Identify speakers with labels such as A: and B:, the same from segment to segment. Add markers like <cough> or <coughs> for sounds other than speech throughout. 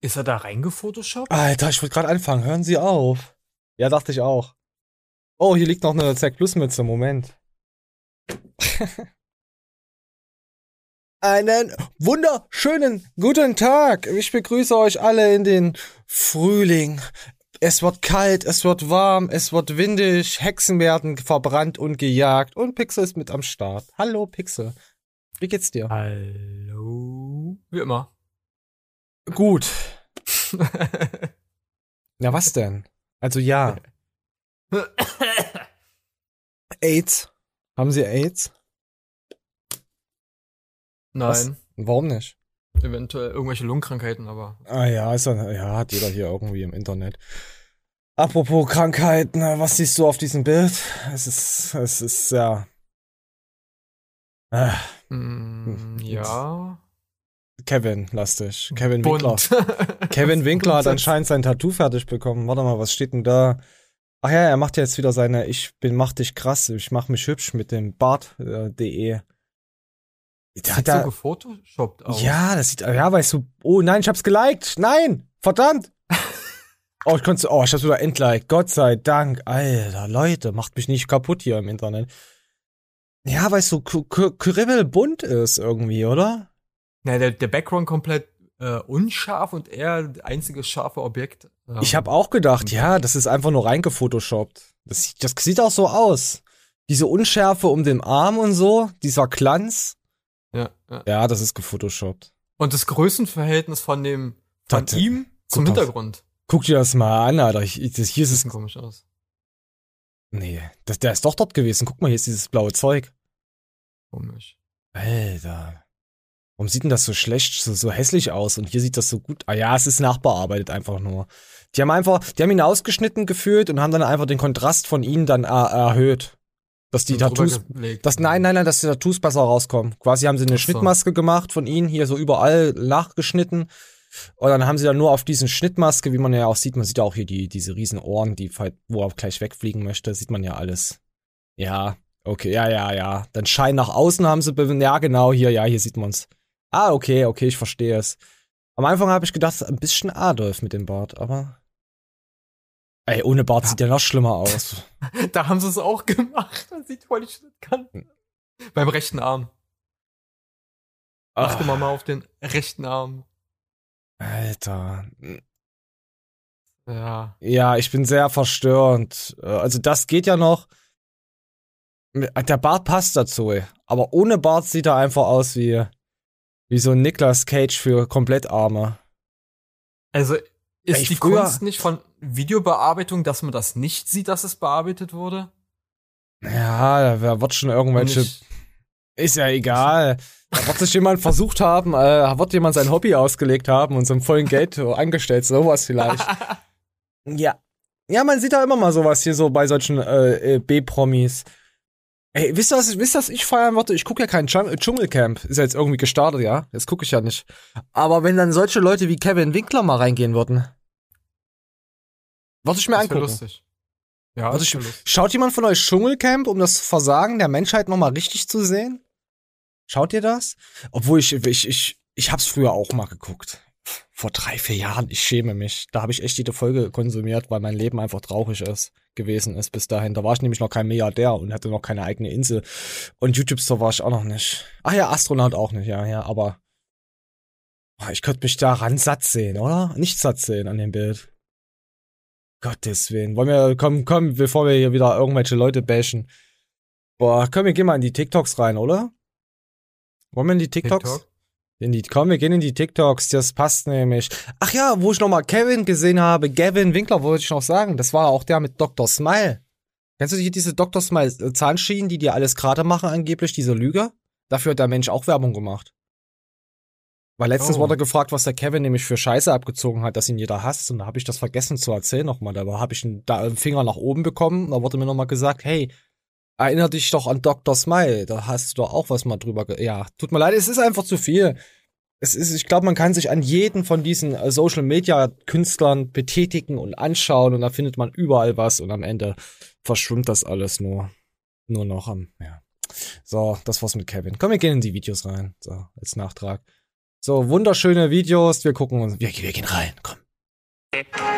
A: Ist er da reingefotoshoppt?
B: Alter, ich wollte gerade anfangen. Hören Sie auf. Ja, dachte ich auch. Oh, hier liegt noch eine Zack Plus Mütze. Moment. <laughs> Einen wunderschönen guten Tag. Ich begrüße euch alle in den Frühling. Es wird kalt, es wird warm, es wird windig, Hexen werden verbrannt und gejagt und Pixel ist mit am Start. Hallo Pixel. Wie geht's dir?
A: Hallo. Wie immer.
B: Gut. <laughs> Na was denn? Also ja. AIDS. Haben Sie AIDS?
A: Nein.
B: Was? Warum nicht?
A: Eventuell irgendwelche Lungenkrankheiten, aber.
B: Ah ja, ist ja, ja, hat jeder hier irgendwie im Internet. Apropos Krankheiten, was siehst du auf diesem Bild? Es ist, es ist ja. Äh,
A: Mm, ja.
B: Kevin, lastig. Kevin
A: Bunt.
B: Winkler. Kevin Winkler hat anscheinend sein Tattoo fertig bekommen. Warte mal, was steht denn da? Ach ja, er macht ja jetzt wieder seine Ich bin mach dich krass, ich mach mich hübsch mit dem Bart.de. Äh,
A: Das sieht so gefotoshoppt aus.
B: Ja, das sieht, ja, weißt du, oh nein, ich hab's geliked. Nein, verdammt. oh, ich konnte, oh, ich hab's wieder entliked. Gott sei Dank. Alter, Leute, macht mich nicht kaputt hier im Internet. Ja, weißt du, K- K- Kribbel bunt ist irgendwie, oder?
A: Na, der, der Background komplett äh, unscharf und er einziges scharfe Objekt. Ähm,
B: Ich habe auch gedacht, ja, das ist einfach nur reingefotoshoppt. Das, sieht- das sieht auch so aus. Diese Unschärfe um den Arm und so, dieser Glanz.
A: Ja, ja.
B: Ja, das ist gefotoshoppt.
A: Und das Größenverhältnis von dem von
B: Das-
A: ihm zum. Hintergrund.
B: Guck dir das mal an, Alter. Ich, das, hier ist
A: Das
B: es.
A: sieht komisch aus.
B: Nee, das, der ist doch dort gewesen. Guck mal, hier ist dieses blaue Zeug.
A: Komisch.
B: Alter. Warum sieht denn das so schlecht, so, so hässlich aus? Und hier sieht das so gut. Ah ja, es ist nachbearbeitet einfach nur. Die haben einfach, die haben ihn ausgeschnitten gefühlt und haben dann einfach den Kontrast von ihnen dann er, erhöht. Dass die Tattoos,
A: gelegt.
B: das, nein, nein, nein, dass die Tattoos besser rauskommen. Quasi haben sie eine
A: so.
B: Schnittmaske gemacht von ihnen, hier so überall nachgeschnitten. Und dann haben sie dann nur auf diesen Schnittmaske, wie man ja auch sieht, man sieht ja auch hier die, diese riesen Ohren, die, halt- wo er gleich wegfliegen möchte, sieht man ja alles. Ja, okay, ja, ja, ja. Dann Schein nach außen haben sie, ja, genau, hier, ja, hier sieht man's. Ah, okay, okay, ich verstehe es. Am Anfang habe ich gedacht, ein bisschen Adolf mit dem Bart, aber. Ey, ohne Bart sieht der noch schlimmer aus. <laughs>
A: Da haben sie es auch gemacht. Das sieht voll nicht kann. Beim rechten Arm. Achte mal mal auf den rechten Arm.
B: Alter.
A: Ja.
B: Ja, ich bin sehr verstörend. Äh, Also das geht ja noch. Der Bart passt dazu, ey. aber ohne Bart sieht er einfach aus wie wie so ein Nicolas Cage für Komplettarme.
A: Also ist
B: Ey,
A: die
B: früher-
A: Kunst nicht von Videobearbeitung, dass man das nicht sieht, dass es bearbeitet wurde?
B: Ja, da wird schon irgendwelche. Ist ja egal. Da wird sich jemand versucht haben, äh, wird jemand sein Hobby ausgelegt haben und zum vollen Geld so angestellt, sowas vielleicht. <laughs> Ja. Ja, man sieht da immer mal sowas hier so bei solchen äh, äh, B-Promis. Ey, wisst ihr, was, ich- wisst ihr, was ich feiern würde? Ich gucke ja kein Dschung- Dschungelcamp. Ist ja jetzt irgendwie gestartet, ja? Das gucke ich ja nicht. Aber wenn dann solche Leute wie Kevin Winkler mal reingehen würden, würde ich mir
A: das
B: angucken.
A: lustig. Ja, das
B: ich-
A: lustig.
B: Schaut jemand von euch Dschungelcamp, um das Versagen der Menschheit nochmal richtig zu sehen? Schaut ihr das? Obwohl ich, ich, ich, ich hab's früher auch mal geguckt. Vor drei, vier Jahren. Ich schäme mich. Da habe ich echt jede Folge konsumiert, weil mein Leben einfach traurig ist, gewesen ist bis dahin. Da war ich nämlich noch kein Milliardär und hatte noch keine eigene Insel. Und YouTube-Store war ich auch noch nicht. Ach ja, Astronaut auch nicht, ja, ja, aber ich könnte mich daran satt sehen, oder? Nicht satt sehen an dem Bild. Gottes Willen. Wollen wir, komm, komm, bevor wir hier wieder irgendwelche Leute bashen. Boah, komm, wir gehen mal in die TikToks rein, oder? Wollen wir in die TikToks?
A: TikTok?
B: In die, komm, wir gehen in die TikToks, das passt nämlich. Ach ja, wo ich nochmal Kevin gesehen habe, Gavin Winkler wollte ich noch sagen, das war auch der mit Dr. Smile. Kennst du hier diese Dr. Smile äh, Zahnschienen, die dir alles gerade machen angeblich, diese Lüge? Dafür hat der Mensch auch Werbung gemacht. Weil letztens
A: Oh.
B: wurde gefragt, was der Kevin nämlich für Scheiße abgezogen hat, dass ihn jeder hasst. Und da habe ich das vergessen zu erzählen nochmal. Da habe ich einen, da einen Finger nach oben bekommen. Da wurde mir nochmal gesagt, hey, erinner dich doch an Dr. Smile. Da hast du doch auch was mal drüber. Ge ja, tut mir leid, es ist einfach zu viel. Es ist, ich glaube, man kann sich an jeden von diesen äh, Social Media Künstlern betätigen und anschauen und da findet man überall was und am Ende verschwimmt das alles nur, nur noch am, ja. So, das war's mit Kevin. Komm, wir gehen in die Videos rein. So, als Nachtrag. So, wunderschöne Videos. Wir gucken uns. Wir, wir gehen rein. Komm.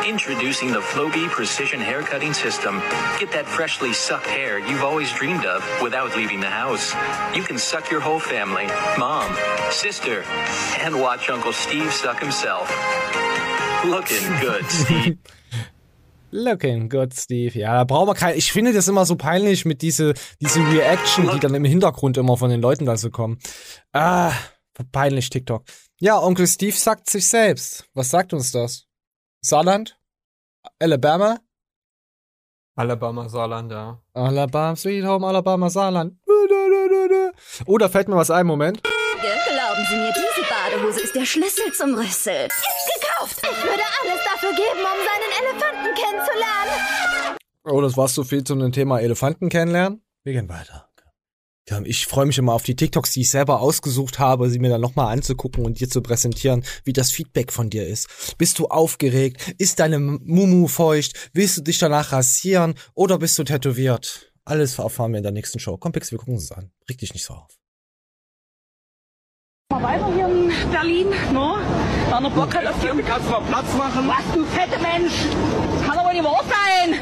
C: Introducing the Flowbee Precision Hair Cutting System. Get that freshly sucked hair you've always dreamed of without leaving the house. You can suck your whole family, mom, sister, and watch Uncle Steve suck himself. Looking good, Steve. <laughs>
B: Looking good, Steve. Ja, da brauchen wir kein. Ich finde das immer so peinlich mit diese, diese Reaction, die dann im Hintergrund immer von den Leuten da so kommen. Ah, peinlich TikTok. Ja, Onkel Steve sagt sich selbst. Was sagt uns das? Saarland? Alabama?
A: Alabama, Saarland, ja.
B: Alabama, Sweet Home, Alabama, Saarland. Oh, da fällt mir was ein, Moment.
D: Glauben Sie mir, diese Badehose ist der Schlüssel zum Rüssel. Gekauft! Ich würde alles dafür geben, um seinen Elefanten kennenzulernen.
B: Oh, das war's so viel zu dem Thema Elefanten kennenlernen. Wir gehen weiter. Ich freue mich immer auf die TikToks, die ich selber ausgesucht habe, sie mir dann nochmal anzugucken und dir zu präsentieren, wie das Feedback von dir ist. Bist du aufgeregt? Ist deine Mumu feucht? Willst du dich danach rasieren? Oder bist du tätowiert? Alles erfahren wir in der nächsten Show. Komm, Pix, wir gucken uns an. Reg dich nicht so auf.
E: Mal weiter hier in Berlin, no? Da noch Bock hat auf die...
F: Kannst du mal Platz machen?
E: Was, du fette Mensch? Das kann aber nicht wahr sein!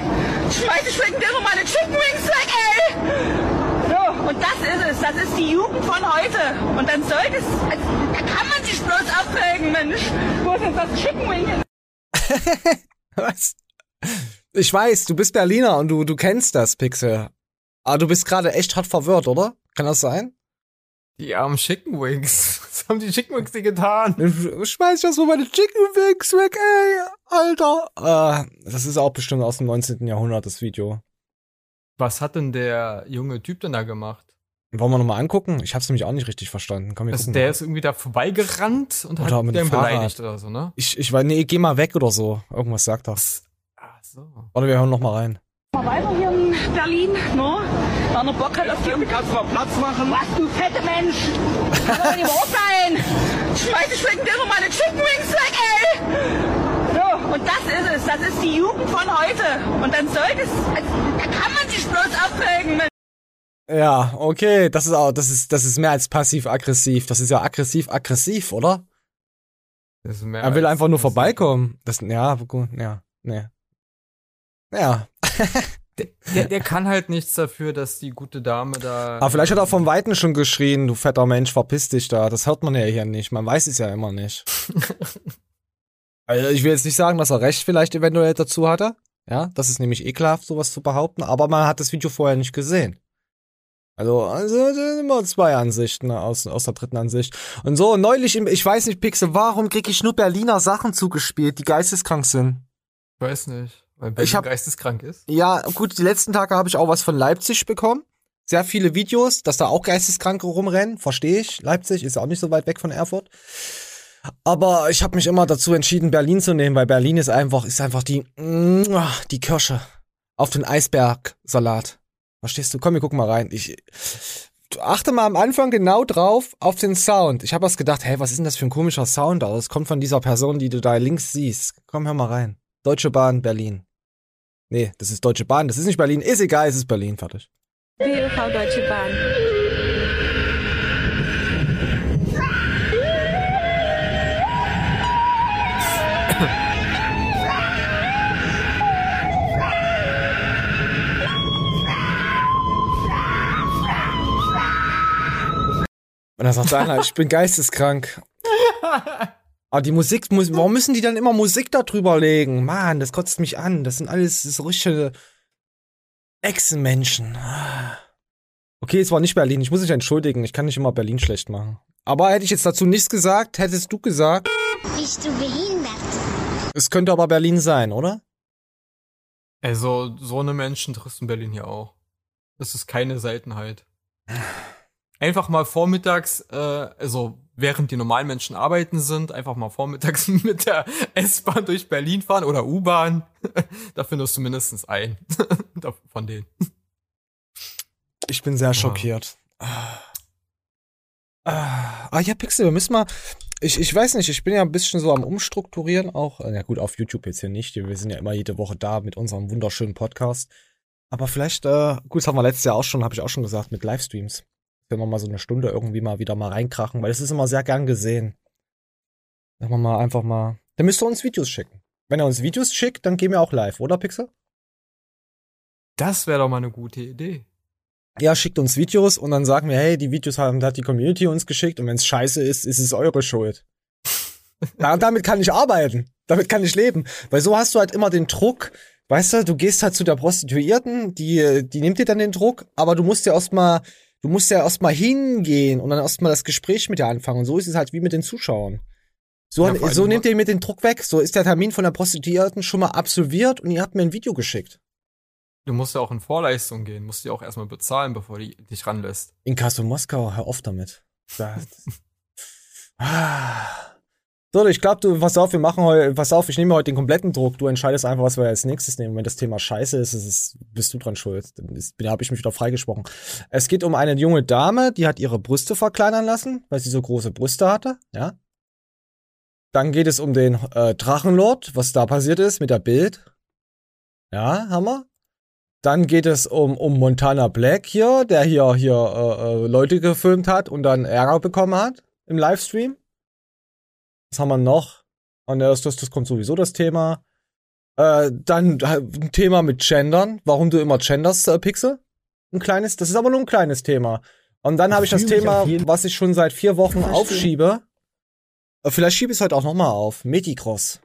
E: Schmeiß ich wegen dir noch meine Chicken Wings weg, ey! Und das ist es. Das ist die Jugend von heute. Und dann soll das... Also, da kann man sich bloß aufregen, Mensch. Wo ist jetzt das Chicken Wing hin? <laughs>
B: Was? Ich weiß, du bist Berliner und du, du kennst das, Pixel. Aber du bist gerade echt hart verwirrt, oder? Kann das sein?
A: Die armen Chicken Wings. <laughs> Was haben die Chicken Wings dir getan?
B: Schmeiß das so meine Chicken Wings weg, ey, Alter. Äh, das ist auch bestimmt aus dem 19. Jahrhundert, das Video.
A: Was hat denn der junge Typ denn da gemacht?
B: Wollen wir nochmal angucken? Ich hab's nämlich auch nicht richtig verstanden. Komm, wir
A: Also
B: gucken
A: der
B: mal.
A: ist irgendwie da vorbeigerannt und
B: Oder
A: hat
B: mit dem
A: den
B: Fahrrad.
A: beleidigt oder so, ne?
B: Ich, ich weiß, nee, geh mal weg oder so. Irgendwas sagt er.
A: Ach so.
B: Oder wir hören nochmal rein.
E: Mal weiter hier in Berlin, no? Da noch Bock hat auf die...
F: Kannst du mal Platz machen?
E: Was, du fette Mensch? Das kann aber nicht wahr sein! Schmeiß ich wegen dir noch meine Chicken Wings weg, ey! So, und das ist es. Das ist die Jugend von heute. Und dann soll das... Also, da kann man bloß Mensch.
B: Ja, okay, das ist auch, das ist, das ist mehr als passiv-aggressiv. Das ist ja aggressiv-aggressiv, oder?
A: Das ist mehr
B: Er will einfach nur vorbeikommen. Das, ja, gut, ja, nee. Ja.
A: Der, der kann halt nichts dafür, dass die gute Dame da.
B: Aber vielleicht hat er vom Weiten schon geschrien, du fetter Mensch, verpiss dich da. Das hört man ja hier nicht. Man weiß es ja immer nicht. <laughs> also ich will jetzt nicht sagen, dass er recht vielleicht eventuell dazu hatte. Ja, das ist nämlich ekelhaft, sowas zu behaupten. Aber man hat das Video vorher nicht gesehen. Also, also das sind immer zwei Ansichten aus, aus der dritten Ansicht. Und so, neulich, im, ich weiß nicht, Pixel, warum krieg ich nur Berliner Sachen zugespielt, die geisteskrank sind?
A: Ich weiß nicht. Weil
B: Ich
A: Berlin
B: hab-
A: geisteskrank ist.
B: Ja, gut, die letzten Tage habe ich auch was von Leipzig bekommen. Sehr viele Videos, dass da auch Geisteskranke rumrennen, verstehe ich. Leipzig ist ja auch nicht so weit weg von Erfurt. Aber ich habe mich immer dazu entschieden, Berlin zu nehmen, weil Berlin ist einfach, ist einfach die, die Kirsche auf den Eisbergsalat. Verstehst du? Komm, wir gucken mal rein. Ich achte mal am Anfang genau drauf auf den Sound. Ich habe erst gedacht, hey, was ist denn das für ein komischer Sound? Es kommt von dieser Person, die du da links siehst. Komm, hör mal rein. Deutsche Bahn, Berlin. Nee, das ist Deutsche Bahn, das ist nicht Berlin. Ist egal, es ist Berlin, fertig.
G: BÖV Deutsche Bahn.
B: Und dann sagt einer, ich bin geisteskrank. Aber <laughs> die Musik, muss, warum müssen die dann immer Musik da drüber legen? Mann, das kotzt mich an. Das sind alles so richtige Echsenmenschen. Okay, es war nicht Berlin. Ich muss mich entschuldigen. Ich kann nicht immer Berlin schlecht machen. Aber hätte ich jetzt dazu nichts gesagt, hättest du gesagt,
H: Bist du behindert?
B: es könnte aber Berlin sein, oder?
A: Also, so eine Menschen triffst du in Berlin hier auch. Das ist keine Seltenheit. <laughs> Einfach mal vormittags, äh, also während die normalen Menschen arbeiten sind, einfach mal vormittags <laughs> mit der S-Bahn durch Berlin fahren oder U-Bahn. <laughs> da findest du mindestens einen <laughs> von denen.
B: Ich bin sehr schockiert. Ah, ah ja, Pixel, wir müssen mal. Ich, ich weiß nicht, ich bin ja ein bisschen so am Umstrukturieren auch. Ja gut, auf YouTube jetzt hier nicht. Wir sind ja immer jede Woche da mit unserem wunderschönen Podcast. Aber vielleicht, äh, gut, das haben wir letztes Jahr auch schon, habe ich auch schon gesagt, mit Livestreams. Wenn wir mal so eine Stunde irgendwie mal wieder mal reinkrachen, weil es ist immer sehr gern gesehen. Sagen wir mal einfach mal. Dann müsst ihr uns Videos schicken. Wenn er uns Videos schickt, dann gehen wir auch live, oder Pixel?
A: Das wäre doch mal eine gute Idee.
B: Ja, schickt uns Videos und dann sagen wir, hey, die Videos haben, hat die Community uns geschickt und wenn es scheiße ist, ist es eure Schuld. <laughs> ja, damit kann ich arbeiten. Damit kann ich leben. Weil so hast du halt immer den Druck, weißt du, du gehst halt zu der Prostituierten, die, die nimmt dir dann den Druck, aber du musst ja erstmal, du musst ja erstmal hingehen und dann erstmal das Gespräch mit dir anfangen. Und so ist es halt wie mit den Zuschauern. So,
A: Ja,
B: so nehmt ihr mir den Druck weg. So ist der Termin von der Prostituierten schon mal absolviert und ihr habt mir ein Video geschickt.
A: Du musst ja auch in Vorleistung gehen, musst die auch erstmal bezahlen, bevor die dich ranlässt.
B: Inkasso Moskau, hör auf damit. <laughs> Das- Ah. So, ich glaube, du, pass auf, wir machen heute, pass auf, ich nehme heute den kompletten Druck. Du entscheidest einfach, was wir als nächstes nehmen. Wenn das Thema scheiße ist, ist es, bist du dran schuld. Dann ist- da habe ich mich wieder freigesprochen. Es geht um eine junge Dame, die hat ihre Brüste verkleinern lassen, weil sie so große Brüste hatte, ja. Dann geht es um den äh, Drachenlord, was da passiert ist mit der Bild. Ja, Hammer. Dann geht es um, um Montana Black hier, der hier, hier äh, äh, Leute gefilmt hat und dann Ärger bekommen hat im Livestream. Was haben wir noch? Und das, das, das kommt sowieso das Thema. Äh, dann ein Thema mit Gendern. Warum du immer genders, äh, Pixel? Ein kleines, das ist aber nur ein kleines Thema. Und dann habe ich das Thema, was ich schon seit vier Wochen aufschiebe. Äh, Vielleicht schiebe ich es heute auch nochmal auf. Meticross.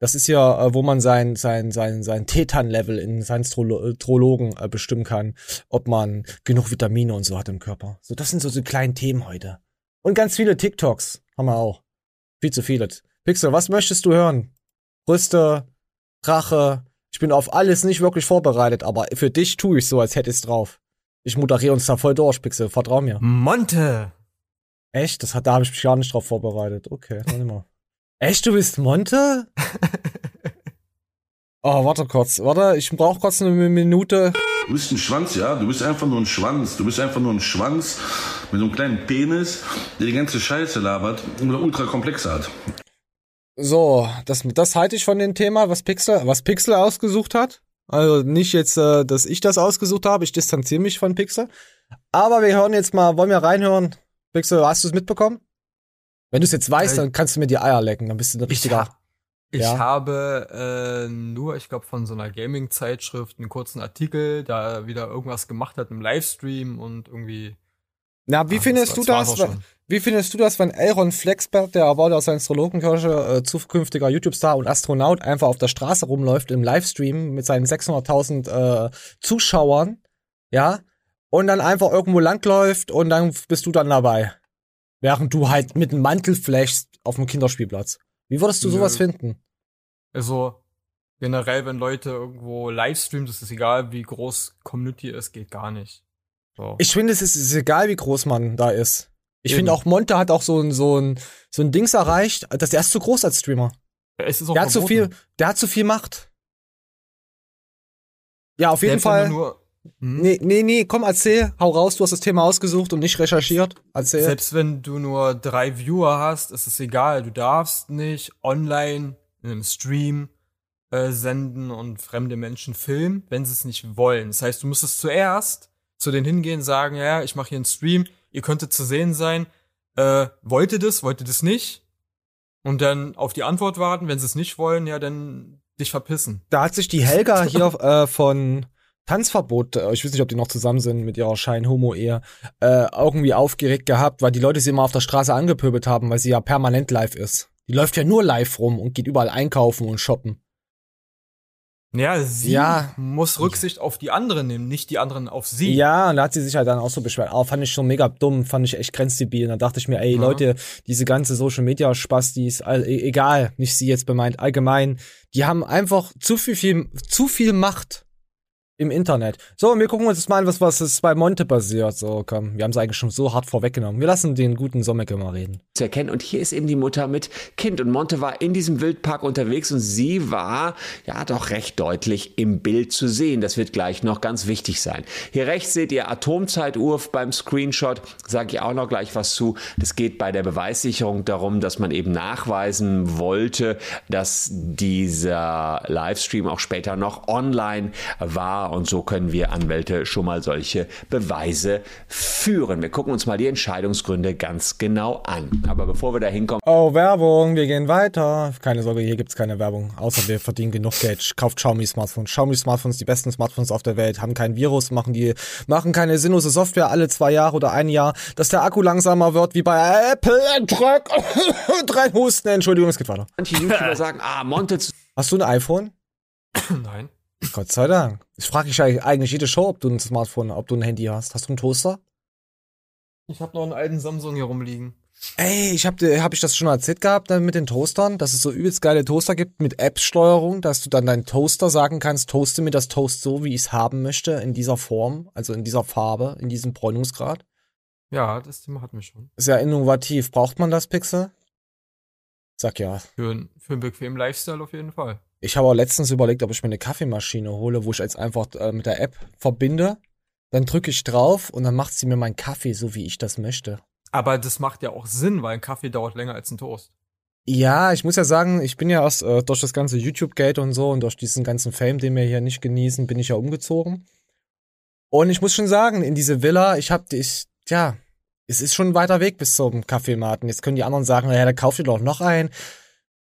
B: Das ist ja, äh, wo man sein, sein, sein, sein Tetan-Level in seinen Strolo äh, Trologen äh, bestimmen kann, ob man genug Vitamine und so hat im Körper. So, das sind so, so kleine Themen heute. Und ganz viele TikToks haben wir auch. Viel zu viele. Pixel, was möchtest du hören? Brüste, Drache. Ich bin auf alles nicht wirklich vorbereitet, aber für dich tue ich so, als hätte ich's drauf. Ich moderiere uns da voll durch, Pixel. Vertrau mir.
A: Monte!
B: Echt? Das hat, da habe ich mich gar nicht drauf vorbereitet. Okay, warte mal. <laughs> Echt, du bist Monte? <laughs> Oh, warte kurz. Warte, ich brauche kurz eine Minute.
H: Du bist ein Schwanz, ja? Du bist einfach nur ein Schwanz. Du bist einfach nur ein Schwanz mit so einem kleinen Penis, der die ganze Scheiße labert und der ultra komplex hat.
B: So, das, das halte ich von dem Thema, was Pixel, was Pixel ausgesucht hat. Also nicht jetzt, äh, dass ich das ausgesucht habe. Ich distanziere mich von Pixel. Aber wir hören jetzt mal, wollen wir reinhören? Pixel, hast du es mitbekommen? Wenn du es jetzt weißt, dann kannst du mir die Eier lecken. Dann bist du ein
A: Ich,
B: richtiger.
A: ha ich
B: Ja.
A: habe äh, nur, ich glaube, von so einer Gaming-Zeitschrift einen kurzen Artikel, da er wieder irgendwas gemacht hat im Livestream und irgendwie.
B: Na, wie
A: Ah,
B: findest
A: das-
B: du
A: das schon.
B: Wie findest du das, wenn Elron Flexbert, der Erbauer aus der Astrologenkirche, äh, zukünftiger YouTube-Star und Astronaut, einfach auf der Straße rumläuft im Livestream mit seinen 600.000 äh, Zuschauern, ja, und dann einfach irgendwo langläuft und dann bist du dann dabei, während du halt mit einem Mantel flashst auf dem Kinderspielplatz. Wie würdest du
A: Nö.
B: sowas finden?
A: Also generell, wenn Leute irgendwo Livestreamen, das ist egal, wie groß Community ist, geht gar nicht. So.
B: Ich finde, es ist, ist egal, wie groß man da ist. Ich finde auch Monte hat auch so ein, so ein, so ein Dings erreicht, dass er ist zu groß als Streamer. Der hat zu viel, der hat zu viel Macht. Ja, auf jeden
A: Selbst wenn
B: Fall.
A: Nur, hm?
B: Nee, nee, nee, komm, erzähl, hau raus, du hast das Thema ausgesucht und nicht recherchiert. Erzähl.
A: Selbst wenn du nur drei Viewer hast, ist es egal. Du darfst nicht online in einem Stream äh, senden und fremde Menschen filmen, wenn sie es nicht wollen. Das heißt, du müsstest zuerst zu denen hingehen, sagen, ja, ich mache hier einen Stream, ihr könntet zu sehen sein. Äh, wollt ihr das, wollt ihr das nicht? Und dann auf die Antwort warten. Wenn sie es nicht wollen, ja, dann dich verpissen.
B: Da hat sich die Helga hier <laughs> äh, von Tanzverbot, äh, ich weiß nicht, ob die noch zusammen sind mit ihrer Schein-Homo-Ehe, äh, irgendwie aufgeregt gehabt, weil die Leute sie immer auf der Straße angepöbelt haben, weil sie ja permanent live ist. Die läuft ja nur live rum und geht überall einkaufen und shoppen.
A: Ja, sie
B: Ja.
A: muss Rücksicht auf die anderen nehmen, nicht die anderen auf sie.
B: Ja, und da hat sie sich halt dann auch so beschwert. Oh, fand ich schon mega dumm, fand ich echt grenzdebil. Und da dachte ich mir, ey,
A: Ja.
B: Leute, diese ganze Social Media Spastis, e- egal, nicht sie jetzt bemeint, allgemein, die haben einfach zu viel, viel, zu viel Macht im Internet. So, und wir gucken uns jetzt mal an, was, was ist bei Monte passiert. So, komm, wir haben es eigentlich schon so hart vorweggenommen. Wir lassen den guten Sommecke mal reden.
I: zu erkennen. Und hier ist eben die Mutter mit Kind. Und Monte war in diesem Wildpark unterwegs und sie war ja doch recht deutlich im Bild zu sehen. Das wird gleich noch ganz wichtig sein. Hier rechts seht ihr Atomzeituhr beim Screenshot. Sage ich auch noch gleich was zu. Das geht bei der Beweissicherung darum, dass man eben nachweisen wollte, dass dieser Livestream auch später noch online war war. Und so können wir Anwälte schon mal solche Beweise führen. Wir gucken uns mal die Entscheidungsgründe ganz genau an. Aber bevor wir da hinkommen.
B: Oh, Werbung, wir gehen weiter. Keine Sorge, hier gibt's keine Werbung. Außer wir verdienen genug Geld. Kauft Xiaomi Smartphones. Xiaomi Smartphones, die besten Smartphones auf der Welt, haben kein Virus, machen die, machen keine sinnlose Software alle zwei Jahre oder ein Jahr, dass der Akku langsamer wird wie bei Apple. Drück <laughs> reinhusten. Entschuldigung, es geht weiter.
I: Manche YouTuber sagen, ah, Monte
B: Hast du ein iPhone?
A: Nein.
B: Gott sei Dank. Ich frage dich eigentlich jede Show, ob du ein Smartphone, ob du ein Handy hast. Hast du einen Toaster?
A: Ich habe noch einen alten Samsung hier rumliegen.
B: Ey, ich hab, dir- hab ich das schon erzählt gehabt dann mit den Toastern, dass es so übelst geile Toaster gibt mit App-Steuerung, dass du dann deinen Toaster sagen kannst, toaste mir das Toast so, wie ich es haben möchte, in dieser Form, also in dieser Farbe, in diesem Bräunungsgrad.
A: Ja, das Thema hatten wir schon.
B: Sehr innovativ. Braucht man das, Pixel? Sag ja.
A: Für, für einen bequemen Lifestyle auf jeden Fall.
B: Ich habe auch letztens überlegt, ob ich mir eine Kaffeemaschine hole, wo ich jetzt einfach äh, mit der App verbinde. Dann drücke ich drauf und dann macht sie mir meinen Kaffee so, wie ich das möchte.
A: Aber das macht ja auch Sinn, weil ein Kaffee dauert länger als ein Toast.
B: Ja, ich muss ja sagen, ich bin ja aus, äh, durch das ganze YouTube-Gate und so und durch diesen ganzen Fame, den wir hier nicht genießen, bin ich ja umgezogen. Und ich muss schon sagen, in diese Villa, ich hab, ich, ja, es ist schon ein weiter Weg bis zum Kaffeematen. Jetzt können die anderen sagen, ja, da kauft ihr doch noch einen.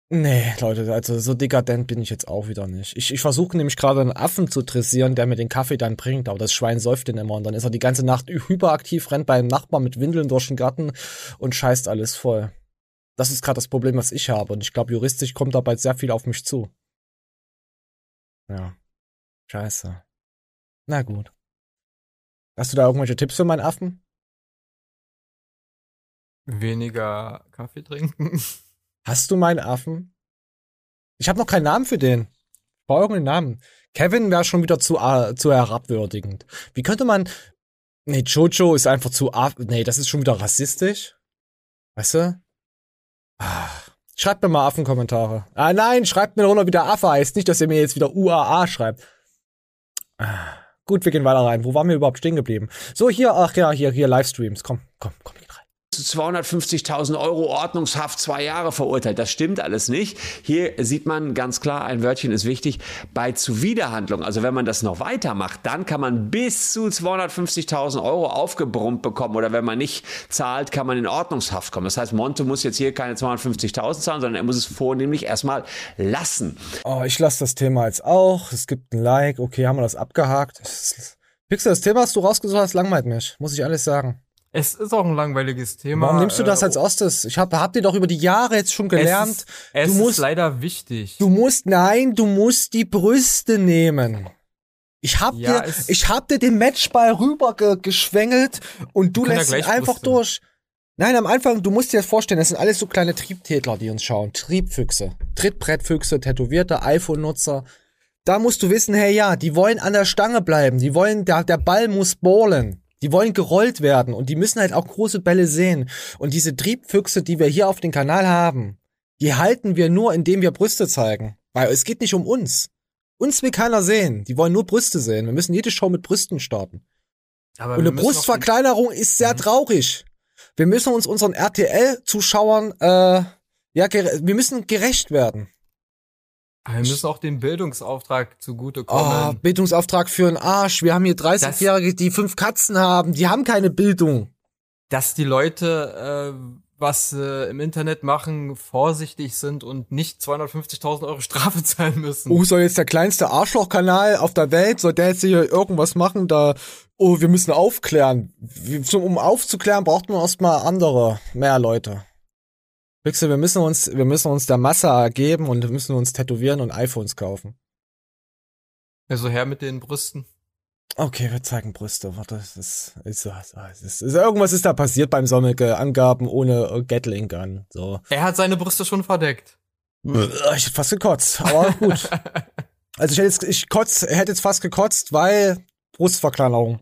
B: Nee, Leute, also so dekadent bin ich jetzt auch wieder nicht. Ich, ich versuche nämlich gerade einen Affen zu dressieren, der mir den Kaffee dann bringt, aber das Schwein säuft den immer und dann ist er die ganze Nacht hyperaktiv, rennt beim Nachbarn mit Windeln durch den Garten und scheißt alles voll. Das ist gerade das Problem, was ich habe und ich glaube, juristisch kommt dabei sehr viel auf mich zu. Ja. Scheiße. Na gut. Hast du da irgendwelche Tipps für meinen Affen?
A: Weniger Kaffee trinken. <laughs>
B: Hast du meinen Affen? Ich habe noch keinen Namen für den. Ich brauche irgendeinen Namen. Kevin wäre schon wieder zu, äh, zu herabwürdigend. Wie könnte man. Nee, Jojo ist einfach zu. Nee, das ist schon wieder rassistisch. Weißt du? Ah. Schreibt mir mal Affenkommentare. Ah, nein, schreibt mir runter, wie der Affe heißt. Nicht, dass ihr mir jetzt wieder UAA schreibt. Ah. Gut, wir gehen weiter rein. Wo waren wir überhaupt stehen geblieben? So, hier, ach ja, hier, hier, Livestreams. Komm, komm, komm, geh rein.
I: Zu 250.000 Euro Ordnungshaft zwei Jahre verurteilt. Das stimmt alles nicht. Hier sieht man ganz klar, ein Wörtchen ist wichtig, bei Zuwiderhandlung. Also wenn man das noch weitermacht, dann kann man bis zu 250.000 Euro aufgebrummt bekommen. Oder wenn man nicht zahlt, kann man in Ordnungshaft kommen. Das heißt, Monte muss jetzt hier keine 250.000 zahlen, sondern er muss es vornehmlich erstmal lassen.
B: Oh, ich lasse das Thema jetzt auch. Es gibt ein Like. Okay, haben wir das abgehakt. Pixel, das Thema, was du rausgesucht hast, langweilt mich. Muss ich alles sagen.
A: Es ist auch ein langweiliges Thema.
B: Warum nimmst du das
A: äh,
B: als erstes? Ich hab, hab dir doch über die Jahre jetzt schon gelernt.
A: Es, ist, es
B: du
A: ist
B: musst,
A: leider wichtig.
B: du musst, nein, du musst die Brüste nehmen. Ich hab
A: Ja,
B: dir, ich hab dir den Matchball rüber ge geschwängelt und du
A: ja
B: lässt ihn einfach
A: Brüste.
B: durch. Nein, am Anfang, du musst dir das vorstellen, das sind alles so kleine Triebtätler, die uns schauen. Triebfüchse. Trittbrettfüchse, tätowierte iPhone-Nutzer. Da musst du wissen, hey ja, die wollen an der Stange bleiben. Die wollen, der, der Ball muss ballen. Die wollen gerollt werden und die müssen halt auch große Bälle sehen. Und diese Triebfüchse, die wir hier auf dem Kanal haben, die halten wir nur, indem wir Brüste zeigen. Weil es geht nicht um uns. Uns will keiner sehen. Die wollen nur Brüste sehen. Wir müssen jede Show mit Brüsten starten.
A: Aber
B: Und eine Brustverkleinerung ist sehr
A: Mhm.
B: traurig. Wir müssen uns unseren RTL-Zuschauern, äh, ja, wir müssen gerecht werden.
A: Wir müssen auch den Bildungsauftrag
B: Oh,
A: zugutekommen.
B: Bildungsauftrag für einen Arsch. Wir haben hier 30-Jährige, die fünf Katzen haben. Die haben keine Bildung.
A: dass die Leute, äh, was äh, im Internet machen, vorsichtig sind und nicht 250.000 Euro Strafe <laughs> zahlen müssen.
B: Oh, soll jetzt der kleinste Arschlochkanal auf der Welt, soll der jetzt hier irgendwas machen, da, oh, wir müssen aufklären. Zum- Um aufzuklären, braucht man erstmal andere, mehr Leute. Wixel, wir müssen uns, wir müssen uns der Masse ergeben und wir müssen uns tätowieren und iPhones kaufen.
A: Also her mit den Brüsten.
B: Okay, wir zeigen Brüste. Warte, es ist, ist, ist, ist, irgendwas ist da passiert beim Sommeke. Angaben ohne äh, Gatling Gun. So.
A: Er hat seine Brüste schon verdeckt.
B: Ich hätte fast gekotzt, aber gut. <laughs> Also ich hätte jetzt, ich kotz, hätte jetzt fast gekotzt, weil Brustverkleinerung.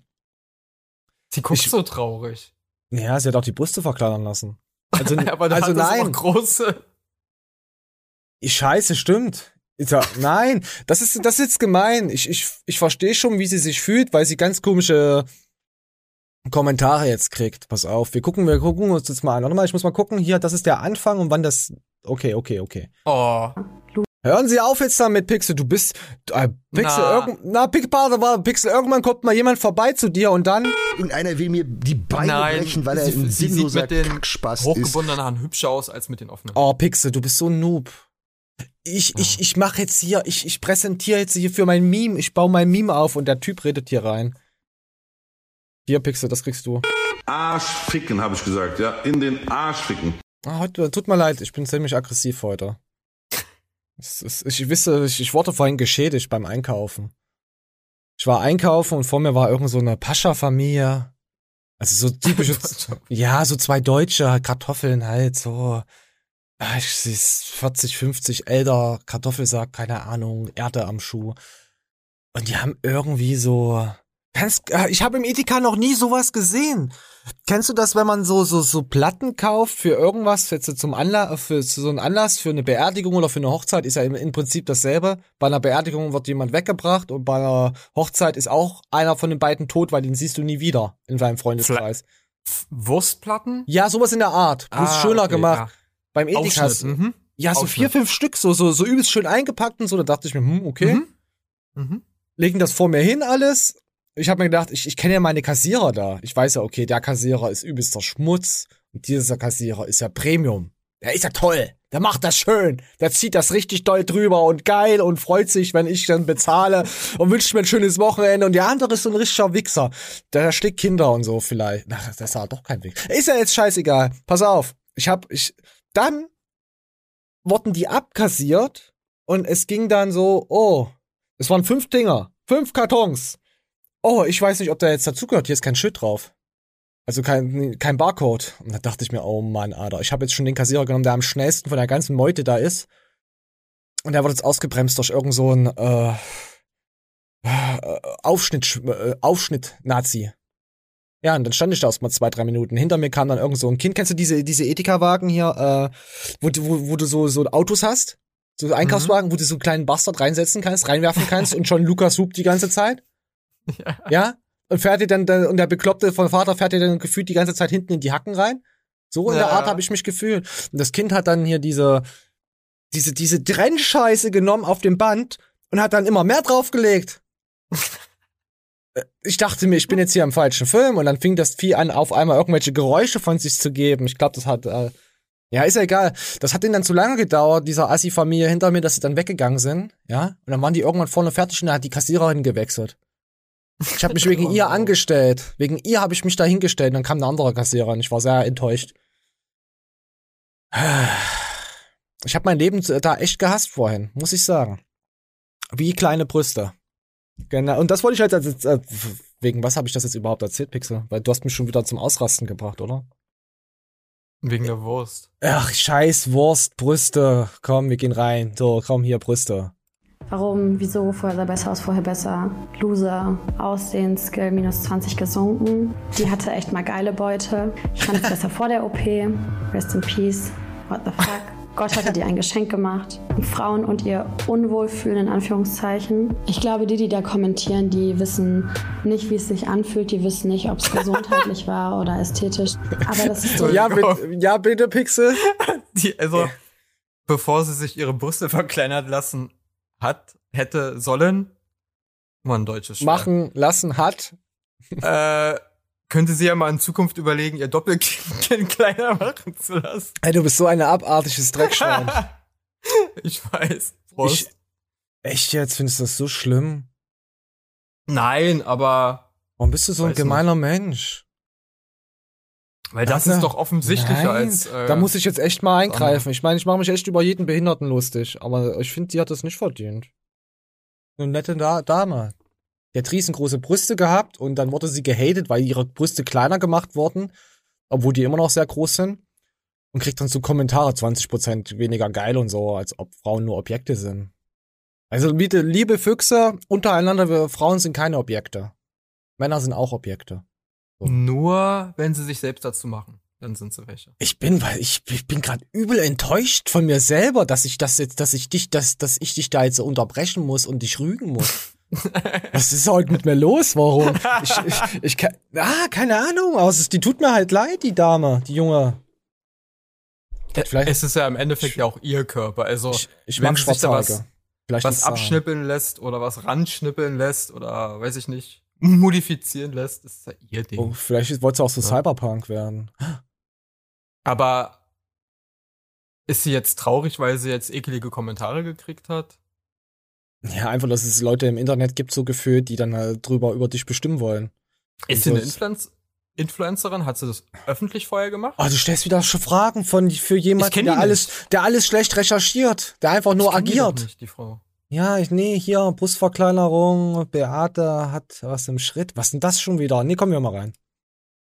A: Sie guckt
B: Ich-
A: so traurig.
B: Ja, sie hat auch die Brüste verkleinern lassen. Also, <laughs>
A: Aber da
B: also
A: es auch
B: nein,
A: große.
B: ich scheiße, stimmt. Ja, nein, das ist, das ist jetzt gemein. Ich, ich, ich verstehe schon, wie sie sich fühlt, weil sie ganz komische Kommentare jetzt kriegt. Pass auf, wir gucken, wir gucken uns das mal an. Warte mal, ich muss mal gucken. Hier, das ist der Anfang und wann das. Okay, okay, okay.
A: Oh.
B: Hören Sie auf jetzt damit, Pixel. Du bist äh, Pixel.
A: Na.
B: Irgend, na, Pixel. Irgendwann kommt mal jemand vorbei zu dir und dann.
J: Irgendeiner will mir die Beine
A: Nein,
J: brechen, weil er
A: sie,
J: ein
A: sie sieht
J: sinnloser
A: mit den
J: Kackspast ist.
A: hochgebundenen Haaren hübscher aus als mit den offenen.
B: Oh, Pixel, du bist so ein Noob. Ich, ich, ich mache jetzt hier, ich, ich präsentiere jetzt hier für mein Meme, ich baue mein Meme auf und der Typ redet hier rein. Hier, Pixel, das kriegst du.
H: Arsch ficken, habe ich gesagt, ja. In den Arsch ficken.
B: Ah, heute, tut mir leid, ich bin ziemlich aggressiv heute. Ist, ich wisse, ich, ich wurde vorhin geschädigt beim Einkaufen. Ich war einkaufen und vor mir war irgend so eine Pascha-Familie. Also so typische, <laughs> ja, so zwei Deutsche, Kartoffeln halt, so. Ah, Ich sie ist 40, 50 älter, Kartoffelsack, keine Ahnung, Erde am Schuh. Und die haben irgendwie so. Äh, ich habe im Edeka noch nie sowas gesehen. Kennst du das, wenn man so so so Platten kauft für irgendwas, jetzt so zum Anlass, für so einen Anlass, für eine Beerdigung oder für eine Hochzeit, ist ja im, im Prinzip dasselbe. Bei einer Beerdigung wird jemand weggebracht und bei einer Hochzeit ist auch einer von den beiden tot, weil den siehst du nie wieder in deinem Freundeskreis.
A: Wurstplatten?
B: Ja, sowas in der Art. Bloß
A: Ah,
B: schöner
A: okay,
B: gemacht.
A: ja.
B: Beim Edeka.
A: Mhm.
B: Ja, so vier, fünf Stück, so, so, so übelst schön eingepackt und so. Da dachte ich mir, hm, okay.
A: Mhm. Mhm.
B: legen das vor mir hin alles. Ich habe mir gedacht, ich, ich kenne ja meine Kassierer da. Ich weiß ja, okay, der Kassierer ist übelster Schmutz und dieser Kassierer ist ja Premium. Der ist ja toll. Der macht das schön. Der zieht das richtig doll drüber und geil und freut sich, wenn ich dann bezahle und wünscht mir ein schönes Wochenende. Und der andere ist so ein richtiger Wichser. Der schlägt Kinder und so vielleicht. Ach, das ist ja doch kein Wichser. Ist ja jetzt scheißegal. Pass auf. Ich hab, ich, dann wurden die abkassiert und es ging dann so, oh, es waren fünf Dinger, fünf Kartons. Oh, ich weiß nicht, ob da jetzt dazugehört. Hier ist kein Schild drauf. Also kein, kein Barcode. Und da dachte ich mir, oh Mann, Alter, ich habe jetzt schon den Kassierer genommen, der am schnellsten von der ganzen Meute da ist. Und der wird jetzt ausgebremst durch irgend so ein äh, äh, Aufschnitt, äh, Aufschnitt-Nazi. Ja, und dann stand ich da erst mal zwei, drei Minuten. Hinter mir kam dann irgend so ein Kind. Kennst du diese, diese Ethika-Wagen hier, äh, wo, du- wo, wo du so, so Autos hast? So Einkaufswagen, wo du so einen kleinen Bastard reinsetzen kannst, reinwerfen kannst und schon Lukas hupt die ganze Zeit? <laughs>
A: Ja.
B: Ja? Und fährt dir dann, und der Bekloppte von Vater fährt dir dann gefühlt die ganze Zeit hinten in die Hacken rein? So in der
A: Ja.
B: Art habe ich mich gefühlt. Und das Kind hat dann hier diese, diese, diese Trennscheiße genommen auf dem Band und hat dann immer mehr draufgelegt. <laughs> Äh, ich dachte mir, ich bin jetzt hier im falschen Film und dann fing das Vieh an, auf einmal irgendwelche Geräusche von sich zu geben. Ich glaube, das hat, äh, ja, ist ja egal. Das hat denen dann zu lange gedauert, dieser Assi-Familie hinter mir, dass sie dann weggegangen sind, ja. Und dann waren die irgendwann vorne fertig und dann hat die Kassiererin gewechselt. Ich habe mich wegen ihr angestellt. Wegen ihr habe ich mich da hingestellt. Und dann kam eine andere Kassiererin. Ich war sehr enttäuscht. Ich habe mein Leben da echt gehasst vorhin, muss ich sagen. Wie kleine Brüste. Genau. Und das wollte ich halt als, äh, wegen was habe ich das jetzt überhaupt erzählt, Pixel? Weil du hast mich schon wieder zum Ausrasten gebracht, oder?
A: Wegen der Wurst.
B: Ach, scheiß Wurst, Brüste. Komm, wir gehen rein. So, komm hier, Brüste.
K: Warum, wieso, vorher sah besser aus, vorher besser. Loser, Aussehen, Skill minus 20 gesunken. Die hatte echt mal geile Beute. Ich fand es besser vor der OP. Rest in Peace. What the fuck? Gott hatte dir ein Geschenk gemacht. Frauen und ihr Unwohlfühlen in Anführungszeichen. Ich glaube, die, die da kommentieren, die wissen nicht, wie es sich anfühlt. Die wissen nicht, ob es gesundheitlich <laughs> war oder ästhetisch. Aber das ist so.
B: Ja, bitte, ja, bitte, Pixel. <laughs>
A: Die, also, bevor sie sich ihre Brüste verkleinert lassen hat, hätte, sollen, mal ein deutsches Schwert.
B: Machen, lassen, hat.
A: Äh, könnte sie ja mal in Zukunft überlegen, ihr Doppelkind <laughs> kleiner machen zu lassen.
B: Ey, du bist so ein abartiges Dreckschwein. <laughs>
A: ich weiß. Prost.
B: Ich, echt jetzt? Findest du das so schlimm?
A: Nein, aber.
B: Warum bist du so ein gemeiner Mensch?
A: Weil das
B: Warte.
A: ist doch offensichtlicher
B: Nein,
A: als. Äh,
B: da muss ich jetzt echt mal eingreifen. Ich meine, ich mache mich echt über jeden Behinderten lustig, aber ich finde, die hat das nicht verdient. Eine nette da Dame. Die hat riesengroße Brüste gehabt und dann wurde sie gehatet, weil ihre Brüste kleiner gemacht wurden, obwohl die immer noch sehr groß sind. Und kriegt dann so Kommentare, 20% weniger geil und so, als ob Frauen nur Objekte sind. Also, bitte, liebe Füchse, untereinander, wir Frauen sind keine Objekte. Männer sind auch Objekte.
A: Nur, wenn sie sich selbst dazu machen. Dann sind sie welche.
B: Ich bin, weil ich, ich bin gerade übel enttäuscht von mir selber, dass ich das jetzt, dass ich dich, dass, dass ich dich da jetzt so unterbrechen muss und dich rügen muss. <laughs> Was ist heute mit mir los? Warum? <laughs> Ich, ich, ich kann, ah, keine Ahnung, aber es ist, die tut mir halt leid, die Dame, die junge. Vielleicht-
A: es ist ja im Endeffekt ja auch ihr Körper. Also
B: Ich, ich
A: wenn
B: mag
A: sich da was,
B: Vielleicht
A: was abschnippeln lässt oder was ranschnippeln lässt oder weiß ich nicht, modifizieren lässt, ist ja ihr Ding.
B: Oh, vielleicht wollte sie auch so
A: Ja.
B: Cyberpunk werden.
A: Aber ist sie jetzt traurig, weil sie jetzt ekelige Kommentare gekriegt hat?
B: Ja, einfach, dass es Leute im Internet gibt, so gefühlt, die dann halt drüber über dich bestimmen wollen.
A: Ist sie eine Influenz Influencerin? Hat sie das öffentlich vorher gemacht?
B: Oh, du stellst wieder schon Fragen von für jemanden, der alles, der alles schlecht recherchiert, der einfach nur
A: Ich kenn die
B: agiert.
A: Nicht, die Frau.
B: Ja, ich, nee, hier, Brustverkleinerung, Beate hat was im Schritt. Was denn das schon wieder? Nee, kommen wir mal rein.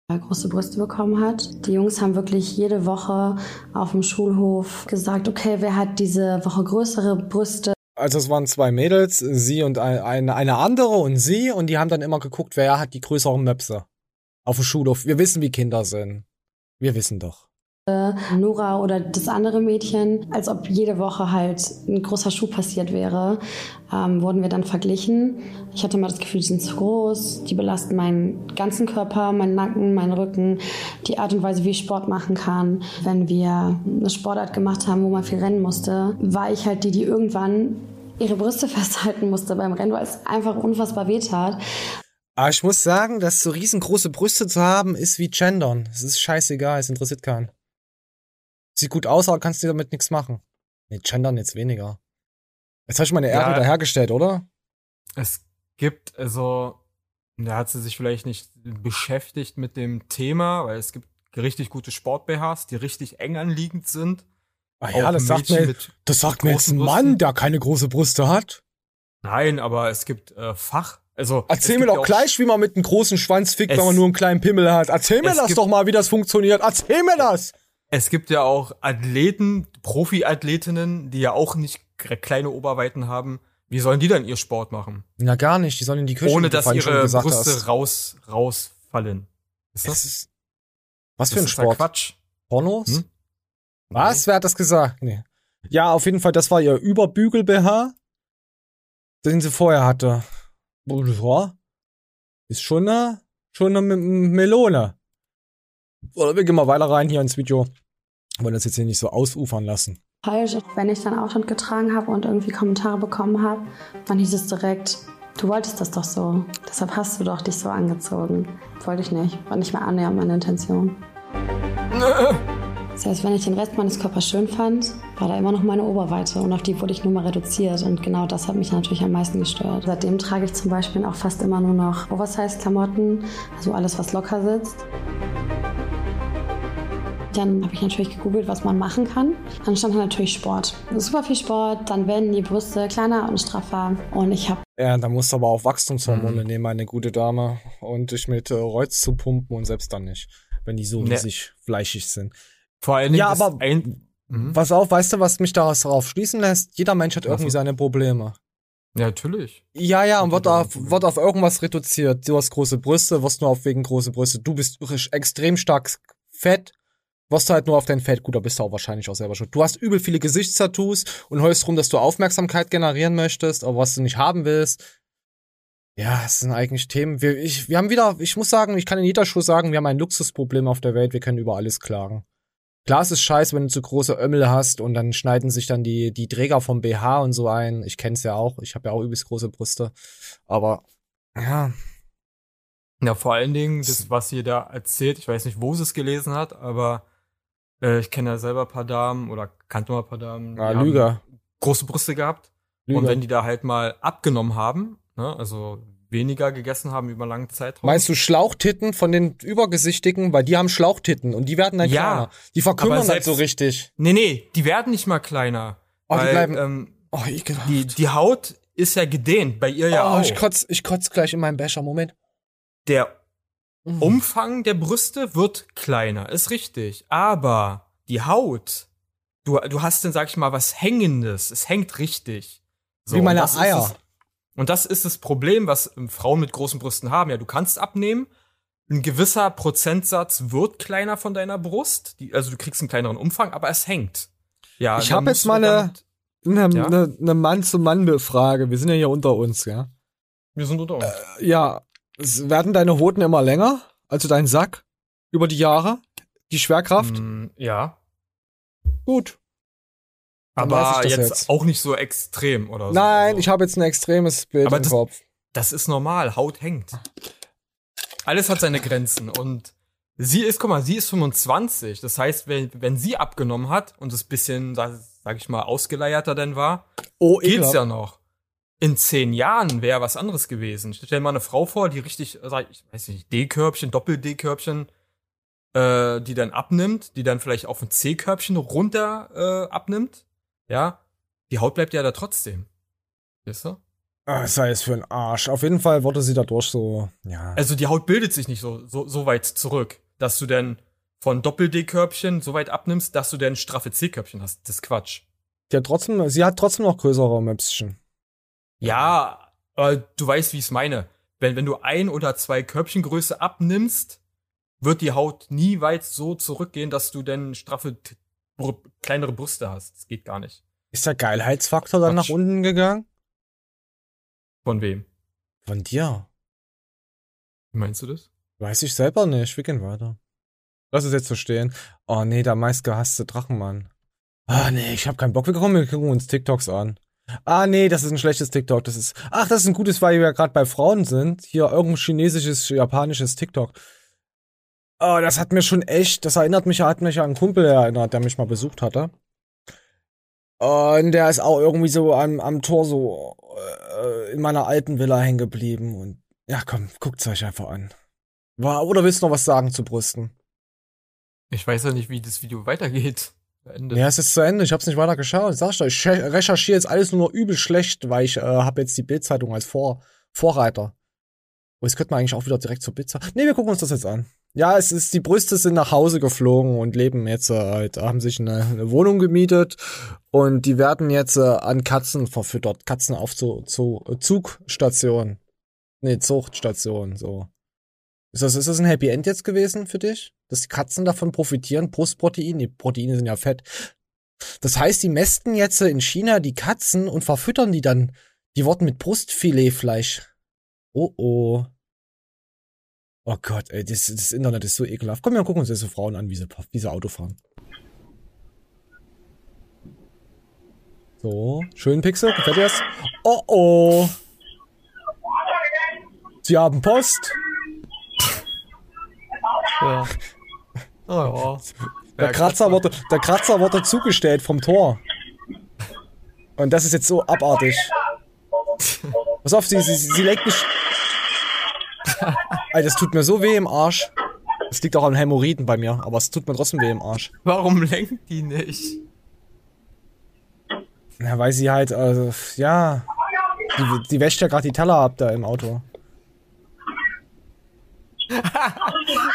K: große Brüste bekommen hat. Die Jungs haben wirklich jede Woche auf dem Schulhof gesagt, okay, wer hat diese Woche größere Brüste?
B: Also es waren zwei Mädels, sie und ein, eine, eine andere und sie, und die haben dann immer geguckt, wer hat die größeren Möpse. Auf dem Schulhof. Wir wissen, wie Kinder sind. Wir wissen doch.
K: Nora oder das andere Mädchen, als ob jede Woche halt ein großer Schuh passiert wäre, ähm, wurden wir dann verglichen. Ich hatte mal das Gefühl, die sind zu groß, die belasten meinen ganzen Körper, meinen Nacken, meinen Rücken, die Art und Weise, wie ich Sport machen kann. Wenn wir eine Sportart gemacht haben, wo man viel rennen musste, war ich halt die, die irgendwann ihre Brüste <laughs> festhalten musste beim Rennen, weil es einfach unfassbar weh tat.
B: Aber ich muss sagen, dass so riesengroße Brüste zu haben, ist wie gendern. Es ist scheißegal, es interessiert keinen. Sieht gut aus, aber kannst du damit nichts machen. Nee, gendern jetzt weniger. Jetzt habe ich meine Ehre
A: Ja.
B: wiederhergestellt, oder?
A: Es gibt, also, da hat sie sich vielleicht nicht beschäftigt mit dem Thema, weil es gibt richtig gute Sport-BHs, die richtig eng anliegend sind.
B: Ah ja, das sagt mir, das sagt mir jetzt ein Mann,
A: Brüsten.
B: der keine große Brüste hat.
A: Nein, aber es gibt äh, Fach, also.
B: Erzähl mir doch
A: auch
B: gleich, wie man mit einem großen Schwanz fickt,
A: Es-
B: wenn man nur einen kleinen Pimmel hat. Erzähl mir das
A: gibt-
B: doch mal, wie das funktioniert. Erzähl mir das!
A: Es gibt ja auch Athleten, Profi-Athletinnen, die ja auch nicht kleine Oberweiten haben. Wie sollen die dann ihr Sport machen?
B: Na gar nicht, die sollen in die Küche.
A: Ohne dass ihre Brüste
B: hast.
A: raus, rausfallen. Ist
B: Das ist, was für ein
A: ja
B: Sport?
A: Quatsch.
B: Pornos?
A: Hm?
B: Was? Wer hat das gesagt? Nee. Ja, auf jeden Fall, das war ihr Überbügel-BH, den sie vorher hatte. Ja, ist schon eine, schon eine Melone. Oder wir gehen mal weiter rein hier ins Video. Wollen das jetzt hier nicht so ausufern lassen.
K: falsch. Wenn ich dann Outfit getragen habe und irgendwie Kommentare bekommen habe, dann hieß es direkt, du wolltest das doch so. Deshalb hast du doch dich so angezogen. Wollte ich nicht. War nicht mehr annähernd meine Intention. Das heißt, wenn ich den Rest meines Körpers schön fand, war da immer noch meine Oberweite und auf die wurde ich nur mal reduziert und genau das hat mich natürlich am meisten gestört. Seitdem trage ich zum Beispiel auch fast immer nur noch Oversize-Klamotten, also alles, was locker sitzt. Dann habe ich natürlich gegoogelt, was man machen kann. Dann stand da natürlich Sport. Super viel Sport, dann werden die Brüste kleiner und straffer. Und ich habe
B: Ja, da musst du aber auch Wachstumshormone
A: Mhm.
B: nehmen, meine gute Dame. Und dich mit äh, Reuz zu pumpen und selbst dann nicht. Wenn die so riesig fleischig sind.
A: Vor allen Dingen
B: Ja, aber-
A: ein, Mhm.
B: Pass auf, weißt du, was mich darauf schließen lässt? Jeder Mensch hat irgendwie
A: Was?
B: seine Probleme.
A: Ja, natürlich.
B: Ja, ja, und wird auf, wird auf irgendwas reduziert. Du hast große Brüste, wirst nur auf wegen große Brüste. Du bist extrem stark fett, wirst du halt nur auf dein Fett. Gut, da bist du auch wahrscheinlich auch selber schuld. Du hast übel viele Gesichtstattoos und heulst rum, dass du Aufmerksamkeit generieren möchtest, aber was du nicht haben willst. Ja, es sind eigentlich Themen. Wir, ich, wir haben wieder, ich muss sagen, ich kann in jeder Show sagen, wir haben ein Luxusproblem auf der Welt, wir können über alles klagen. Klar, es ist scheiße, wenn du zu große Ömmel hast und dann schneiden sich dann die, die Träger vom BH und so ein. Ich kenn's ja auch. Ich habe ja auch übelst große Brüste. Aber, ja.
A: Ja, vor allen Dingen, das, was sie da erzählt, ich weiß nicht, wo sie es gelesen hat, aber äh, ich kenne ja selber ein paar Damen oder kannte mal ein paar Damen. die
B: Ah,
A: haben
B: Lüger.
A: Große Brüste gehabt.
B: Lüger.
A: Und wenn die da halt mal abgenommen haben, ne, also weniger gegessen haben über langen Zeitraum.
B: Meinst du Schlauchtitten von den Übergesichtigen? Weil die haben Schlauchtitten und die werden dann
A: Ja,
B: kleiner. Die verkümmern
A: selbst-
B: so richtig.
A: Nee, nee, die werden nicht mal kleiner.
B: Oh, die
A: weil,
B: bleiben-
A: ähm,
B: Oh, ekelhaft.
A: die, die Haut ist ja gedehnt, bei ihr ja
B: oh,
A: auch.
B: ich kotz, ich kotz gleich in meinem Becher. Moment.
A: Der
B: Mhm.
A: Umfang der Brüste wird kleiner, ist richtig. Aber die Haut, du, du hast dann, sag ich mal, was Hängendes. Es hängt richtig.
B: Wie meine Eier.
A: Und das ist das Problem, was ähm, Frauen mit großen Brüsten haben. Ja, du kannst abnehmen. Ein gewisser Prozentsatz wird kleiner von deiner Brust. Die, also du kriegst einen kleineren Umfang, aber es hängt. Ja,
B: Ich
A: dann
B: hab jetzt mal eine- Eine,
A: Ja?
B: eine, Mann-zu-Mann-Frage. Wir sind ja hier unter uns, ja?
A: Wir sind unter uns.
B: Ja. Werden deine Hoden immer länger? Also dein Sack? Über die Jahre? Die Schwerkraft?
A: Mm, ja.
B: Gut. Dann
A: Aber jetzt,
B: jetzt.
A: auch nicht so extrem oder so.
B: Nein,
A: Also,
B: ich habe jetzt ein extremes Bild
A: Aber
B: im
A: das-
B: Kopf.
A: das ist normal, Haut hängt. Alles hat seine Grenzen und sie ist, guck mal, sie ist 25. Das heißt, wenn, wenn sie abgenommen hat und es bisschen, sag, sag ich mal, ausgeleierter denn war,
B: Oh,
A: geht's ja noch. In zehn Jahren wäre was anderes gewesen. Stell dir mal eine Frau vor, die richtig, sag ich weiß nicht, D-Körbchen, Doppel-D-Körbchen, äh, die dann abnimmt, die dann vielleicht auf ein C-Körbchen runter äh, abnimmt. Ja, die Haut bleibt ja da trotzdem. Weißt du?
B: Ah, sei es für ein Arsch. Auf jeden Fall wurde sie dadurch so, ja.
A: Also die Haut bildet sich nicht so, so, so weit zurück, dass du dann von Doppel-D-Körbchen so weit abnimmst, dass du dann straffe C-Körbchen hast. Das ist Quatsch.
B: Die hat trotzdem, sie hat trotzdem noch größere Möpschen.
A: Ja, äh, du weißt, wie ich es meine. Wenn, wenn du ein oder zwei Körbchengröße abnimmst, wird die Haut nie weit so zurückgehen, dass du dann straffe, br kleinere Brüste hast. Das geht gar nicht.
B: Ist der Geilheitsfaktor dann
A: Quatsch.
B: nach unten gegangen?
A: Von wem?
B: Von dir.
A: Wie meinst du das?
B: Weiß ich selber nicht. Wir gehen weiter. Lass es jetzt so stehen. Oh nee, der meistgehasste Drachenmann. Ah nee, ich hab keinen Bock. Wir kommen, wir gucken uns TikToks an. Ah nee, das ist ein schlechtes TikTok. Das ist. Ach, das ist ein gutes, weil wir ja gerade bei Frauen sind. Hier irgendein chinesisches, japanisches TikTok. Oh, das hat mir schon echt, das erinnert mich, hat mich an einen Kumpel erinnert, der mich mal besucht hatte. Und der ist auch irgendwie so am, am Tor so äh, in meiner alten Villa hängen geblieben. Und ja, komm, guckt's euch einfach an. War, oder willst du noch was sagen zu Brüsten?
A: Ich weiß ja nicht, wie das Video weitergeht. Ende.
B: Ja, es ist zu Ende. Ich hab's nicht weiter geschaut. Ich doch, ich re- recherchiere jetzt alles nur noch übel schlecht, weil ich äh, habe jetzt die Bildzeitung als Vor Vorreiter. Und jetzt könnte man eigentlich auch wieder direkt zur Bildzeitung. Nee, wir gucken uns das jetzt an. Ja, es ist, die Brüste sind nach Hause geflogen und leben jetzt äh, halt, haben sich eine, eine Wohnung gemietet und die werden jetzt äh, an Katzen verfüttert. Katzen auf zu, zu äh, Zugstation. Nee, Zuchtstation, so. Ist das, ist das ein Happy End jetzt gewesen für dich? Dass Katzen davon profitieren? Brustprotein? Die Proteine sind ja fett. Das heißt, die mästen jetzt in China die Katzen und verfüttern die dann. Die wurden mit Brustfiletfleisch. Oh oh. Oh Gott, ey, das, das Internet ist so ekelhaft. Komm, wir gucken uns so Frauen an, wie sie, wie sie Auto fahren. So, schön Pixel, gefällt dir das? Oh oh. Sie haben Post.
A: Ja. Oh, ja.
B: Der Kratzer wurde, der Kratzer wurde zugestellt vom Tor. Und das ist jetzt so abartig. <laughs> Pass auf, sie, sie, sie legt mich. Ey, das tut mir so weh im Arsch. Das liegt auch an Hämorrhoiden bei mir, aber es tut mir trotzdem weh im Arsch.
A: Warum lenkt die nicht?
B: Ja, weil sie halt, also, ja. Die, die wäscht ja gerade die Teller ab da im Auto. <laughs>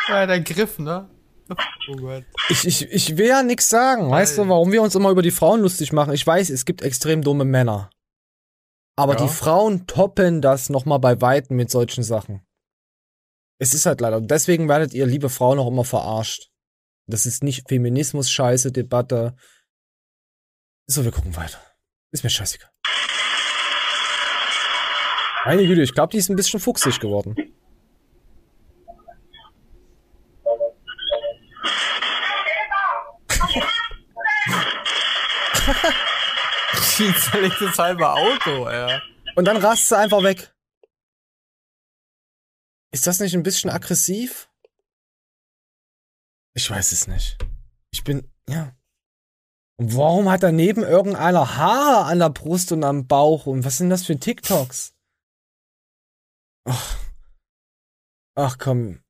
A: Ja, der Griff, ne? Oh Gott.
B: Ich, ich, ich will ja nix sagen. Weißt du, warum wir uns immer über die Frauen lustig machen? Ich weiß, es gibt extrem dumme Männer. Aber
A: Ja.
B: die Frauen toppen das nochmal bei Weitem mit solchen Sachen. Es ist halt leider. Deswegen werdet ihr, liebe Frauen, auch immer verarscht. Das ist nicht Feminismus-Scheiße, Debatte. So, wir gucken weiter. Ist mir scheißegal. Meine Güte, ich glaube, die ist ein bisschen fuchsig geworden.
A: Die zerlegt Auto, ey.
B: Und dann rast sie einfach weg. Ist das nicht ein bisschen aggressiv? Ich weiß es nicht. Ich bin, ja. Und warum hat daneben irgendeiner Haare an der Brust und am Bauch? Und was sind das für TikToks? Ach, Ach komm.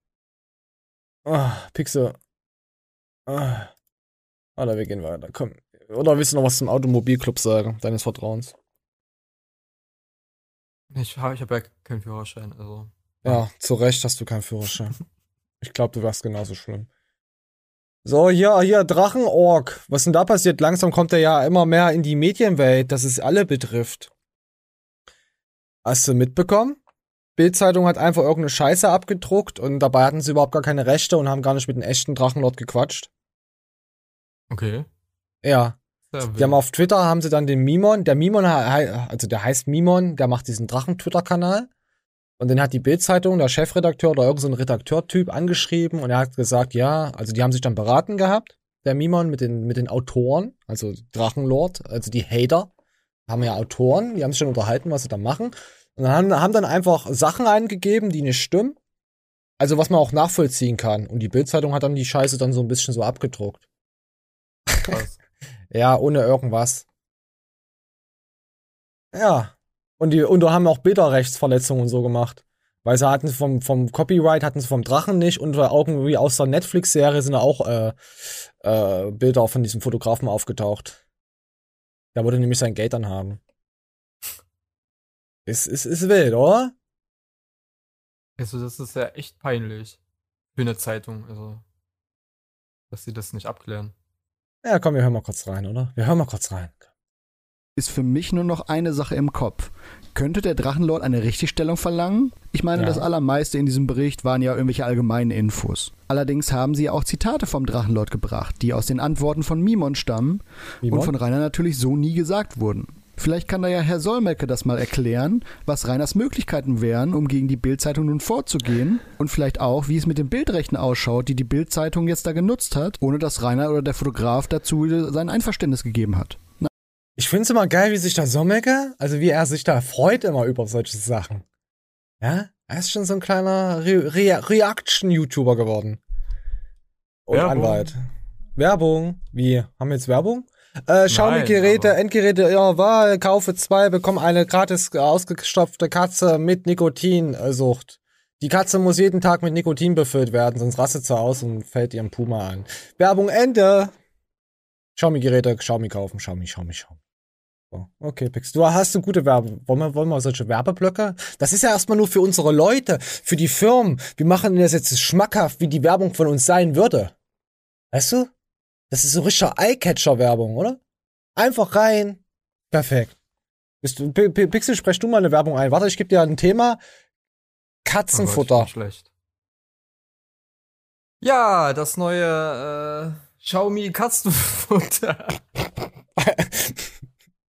B: Ach, Pixel. Ah. Oder wir gehen weiter. Komm. Oder willst du noch was zum Automobilclub sagen, deines Vertrauens?
A: Ich habe ich hab ja keinen Führerschein, also.
B: Ja, zu Recht hast du keinen Führerschein. <laughs> Ich glaube, du wärst genauso schlimm. So, hier, hier, Drachenorg. Was denn da passiert? Langsam kommt er ja immer mehr in die Medienwelt, dass es alle betrifft. Hast du mitbekommen? Bildzeitung hat einfach irgendeine Scheiße abgedruckt und dabei hatten sie überhaupt gar keine Rechte und haben gar nicht mit dem echten Drachenlord gequatscht.
A: Okay.
B: Ja. Die haben auf Twitter haben sie dann den Mimon, der Mimon, also der heißt Mimon, der macht diesen Drachen-Twitter-Kanal. Und den hat die Bild-Zeitung, der Chefredakteur oder irgendein so ein Redakteur-Typ angeschrieben und er hat gesagt, ja, also die haben sich dann beraten gehabt. der Mimon mit den, mit den Autoren, also Drachenlord, also die Hater, haben ja Autoren, die haben sich schon unterhalten, was sie da machen. Und dann haben, haben dann einfach Sachen eingegeben, die nicht stimmen. Also was man auch nachvollziehen kann. Und die Bildzeitung hat dann die Scheiße dann so ein bisschen so abgedruckt.
A: Krass.
B: Ja, ohne irgendwas. Ja. Und die, und da haben auch Bilderrechtsverletzungen und so gemacht. Weil sie hatten vom, vom Copyright hatten sie vom Drachen nicht und irgendwie aus der Netflix-Serie sind auch äh, äh, Bilder von diesem Fotografen aufgetaucht. Der wollte nämlich sein Geld dann haben. Ist, ist, ist wild, oder?
A: Also, das ist ja echt peinlich. Für eine Zeitung, also. Dass sie das nicht abklären.
B: Ja, komm, wir hören mal kurz rein, oder? Wir hören mal kurz rein.
L: ist für mich nur noch eine Sache im Kopf. Könnte der Drachenlord eine Richtigstellung verlangen? Ich meine,
B: Ja.
L: das allermeiste in diesem Bericht waren ja irgendwelche allgemeinen Infos. Allerdings haben sie auch Zitate vom Drachenlord gebracht, die aus den Antworten von Mimon stammen
B: Mimon?
L: und von Rainer natürlich so nie gesagt wurden. Vielleicht kann da ja Herr Solmecke das mal erklären, was Rainers Möglichkeiten wären, um gegen die Bildzeitung nun vorzugehen und vielleicht auch, wie es mit den Bildrechten ausschaut, die die Bildzeitung jetzt da genutzt hat, ohne dass Rainer oder der Fotograf dazu sein Einverständnis gegeben hat.
B: Ich find's immer geil, wie sich der Sommecke, also wie er sich da freut immer über solche Sachen. Ja? Er ist schon so ein kleiner Re Re Reaction-YouTuber geworden. Und
A: Werbung.
B: Anwalt. Werbung. Wie? Haben wir jetzt Werbung? Äh, Xiaomi-Geräte, Endgeräte ihrer Wahl, kaufe zwei, bekomme eine gratis ausgestopfte Katze mit Nikotinsucht. Die Katze muss jeden Tag mit Nikotin befüllt werden, sonst rastet sie aus und fällt ihrem Puma an. Werbung Ende. Xiaomi-Geräte, Xiaomi kaufen, Xiaomi, Xiaomi, Xiaomi. So, okay, Pix. Du hast eine gute Werbung. Wollen wir, wollen wir solche Werbeblöcke? Das ist ja erstmal nur für unsere Leute, für die Firmen. Wir machen das jetzt schmackhaft, wie die Werbung von uns sein würde. Weißt du? Das ist so richtiger Eyecatcher-Werbung, oder? Einfach rein. Perfekt. Bist du, P P Pixel, sprech du mal eine Werbung ein. Warte, ich gebe dir ein Thema.
A: Oh
B: Katzenfutter.
A: Gott, schlecht. Ja, das neue äh, Xiaomi Katzenfutter. <laughs>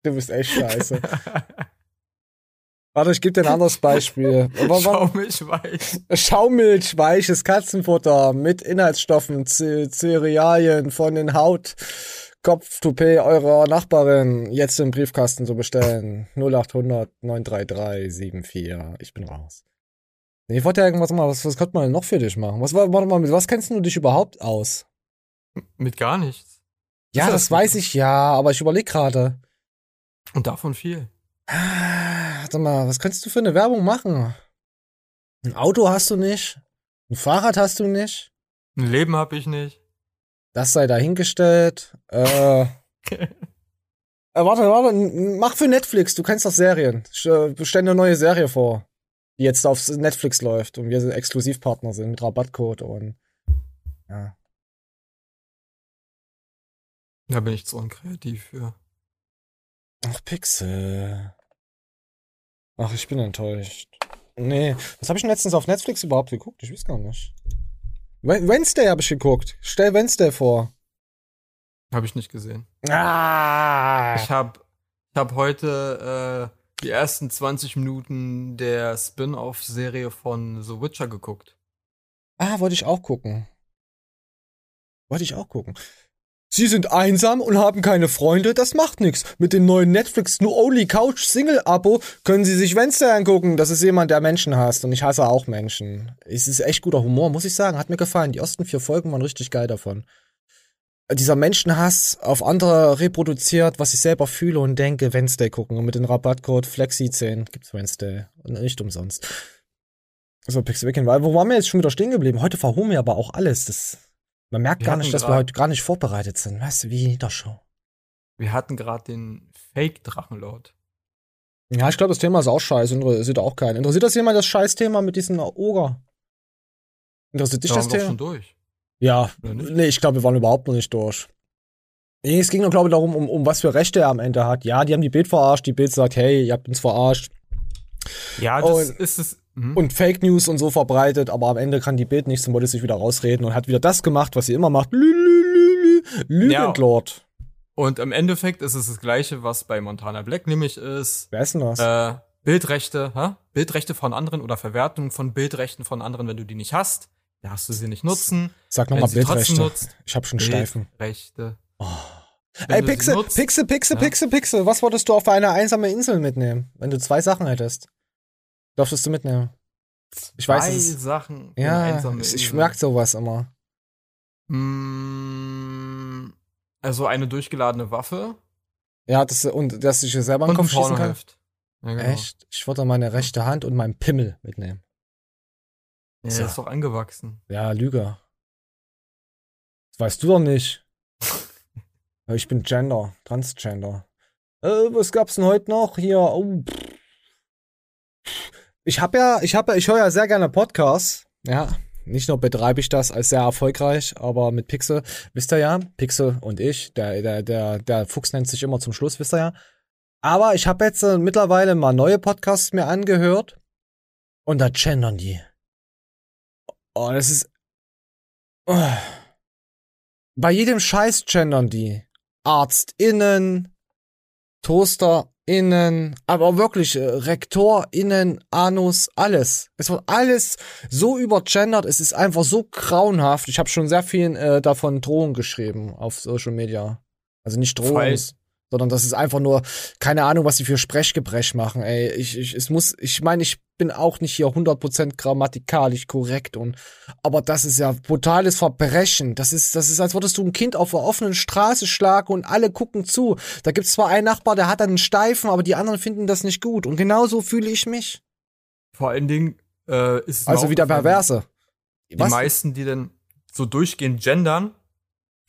B: du bist echt scheiße. <laughs> Warte, ich gebe dir ein anderes Beispiel. <laughs>
A: Schaumilch weiß.
B: Schaumilch, weiches Katzenfutter mit Inhaltsstoffen, Z Cerealien von den Haut, Kopftoupet eurer Nachbarin jetzt im Briefkasten zu bestellen. 0800 933 74. Ich bin raus. Nee, ich wollte ja irgendwas mal, was, was könnte man denn noch für dich machen? Was, war- warte mal, mit was kennst du dich überhaupt aus?
A: Mit gar nichts.
B: Ja,
A: Ist
B: das weiß ich ja, aber ich überlege gerade.
A: Und davon viel.
B: Warte mal, was könntest du für eine Werbung machen? Ein Auto hast du nicht. Ein Fahrrad hast du nicht.
A: Ein Leben habe ich nicht.
B: Das sei dahingestellt. Äh, <laughs> äh, warte, warte, mach für Netflix, du kennst doch Serien. Sch- äh, Stell eine neue Serie vor, die jetzt auf Netflix läuft und wir sind Exklusivpartner sind mit Rabattcode und ja.
A: Da bin ich zu unkreativ für.
B: Ach, Pixel. Ach, ich bin enttäuscht. Nee, was habe ich denn letztens auf Netflix überhaupt geguckt? Ich weiß gar nicht. Wednesday habe ich geguckt. Stell Wednesday vor.
A: Habe ich nicht gesehen.
B: Ah.
A: Ich habe ich hab heute äh, die ersten 20 Minuten der Spin-off-Serie von The Witcher geguckt.
B: Ah, wollte ich auch gucken. Wollte ich auch gucken. Sie sind einsam und haben keine Freunde, das macht nichts. Mit dem neuen Netflix No Only Couch Single Abo können Sie sich Wednesday angucken. Das ist jemand, der Menschen hasst und ich hasse auch Menschen. Es ist echt guter Humor, muss ich sagen. Hat mir gefallen. Die ersten vier Folgen waren richtig geil davon. Dieser Menschenhass auf andere reproduziert, was ich selber fühle und denke, Wednesday gucken. Und mit dem Rabattcode Flexi10 gibt's Wednesday. Und nicht umsonst. So, Pixel weil wo waren wir jetzt schon wieder stehen geblieben? Heute verhumen wir aber auch alles. Das, man merkt
A: Wir
B: gar nicht, dass wir heute gar nicht vorbereitet sind. Weißt du, wie in der Show.
A: Wir hatten gerade den Fake-Drachenlord.
B: Ja, ich glaube, das Thema ist auch scheiße. Interessiert auch keinen. Interessiert das jemand, das Scheißthema mit diesem Oger? Interessiert dich
A: Da
B: das
A: waren wir
B: Thema?
A: schon durch.
B: Ja, nee, ich glaube, wir waren überhaupt noch nicht durch. Nee, es ging nur, glaube ich, darum, um, um was für Rechte er am Ende hat. Ja, die haben die Bild verarscht, die Bild sagt, hey, ihr habt uns verarscht.
A: Ja, das
B: Und-
A: ist es. Mhm.
B: Und Fake News und so verbreitet, aber am Ende kann die Bild nichts und wollte sich wieder rausreden und hat wieder das gemacht, was sie immer macht. Lü, lü, lü, lü. Lügendlord.
A: Und im Endeffekt ist es das gleiche, was bei Montana Black nämlich ist.
B: Wer ist denn das?
A: Äh, Bildrechte, hä? Bildrechte von anderen oder Verwertung von Bildrechten von anderen, wenn du die nicht hast, darfst du sie nicht nutzen.
B: Sag nochmal Bildrechte.
A: nutzt,
B: Ich hab schon Steifen.
A: Bildrechte.
B: Oh.
A: Wenn
B: Ey, Pixel,
A: nutzt-
B: Pixel, Pixel,
A: Ja.
B: Pixel, Pixel. Was wolltest du auf eine einsame Insel mitnehmen, wenn du zwei Sachen hättest? Dürftest du mitnehmen? Ich weiß
A: Zwei
B: es.
A: Sachen.
B: Ja, ich
A: Insel.
B: merk sowas immer.
A: Mm, Also eine durchgeladene Waffe
B: Ja, das, und dass ich selber in den
A: und ein
B: Kopf schießen kann.
A: Ja, genau.
B: Echt? Ich würde meine rechte Hand und meinen Pimmel mitnehmen.
A: Ja,
B: So.
A: ist doch angewachsen.
B: Ja, Lüge. Das weißt du doch nicht. <laughs> Ich bin Gender, Transgender. Äh, was gab's denn heute noch? Hier, oh. pff. Ich hab ja, ich hab ja, ich höre ja sehr gerne Podcasts. Ja, nicht nur betreibe ich das als sehr erfolgreich, aber mit Pixel, wisst ihr ja, Pixel und ich, der, der, der, der Fuchs nennt sich immer zum Schluss, wisst ihr ja. Aber ich habe jetzt äh, mittlerweile mal neue Podcasts mir angehört und da gendern die. Oh, das ist. Oh. Bei jedem Scheiß gendern die. ArztInnen, ToasterInnen, aber wirklich äh, RektorInnen, Anus, alles. Es wird alles so übergendert, es ist einfach so grauenhaft. Ich habe schon sehr viel äh, davon Drohungen geschrieben auf Social Media. Also nicht Drohungen, sondern das ist einfach nur, keine Ahnung, was sie für Sprechgebrech machen, ey. Ich, ich, es muss, ich meine, ich bin auch nicht hier 100% grammatikalisch korrekt und, aber das ist ja brutales Verbrechen. Das ist, das ist, als würdest du ein Kind auf der offenen Straße schlagen und alle gucken zu. Da gibt's zwar einen Nachbar, der hat dann einen Steifen, aber die anderen finden das nicht gut. Und genauso fühle ich mich.
A: Vor allen Dingen äh, ist es
B: Also wieder perverse.
A: Die
B: Was?
A: meisten, die dann so durchgehend gendern,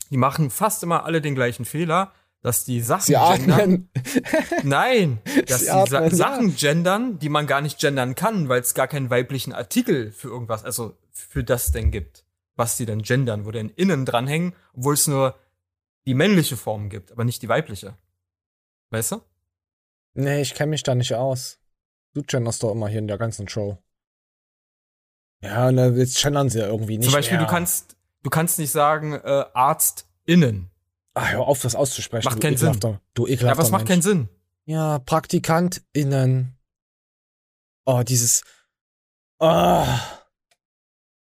A: die machen fast immer alle den gleichen Fehler, dass die Sachen
B: Sie
A: gendern. <laughs> Nein, <laughs> dass
B: Sie
A: die Sa
B: atmen, ja.
A: Sachen gendern, die man gar nicht gendern kann, weil es gar keinen weiblichen Artikel für irgendwas, also für das denn gibt, was die dann gendern, wo denn innen dranhängen, obwohl es nur die männliche Form gibt, aber nicht die weibliche. Weißt du?
B: Nee, ich kenne mich da nicht aus. Du genderst doch immer hier in der ganzen Show. Ja, ne, jetzt gendern sie ja irgendwie nicht
A: Zum Beispiel,
B: mehr.
A: du kannst, du kannst nicht sagen äh, ArztInnen.
B: Ach, hör auf, das auszusprechen.
A: Macht
B: du
A: keinen Sinn.
B: Du
A: Ja,
B: ekelhafter
A: aber es macht
B: Mensch.
A: keinen Sinn.
B: Ja, PraktikantInnen. Oh, dieses. Oh.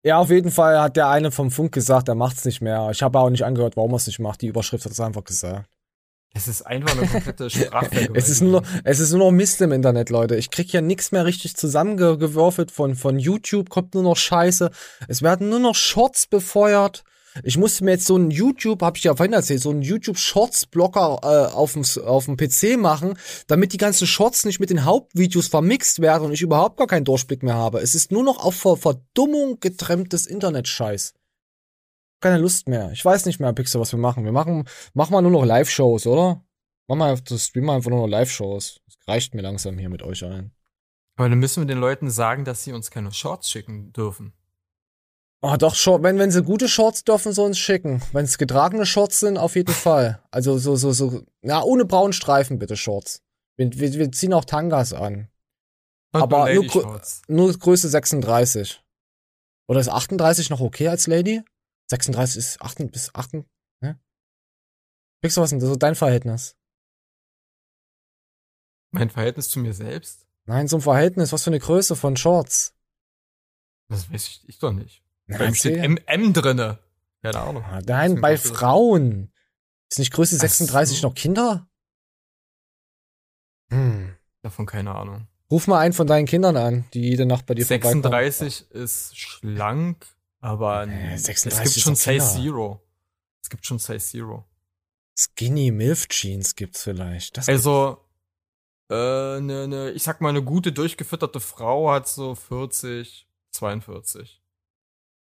B: Ja, auf jeden Fall hat der eine vom Funk gesagt, er macht's nicht mehr. Ich habe auch nicht angehört, warum er es nicht macht. Die Überschrift hat es einfach gesagt.
A: Es ist einfach eine komplette <laughs> Sprachvergewaltigung.
B: Es ist nur noch, es ist nur noch Mist im Internet, Leute. Ich krieg ja nichts mehr richtig zusammengewürfelt von, von YouTube, kommt nur noch Scheiße. Es werden nur noch Shorts befeuert. Ich musste mir jetzt so einen YouTube, habe ich ja vorhin erzählt, so einen YouTube-Shorts-Blocker äh, auf dem auf dem PC machen, damit die ganzen Shorts nicht mit den Hauptvideos vermixt werden und ich überhaupt gar keinen Durchblick mehr habe. Es ist nur noch auf Ver Verdummung getrenntes Internet-Scheiß. Keine Lust mehr. Ich weiß nicht mehr, Pixel, was wir machen. Wir machen, machen wir nur noch Live-Shows, oder? Machen wir das streamen wir einfach nur noch Live-Shows. Das reicht mir langsam hier mit euch ein.
A: Aber dann müssen wir den Leuten sagen, dass sie uns keine Shorts schicken dürfen.
B: Oh, doch, Short, wenn, wenn sie gute Shorts dürfen sie uns schicken. Wenn es getragene Shorts sind, auf jeden Fall. Also so, so, so, ja, ohne braunen Streifen bitte Shorts. Wir, wir, wir ziehen auch Tangas an.
A: Und
B: Aber nur, Grö- nur Größe 36. Oder ist 38 noch okay als Lady? 36 ist 8 bis 8. Ne? Kriegst du was denn? Das ist so dein Verhältnis.
A: Mein Verhältnis zu mir selbst?
B: Nein, so ein Verhältnis. Was für eine Größe von Shorts?
A: Das weiß ich, ich doch nicht.
B: Na,
A: Bei steht. M, M drinne. Keine Ahnung.
B: Ah, Nein, bei Frauen. Ist nicht Größe
A: Ach
B: 36
A: so.
B: noch Kinder? Hm.
A: Davon keine Ahnung.
B: Ruf mal einen von deinen Kindern an, die jede Nacht bei dir vorbeikommen.
A: 36 ist schlank, aber es
B: 36
A: gibt
B: ist
A: schon Size
B: Kinder.
A: Zero. Es gibt schon Size Zero.
B: Skinny Milf Jeans gibt's vielleicht. Das
A: Also, äh, ne, ne, ich sag mal, eine gute durchgefütterte Frau hat so 40, 42.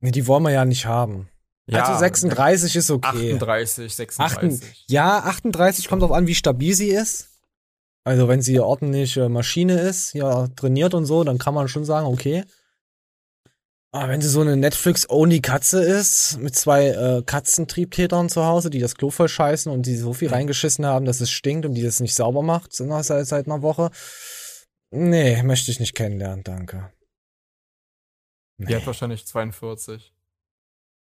B: nee, die wollen wir ja nicht haben. also 36 ist okay.
A: 38, 36.
B: Achten, ja, 38 kommt drauf an, wie stabil sie ist. Also wenn sie ordentliche Maschine ist, ja, trainiert und so, dann kann man schon sagen, okay. Aber wenn sie so eine Netflix-Only-Katze ist, mit zwei äh, Katzentriebtätern zu Hause, die das Klo voll scheißen und die so viel reingeschissen haben, dass es stinkt und die das nicht sauber macht seit, seit einer Woche. Nee, möchte ich nicht kennenlernen, danke.
A: Die hat wahrscheinlich 42.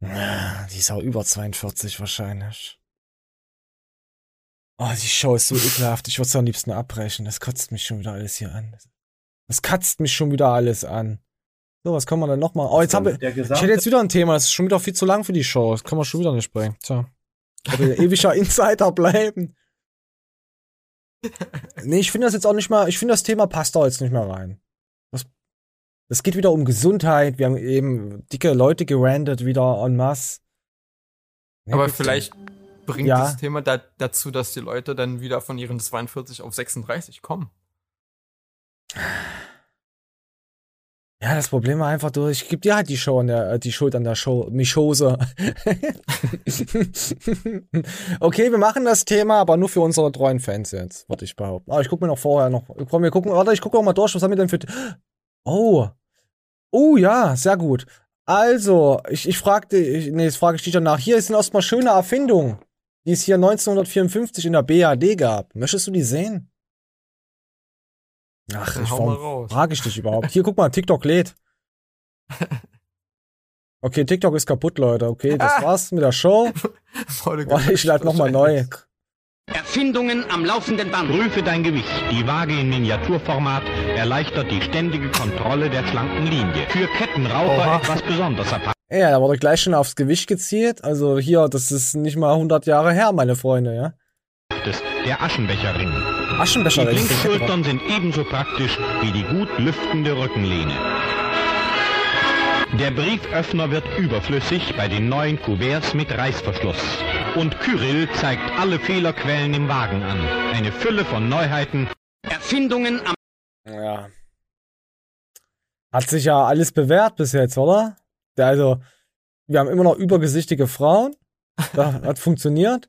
B: Ja, die ist auch über 42 wahrscheinlich. Oh, die Show ist so ekelhaft. Ich würde es am liebsten abbrechen. Das kotzt mich schon wieder alles hier an. Das kotzt mich schon wieder alles an. So, was kann man denn noch mal? Oh, jetzt haben wir.
M: Der
B: Ich
M: gesamte-
B: hätte jetzt wieder ein Thema, das ist schon wieder viel zu lang für die Show. Das kann man schon wieder nicht bringen. Tja. Oder ewiger <laughs> Insider bleiben. Nee, ich finde das jetzt auch nicht mal, ich finde das Thema passt da jetzt nicht mehr rein. Das geht wieder um Gesundheit. Wir haben eben dicke Leute gerandet, wieder en masse. Nee,
A: Aber vielleicht bringt
B: Ja.
A: das Thema da, dazu, dass die Leute dann wieder von ihren 42 auf 36 kommen.
B: Ja, das Problem war einfach durch. Ich gebe dir halt die Show an der, äh, die Schuld an der Show, Michose. <laughs> okay, wir machen das Thema, aber nur für unsere treuen Fans jetzt, würde ich behaupten. Aber ich gucke mir noch vorher noch. Komm, wir gucken, warte, ich gucke auch mal durch, was haben wir denn für. Oh. Oh ja, sehr gut. Also, ich, ich fragte, ich, nee, jetzt frage ich dich danach. Hier ist erstmal schöne Erfindung, die es hier 1954 in der BAD gab. Möchtest du die sehen? Ach, ich warum frage ich dich überhaupt? Hier, guck mal, TikTok lädt. <laughs> Okay, TikTok ist kaputt, Leute. Okay, das war's mit der Show. <laughs> Warte, ich lade nochmal neu.
N: Erfindungen am laufenden Band.
O: Prüfe dein Gewicht. Die Waage in Miniaturformat erleichtert die ständige Kontrolle der schlanken Linie. Für Kettenraucher
B: Oha.
O: etwas besonders apart.
B: Ja, da wurde gleich schon aufs Gewicht gezielt. Also hier, das ist nicht mal 100 Jahre her, meine Freunde, ja.
O: ist der Aschenbecherring.
B: Aschenbecherring.
O: Die Blinkschultern sind ebenso praktisch wie die gut lüftende Rückenlehne. Der Brieföffner wird überflüssig bei den neuen Kuverts mit Reißverschluss. Und Kyrill zeigt alle Fehlerquellen im Wagen an. Eine Fülle von Neuheiten.
N: Erfindungen am
B: Ja. Hat sich ja alles bewährt bis jetzt, oder? Der, also, wir haben immer noch übergesichtige Frauen. Das <laughs> hat funktioniert.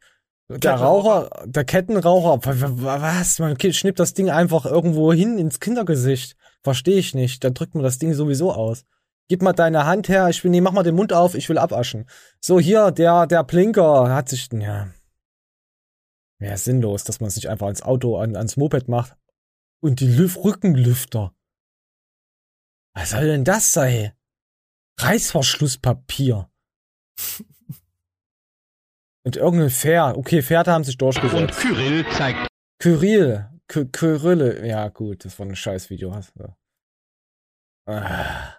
B: Der Raucher, der Kettenraucher, wa- wa- wa- was? Man schnippt das Ding einfach irgendwo hin ins Kindergesicht. Verstehe ich nicht. Dann drückt man das Ding sowieso aus. Gib mal deine Hand her, ich will, nee, mach mal den Mund auf, ich will abaschen. So, hier, der, der Blinker hat sich, ja. Ja, sinnlos, dass man es nicht einfach ans Auto, an, ans Moped macht. Und die Lüf Rückenlüfter. Was soll denn das sein? Reißverschlusspapier. <laughs> Und irgendein Pferd. Okay, Pferde haben sich
O: Und
B: durchgesetzt.
O: Kyrill zeigt
B: Kyrill. Ky Kyrille. Ja, gut, das war ein scheiß Video. du. Ah.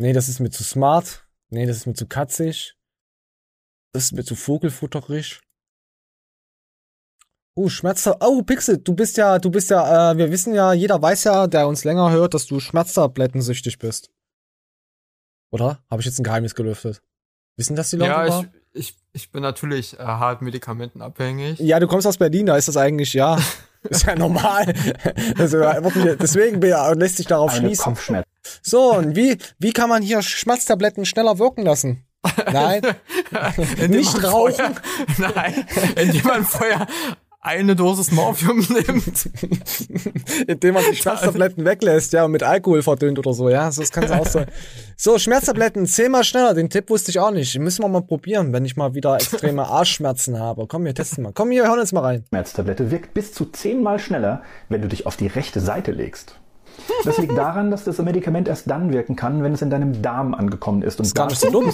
B: Nee, das ist mir zu smart. Nee, das ist mir zu katzig. Das ist mir zu vogelfutterig. Oh, Schmerztab. Oh, Pixel, du bist ja, du bist ja, äh, wir wissen ja, jeder weiß ja, der uns länger hört, dass du Schmerztablettensüchtig bist. Oder? Habe ich jetzt ein Geheimnis gelüftet? Wissen das die Leute?
A: Ja, ich? Ich, ich bin natürlich äh, hart medikamentenabhängig.
B: Ja, du kommst aus Berlin, da ist das eigentlich, ja. <laughs> Ist ja normal. also, deswegen lässt sich darauf
P: Eine
B: schließen.
P: Kopfschmerz.
B: So, und wie, wie kann man hier Schmerztabletten schneller wirken lassen? Nein. Nicht rauchen. <laughs>
A: Vorher, nein, indem man vorher <laughs> eine Dosis Morphium <laughs> nimmt.
B: Indem man die Schmerztabletten weglässt, ja, und mit Alkohol verdünnt oder so, ja. So, das kann es auch sein. So, Schmerztabletten, zehnmal schneller. Den Tipp wusste ich auch nicht. Müssen wir mal probieren, wenn ich mal wieder extreme Arschschmerzen habe. Komm, wir testen mal. Komm, hier, hören uns mal rein.
P: Schmerztablette wirkt bis zu zehnmal schneller, wenn du dich auf die rechte Seite legst. Das liegt daran, dass das Medikament erst dann wirken kann, wenn es in deinem Darm angekommen ist. Und
B: ist gar nicht so dumm.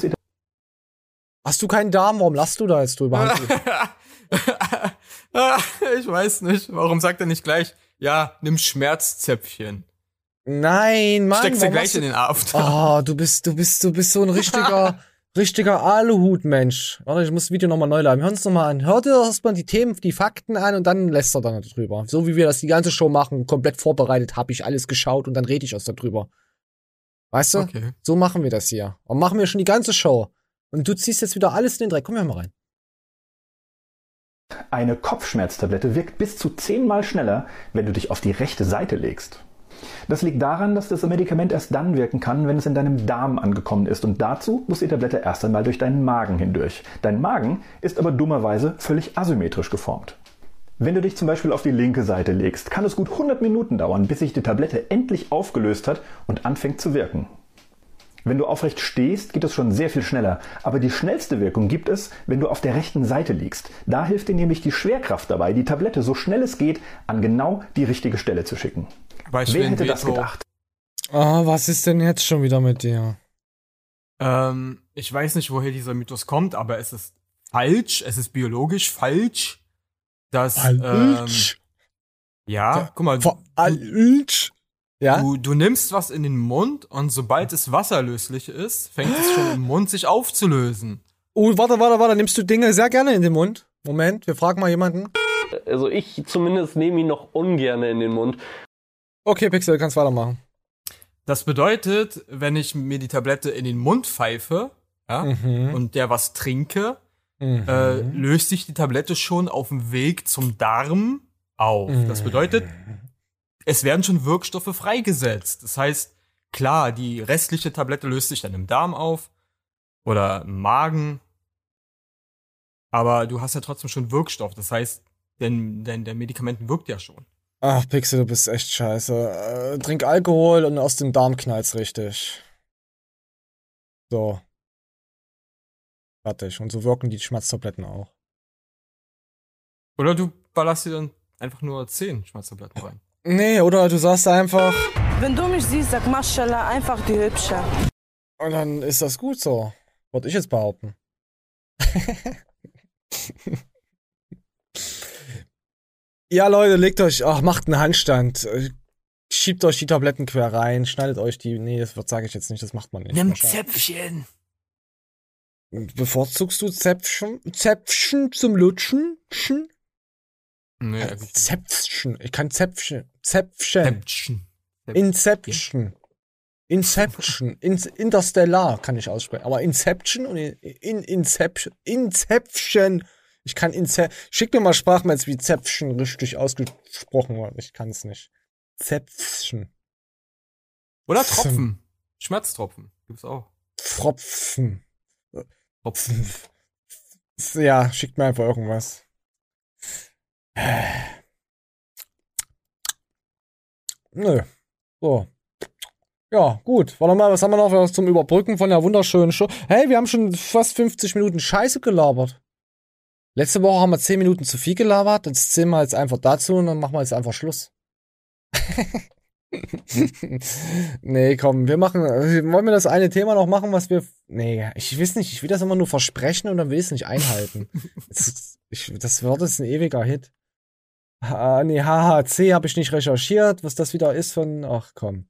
B: Hast du keinen Darm? Warum lachst du da jetzt drüber? <laughs> <laughs>
A: ich weiß nicht. Warum sagt er nicht gleich, ja, nimm Schmerzzäpfchen?
B: Nein, Mann.
A: Steckst du gleich in den After.
B: Oh, du bist, du bist, du bist so ein richtiger, <laughs> richtiger Aluhut-Mensch. Warte, ich muss das Video nochmal neu laden. Wir hören uns nochmal an. Hör dir erstmal die Themen, die Fakten an und dann lässt er dann drüber. So wie wir das die ganze Show machen, komplett vorbereitet, habe ich alles geschaut und dann rede ich erst darüber. Weißt du?
A: Okay.
B: So machen wir das hier. Und machen wir schon die ganze Show. Und du ziehst jetzt wieder alles in den Dreck. Komm, wir mal rein.
P: Eine Kopfschmerztablette wirkt bis zu zehnmal schneller, wenn du dich auf die rechte Seite legst. Das liegt daran, dass das Medikament erst dann wirken kann, wenn es in deinem Darm angekommen ist. Und dazu muss die Tablette erst einmal durch deinen Magen hindurch. Dein Magen ist aber dummerweise völlig asymmetrisch geformt. Wenn du dich zum Beispiel auf die linke Seite legst, kann es gut 100 Minuten dauern, bis sich die Tablette endlich aufgelöst hat und anfängt zu wirken. Wenn du aufrecht stehst, geht es schon sehr viel schneller. Aber die schnellste Wirkung gibt es, wenn du auf der rechten Seite liegst. Da hilft dir nämlich die Schwerkraft dabei, die Tablette so schnell es geht an genau die richtige Stelle zu schicken.
A: Beispiel
P: Wer hätte das gedacht?
B: Oh, was ist denn jetzt schon wieder mit dir?
A: Ähm, ich weiß nicht, woher dieser Mythos kommt, aber es ist falsch, es ist biologisch falsch, dass ähm,
B: Falsch.
A: ja, guck mal,
B: Falsch. Ja?
A: Du, du nimmst was in den Mund und sobald es wasserlöslich ist, fängt es schon im Mund sich aufzulösen.
B: Oh, warte, warte, warte. Nimmst du Dinge sehr gerne in den Mund? Moment, wir fragen mal jemanden.
M: Also ich zumindest nehme ihn noch ungern in den Mund.
B: Okay, Pixel, du kannst weitermachen.
A: Das bedeutet, wenn ich mir die Tablette in den Mund pfeife ja,
B: Mhm.
A: und der was trinke,
B: Mhm.
A: äh, löst sich die Tablette schon auf dem Weg zum Darm auf. Das bedeutet, es werden schon Wirkstoffe freigesetzt. Das heißt, klar, die restliche Tablette löst sich dann im Darm auf oder im Magen. Aber du hast ja trotzdem schon Wirkstoff. Das heißt, denn, denn der Medikament wirkt ja schon.
B: Ach, Pixel, du bist echt scheiße. Äh, trink Alkohol und aus dem Darm knallt's richtig. So. Fertig. Und so wirken die Schmerztabletten auch.
A: Oder du ballerst dir dann einfach nur 10 Schmerztabletten rein.
B: Nee, oder du sagst einfach,
G: Wenn du mich siehst, sag Maschallah, einfach die Hübsche.
B: und dann ist das gut so. Würde ich jetzt behaupten. <laughs> ja, Leute, legt euch, ach, macht einen Handstand. Schiebt euch die Tabletten quer rein, schneidet euch die. Nee, das sage ich jetzt nicht, das macht man nicht.
A: Nimm. Zäpfchen.
B: Bevorzugst du Zäpfchen, Zäpfchen zum Lutschen? Schen?
A: Nee,
B: Äh, Zäpfchen. Ich kann Zäpfchen. Zäpfchen.
A: Zäpfchen.
B: Inception. Inception. In Interstellar kann ich aussprechen. Aber Inception und in, in Inception. Inception. Ich kann Ince Schick mir mal Sprachmails, wie Zäpfchen richtig ausgesprochen wird. Ich kann es nicht. Zäpfchen.
A: Oder Tropfen. Schmerztropfen. Gibt's auch.
B: Tropfen.
A: Tropfen. <laughs>
B: Ja, schickt mir einfach irgendwas. <sighs> Nö. So. Ja, gut. Warte mal, was haben wir noch was zum Überbrücken von der wunderschönen Show? Hey, wir haben schon fast 50 Minuten Scheiße gelabert. Letzte Woche haben wir 10 Minuten zu viel gelabert. Jetzt zählen wir jetzt einfach dazu und dann machen wir jetzt einfach Schluss. <laughs> nee, komm, wir machen, wollen wir das eine Thema noch machen, was wir, nee, ich weiß nicht, ich will das immer nur versprechen und dann will ich es nicht einhalten. <laughs> das, ich, das wird jetzt ein ewiger Hit. Ah, nee, HHC habe ich nicht recherchiert, was das wieder ist von, ach komm.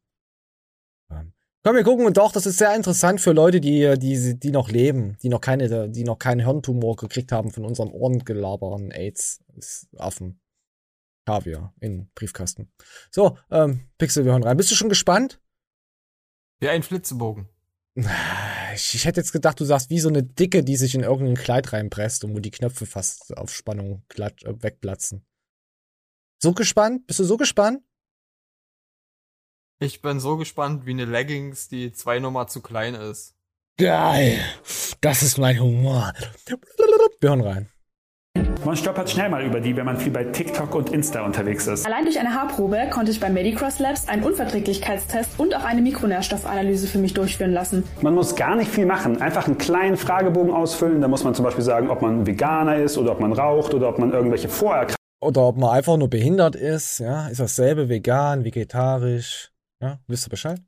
B: Komm, wir gucken und doch, das ist sehr interessant für Leute, die, die, die noch leben, die noch keine, die noch keinen Hirntumor gekriegt haben von unserem Ohrengelabern AIDS, Affen. Kaviar in Briefkasten. So, ähm, Pixel, wir hören rein. Bist du schon gespannt?
A: Wie ein Flitzebogen.
B: Ich, ich hätte jetzt gedacht, du sagst wie so eine Dicke, die sich in irgendein Kleid reinpresst und wo die Knöpfe fast auf Spannung klatsch, äh, wegplatzen. So gespannt? Bist du so gespannt?
A: Ich bin so gespannt wie eine Leggings, die zwei Nummer zu klein ist.
B: Geil. Das ist mein Humor. Wir hören rein.
Q: Man stolpert schnell mal über die, wenn man viel bei TikTok und Insta unterwegs ist.
R: Allein durch eine Haarprobe konnte ich bei Medicross Labs einen Unverträglichkeitstest und auch eine Mikronährstoffanalyse für mich durchführen lassen.
Q: Man muss gar nicht viel machen. Einfach einen kleinen Fragebogen ausfüllen. Da muss man zum Beispiel sagen, ob man Veganer ist oder ob man raucht oder ob man irgendwelche Vorerkrankungen
B: Oder ob man einfach nur behindert ist, ja? Ist dasselbe vegan, vegetarisch? Ja, wisst ihr Bescheid?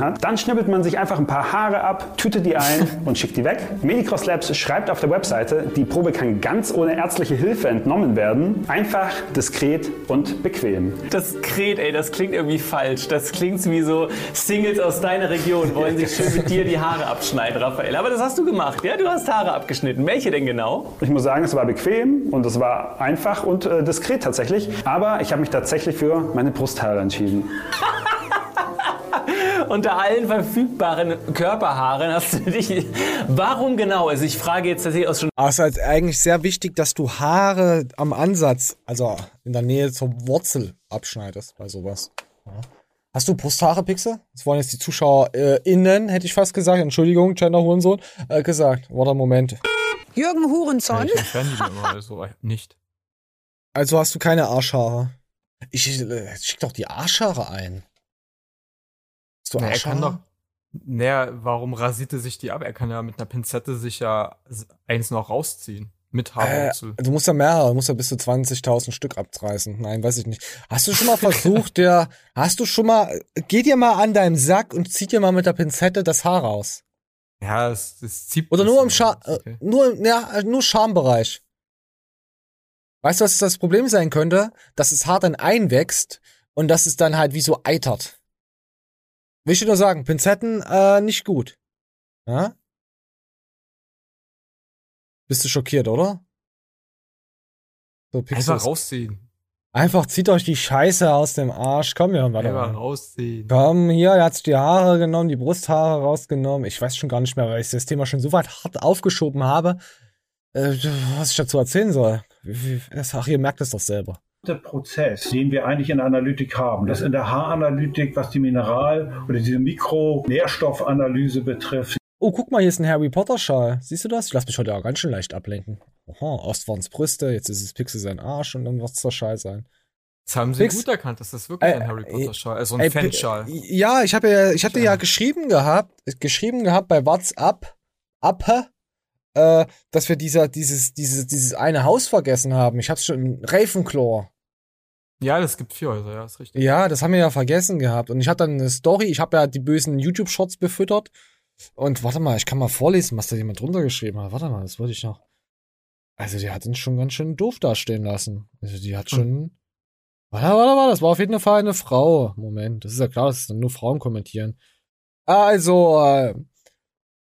Q: hat. Dann schnippelt man sich einfach ein paar Haare ab, tütet die ein <laughs> und schickt die weg. Medicross Labs schreibt auf der Webseite, die Probe kann ganz ohne ärztliche Hilfe entnommen werden. Einfach, diskret und bequem.
M: Diskret, ey, das klingt irgendwie falsch. Das klingt wie so Singles aus deiner Region wollen sich schön mit dir die Haare abschneiden, Raphael. Aber das hast du gemacht, ja? Du hast Haare abgeschnitten. Welche denn genau?
Q: Ich muss sagen, es war bequem und es war einfach und äh, diskret tatsächlich. Aber ich habe mich tatsächlich für meine Brusthaare entschieden. <laughs>
M: Unter allen verfügbaren Körperhaaren hast du dich. Warum genau? Also ich frage jetzt tatsächlich aus schon.
B: Aber es ist halt eigentlich sehr wichtig, dass du Haare am Ansatz, also in der Nähe zur Wurzel abschneidest bei sowas. Ja. Hast du Brusthaare, Pixel? Das wollen jetzt die Zuschauer äh, innen, hätte ich fast gesagt. Entschuldigung, Gender Hurensohn. Äh, gesagt. Warte, Moment.
S: Jürgen Hurensohn?
A: Ich die mir immer, also nicht.
B: Also hast du keine Arschhaare. Ich äh, schick doch die Arschhaare ein. Du
A: Na, er
B: Arschhaare?
A: kann doch. Naja, warum rasiert er sich die ab? Er kann ja mit einer Pinzette sich ja eins noch rausziehen. Mit
B: Äh,
A: Haarwurzel.
B: du musst ja mehrere, du musst ja bis zu 20.000 Stück abreißen. Nein, weiß ich nicht. Hast du schon mal versucht, <laughs> der, hast du schon mal, geh dir mal an deinem Sack und zieh dir mal mit der Pinzette das Haar raus.
A: ja, es, es zieht.
B: Oder nur im. Scha
A: Okay.
B: äh, nur, ja, äh, nur Schambereich. Weißt du, was das Problem sein könnte? Dass das Haar dann einwächst und dass es dann halt wie so eitert. Will ich dir nur sagen, Pinzetten äh, nicht gut. Ja? Bist du schockiert, oder? So.
A: Einfach rausziehen.
B: Einfach zieht euch die Scheiße aus dem Arsch. Komm, ja, warte
A: Einfach
B: mal.
A: rausziehen.
B: Komm, hier, er hat sich die Haare genommen, die Brusthaare rausgenommen. Ich weiß schon gar nicht mehr, weil ich das Thema schon so weit hart aufgeschoben habe, äh, was ich dazu erzählen soll. Ach, ihr merkt es doch selber.
T: Der Prozess, den wir eigentlich in der Analytik haben, das in der Haaranalytik, was die Mineral- oder diese Mikronährstoffanalyse betrifft,
B: Oh, guck mal, hier ist ein Harry Potter Schal. Siehst du das? Ich lass mich heute auch ganz schön leicht ablenken. Aha, erst waren's Brüste, jetzt ist es Pixel sein Arsch und dann wird's der Schal sein.
A: Das haben sie
B: Pix-
A: gut erkannt, dass das wirklich
B: Äh,
A: ein Harry
B: äh,
A: Potter Schal, also ein
B: Pi-
A: Fanschal.
B: Ja, ich habe ja, ich hatte ja geschrieben gehabt, geschrieben gehabt bei WhatsApp, ab, äh, dass wir dieser, dieses, dieses, dieses eine Haus vergessen haben. Ich hab's schon, Ravenclaw.
A: Ja, das gibt vier Häuser, ja, ist richtig.
B: Ja, das haben wir ja vergessen gehabt. Und ich hatte dann eine Story, ich habe ja die bösen YouTube-Shorts befüttert. Und warte mal, ich kann mal vorlesen, was da jemand drunter geschrieben hat. Warte mal, das wollte ich noch. Also, die hat uns schon ganz schön doof dastehen lassen. Also, die hat schon. Warte, warte, warte, das war auf jeden Fall eine Frau. Moment, das ist ja klar, dass dann nur Frauen kommentieren. Also, äh,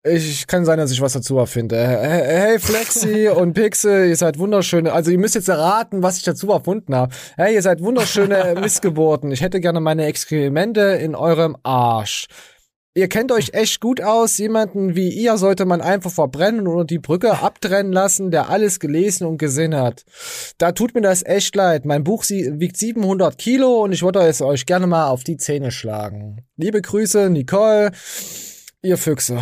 B: ich kann sein, dass ich was dazu erfinde. Hey, Flexi <laughs> und Pixel, ihr seid wunderschöne. Also ihr müsst jetzt erraten, was ich dazu erfunden habe. Hey, ihr seid wunderschöne <laughs> Missgeburten. Ich hätte gerne meine Exkremente in eurem Arsch. Ihr kennt euch echt gut aus. Jemanden wie ihr sollte man einfach verbrennen oder die Brücke abtrennen lassen, der alles gelesen und gesehen hat. Da tut mir das echt leid. Mein Buch wiegt 700 Kilo und ich würde es euch gerne mal auf die Zähne schlagen. Liebe Grüße, Nicole, ihr Füchse.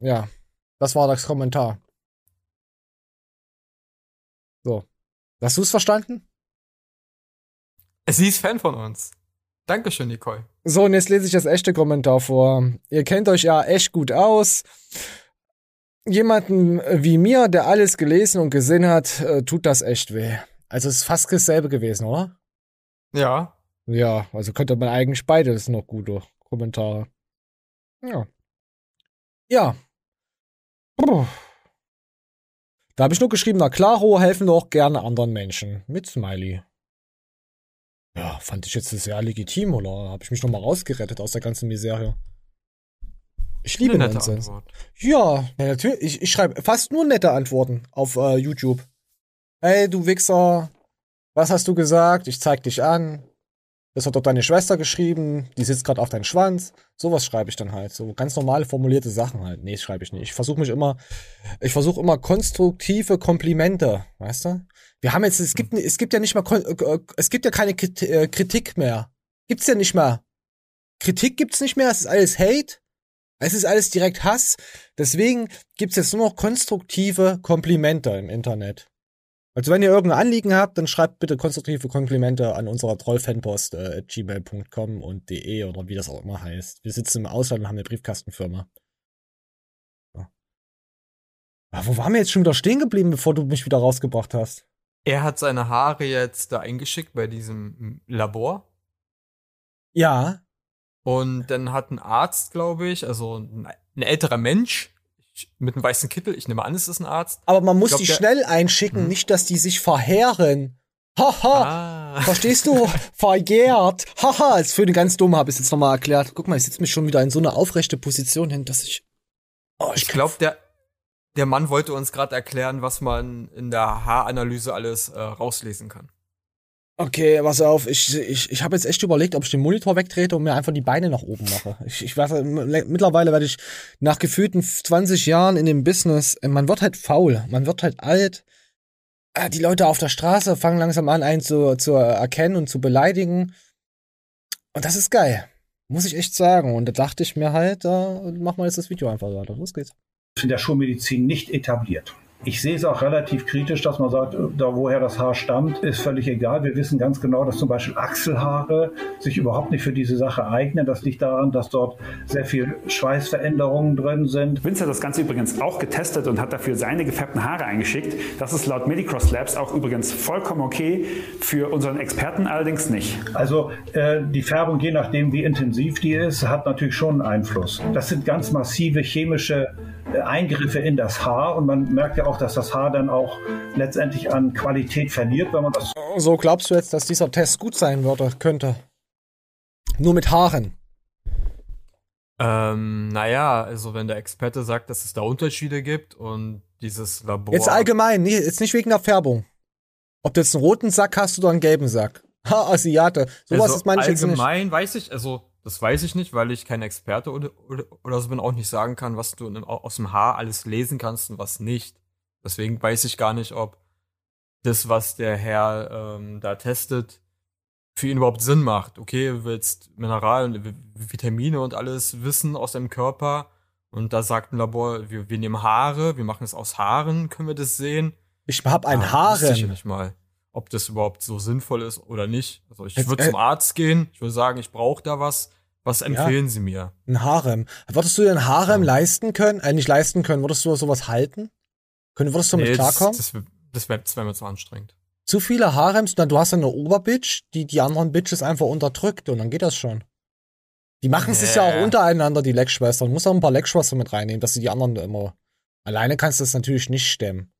B: Ja, das war das Kommentar. So. Hast du es verstanden?
A: Sie ist Fan von uns. Dankeschön, Nicole.
B: So, und jetzt lese ich das echte Kommentar vor. Ihr kennt euch ja echt gut aus. Jemanden wie mir, der alles gelesen und gesehen hat, äh, tut das echt weh. Also es ist fast dasselbe gewesen, oder?
A: Ja.
B: Ja, also könnte man eigentlich beides noch gute Kommentare. Ja. Ja. Da habe ich nur geschrieben, na klaro, helfen doch gerne anderen Menschen. Mit Smiley. Ja, fand ich jetzt sehr legitim, oder habe ich mich nochmal rausgerettet aus der ganzen Misere? Ich liebe Nonsens.
A: Antwort.
B: Ja, ja, natürlich. Ich, ich schreibe fast nur nette Antworten auf äh, YouTube. Hey, du Wichser, was hast du gesagt? Ich zeig dich an. Das hat doch deine Schwester geschrieben, die sitzt gerade auf deinem Schwanz. Sowas schreibe ich dann halt. So ganz normale formulierte Sachen halt. Nee, schreibe ich nicht. Ich versuche mich immer, ich versuche immer konstruktive Komplimente, weißt du? Wir haben jetzt, es gibt, es gibt ja nicht mal, äh, es gibt ja keine äh, Kritik mehr. Gibt's ja nicht mehr. Kritik gibt's nicht mehr, es ist alles Hate. Es ist alles direkt Hass. Deswegen gibt's jetzt nur noch konstruktive Komplimente im Internet. Also wenn ihr irgendein Anliegen habt, dann schreibt bitte konstruktive Komplimente an unserer Trollfanpost äh, at gmail.com und de oder wie das auch immer heißt. Wir sitzen im Ausland und haben eine Briefkastenfirma. Ja. Aber wo waren wir jetzt schon wieder stehen geblieben, bevor du mich wieder rausgebracht hast?
A: Er hat seine Haare jetzt da eingeschickt bei diesem Labor.
B: Ja.
A: Und dann hat ein Arzt, glaube ich, also ein, ein älterer Mensch mit einem weißen Kittel, ich nehme an, es ist ein Arzt.
B: Aber man muss
A: Ich glaub,
B: die schnell einschicken, nicht, dass die sich verheeren. Haha, verstehst du? Verjährt. Haha, ist für den ganz dumm, habe ich jetzt nochmal erklärt. Guck mal, ich sitze mich schon wieder in so eine aufrechte Position hin, dass ich. Oh,
A: Ich glaube, der, der Mann wollte uns gerade erklären, was man in der Haaranalyse alles äh, rauslesen kann.
B: Okay, pass auf, ich, ich, ich habe jetzt echt überlegt, ob ich den Monitor wegtrete und mir einfach die Beine nach oben mache. Ich, ich weiß, mittlerweile werde ich nach gefühlten 20 Jahren in dem Business, äh, man wird halt faul, man wird halt alt. Äh, Die Leute auf der Straße fangen langsam an, einen zu, zu erkennen und zu beleidigen. Und das ist geil. Muss ich echt sagen. Und da dachte ich mir halt, da machen wir jetzt das Video einfach weiter. Los geht's.
T: in der Schulmedizin nicht etabliert. Ich sehe es auch relativ kritisch, dass man sagt, da woher das Haar stammt, ist völlig egal. Wir wissen ganz genau, dass zum Beispiel Achselhaare sich überhaupt nicht für diese Sache eignen. Das liegt daran, dass dort sehr viel Schweißveränderungen drin sind.
Q: Vince hat das Ganze übrigens auch getestet und hat dafür seine gefärbten Haare eingeschickt. Das ist laut Medicross Labs auch übrigens vollkommen okay, für unseren Experten allerdings nicht.
T: Also äh, die Färbung, je nachdem wie intensiv die ist, hat natürlich schon einen Einfluss. Das sind ganz massive chemische Eingriffe in das Haar und man merkt ja auch, dass das Haar dann auch letztendlich an Qualität verliert, wenn man das
B: So glaubst du jetzt, dass dieser Test gut sein würde, könnte? Nur mit Haaren.
A: Ähm, naja, also wenn der Experte sagt, dass es da Unterschiede gibt und dieses Labor.
B: Jetzt allgemein, jetzt nicht wegen der Färbung. Ob du jetzt einen roten Sack hast oder einen gelben Sack. Ha, Asiate. Sowas
A: also
B: ist manchmal jetzt nicht.
A: allgemein weiß ich, also das weiß ich nicht, weil ich kein Experte oder, oder, oder so bin, auch nicht sagen kann, was du aus dem Haar alles lesen kannst und was nicht. Deswegen weiß ich gar nicht, ob das, was der Herr ähm, da testet, für ihn überhaupt Sinn macht. Okay, du willst Mineral und Vi- Vitamine und alles wissen aus deinem Körper. Und da sagt ein Labor, wir, wir nehmen Haare, wir machen es aus Haaren, können wir das sehen?
B: Ich hab ein
A: Ah, wüsste Ich
B: Harem.
A: nicht mal, ob das überhaupt so sinnvoll ist oder nicht. Also ich würde
B: äh,
A: zum Arzt gehen, ich würde sagen, ich brauche da was. Was empfehlen Sie mir?
B: Ein Harem. Würdest du dir ein Harem leisten können? Äh, nicht leisten können. Würdest du sowas halten? Können, würdest du damit
A: Nee, das-
B: klarkommen?
A: Das, das wäre das wär mir zu anstrengend.
B: Zu viele Harems, dann du hast eine Oberbitch, die die anderen Bitches einfach unterdrückt und dann geht das schon. Die machen es sich ja auch
A: Nee.
B: untereinander, die Leckschwestern. Du musst auch ein paar Leckschwestern mit reinnehmen, dass sie die anderen immer. Alleine kannst du das natürlich nicht stemmen.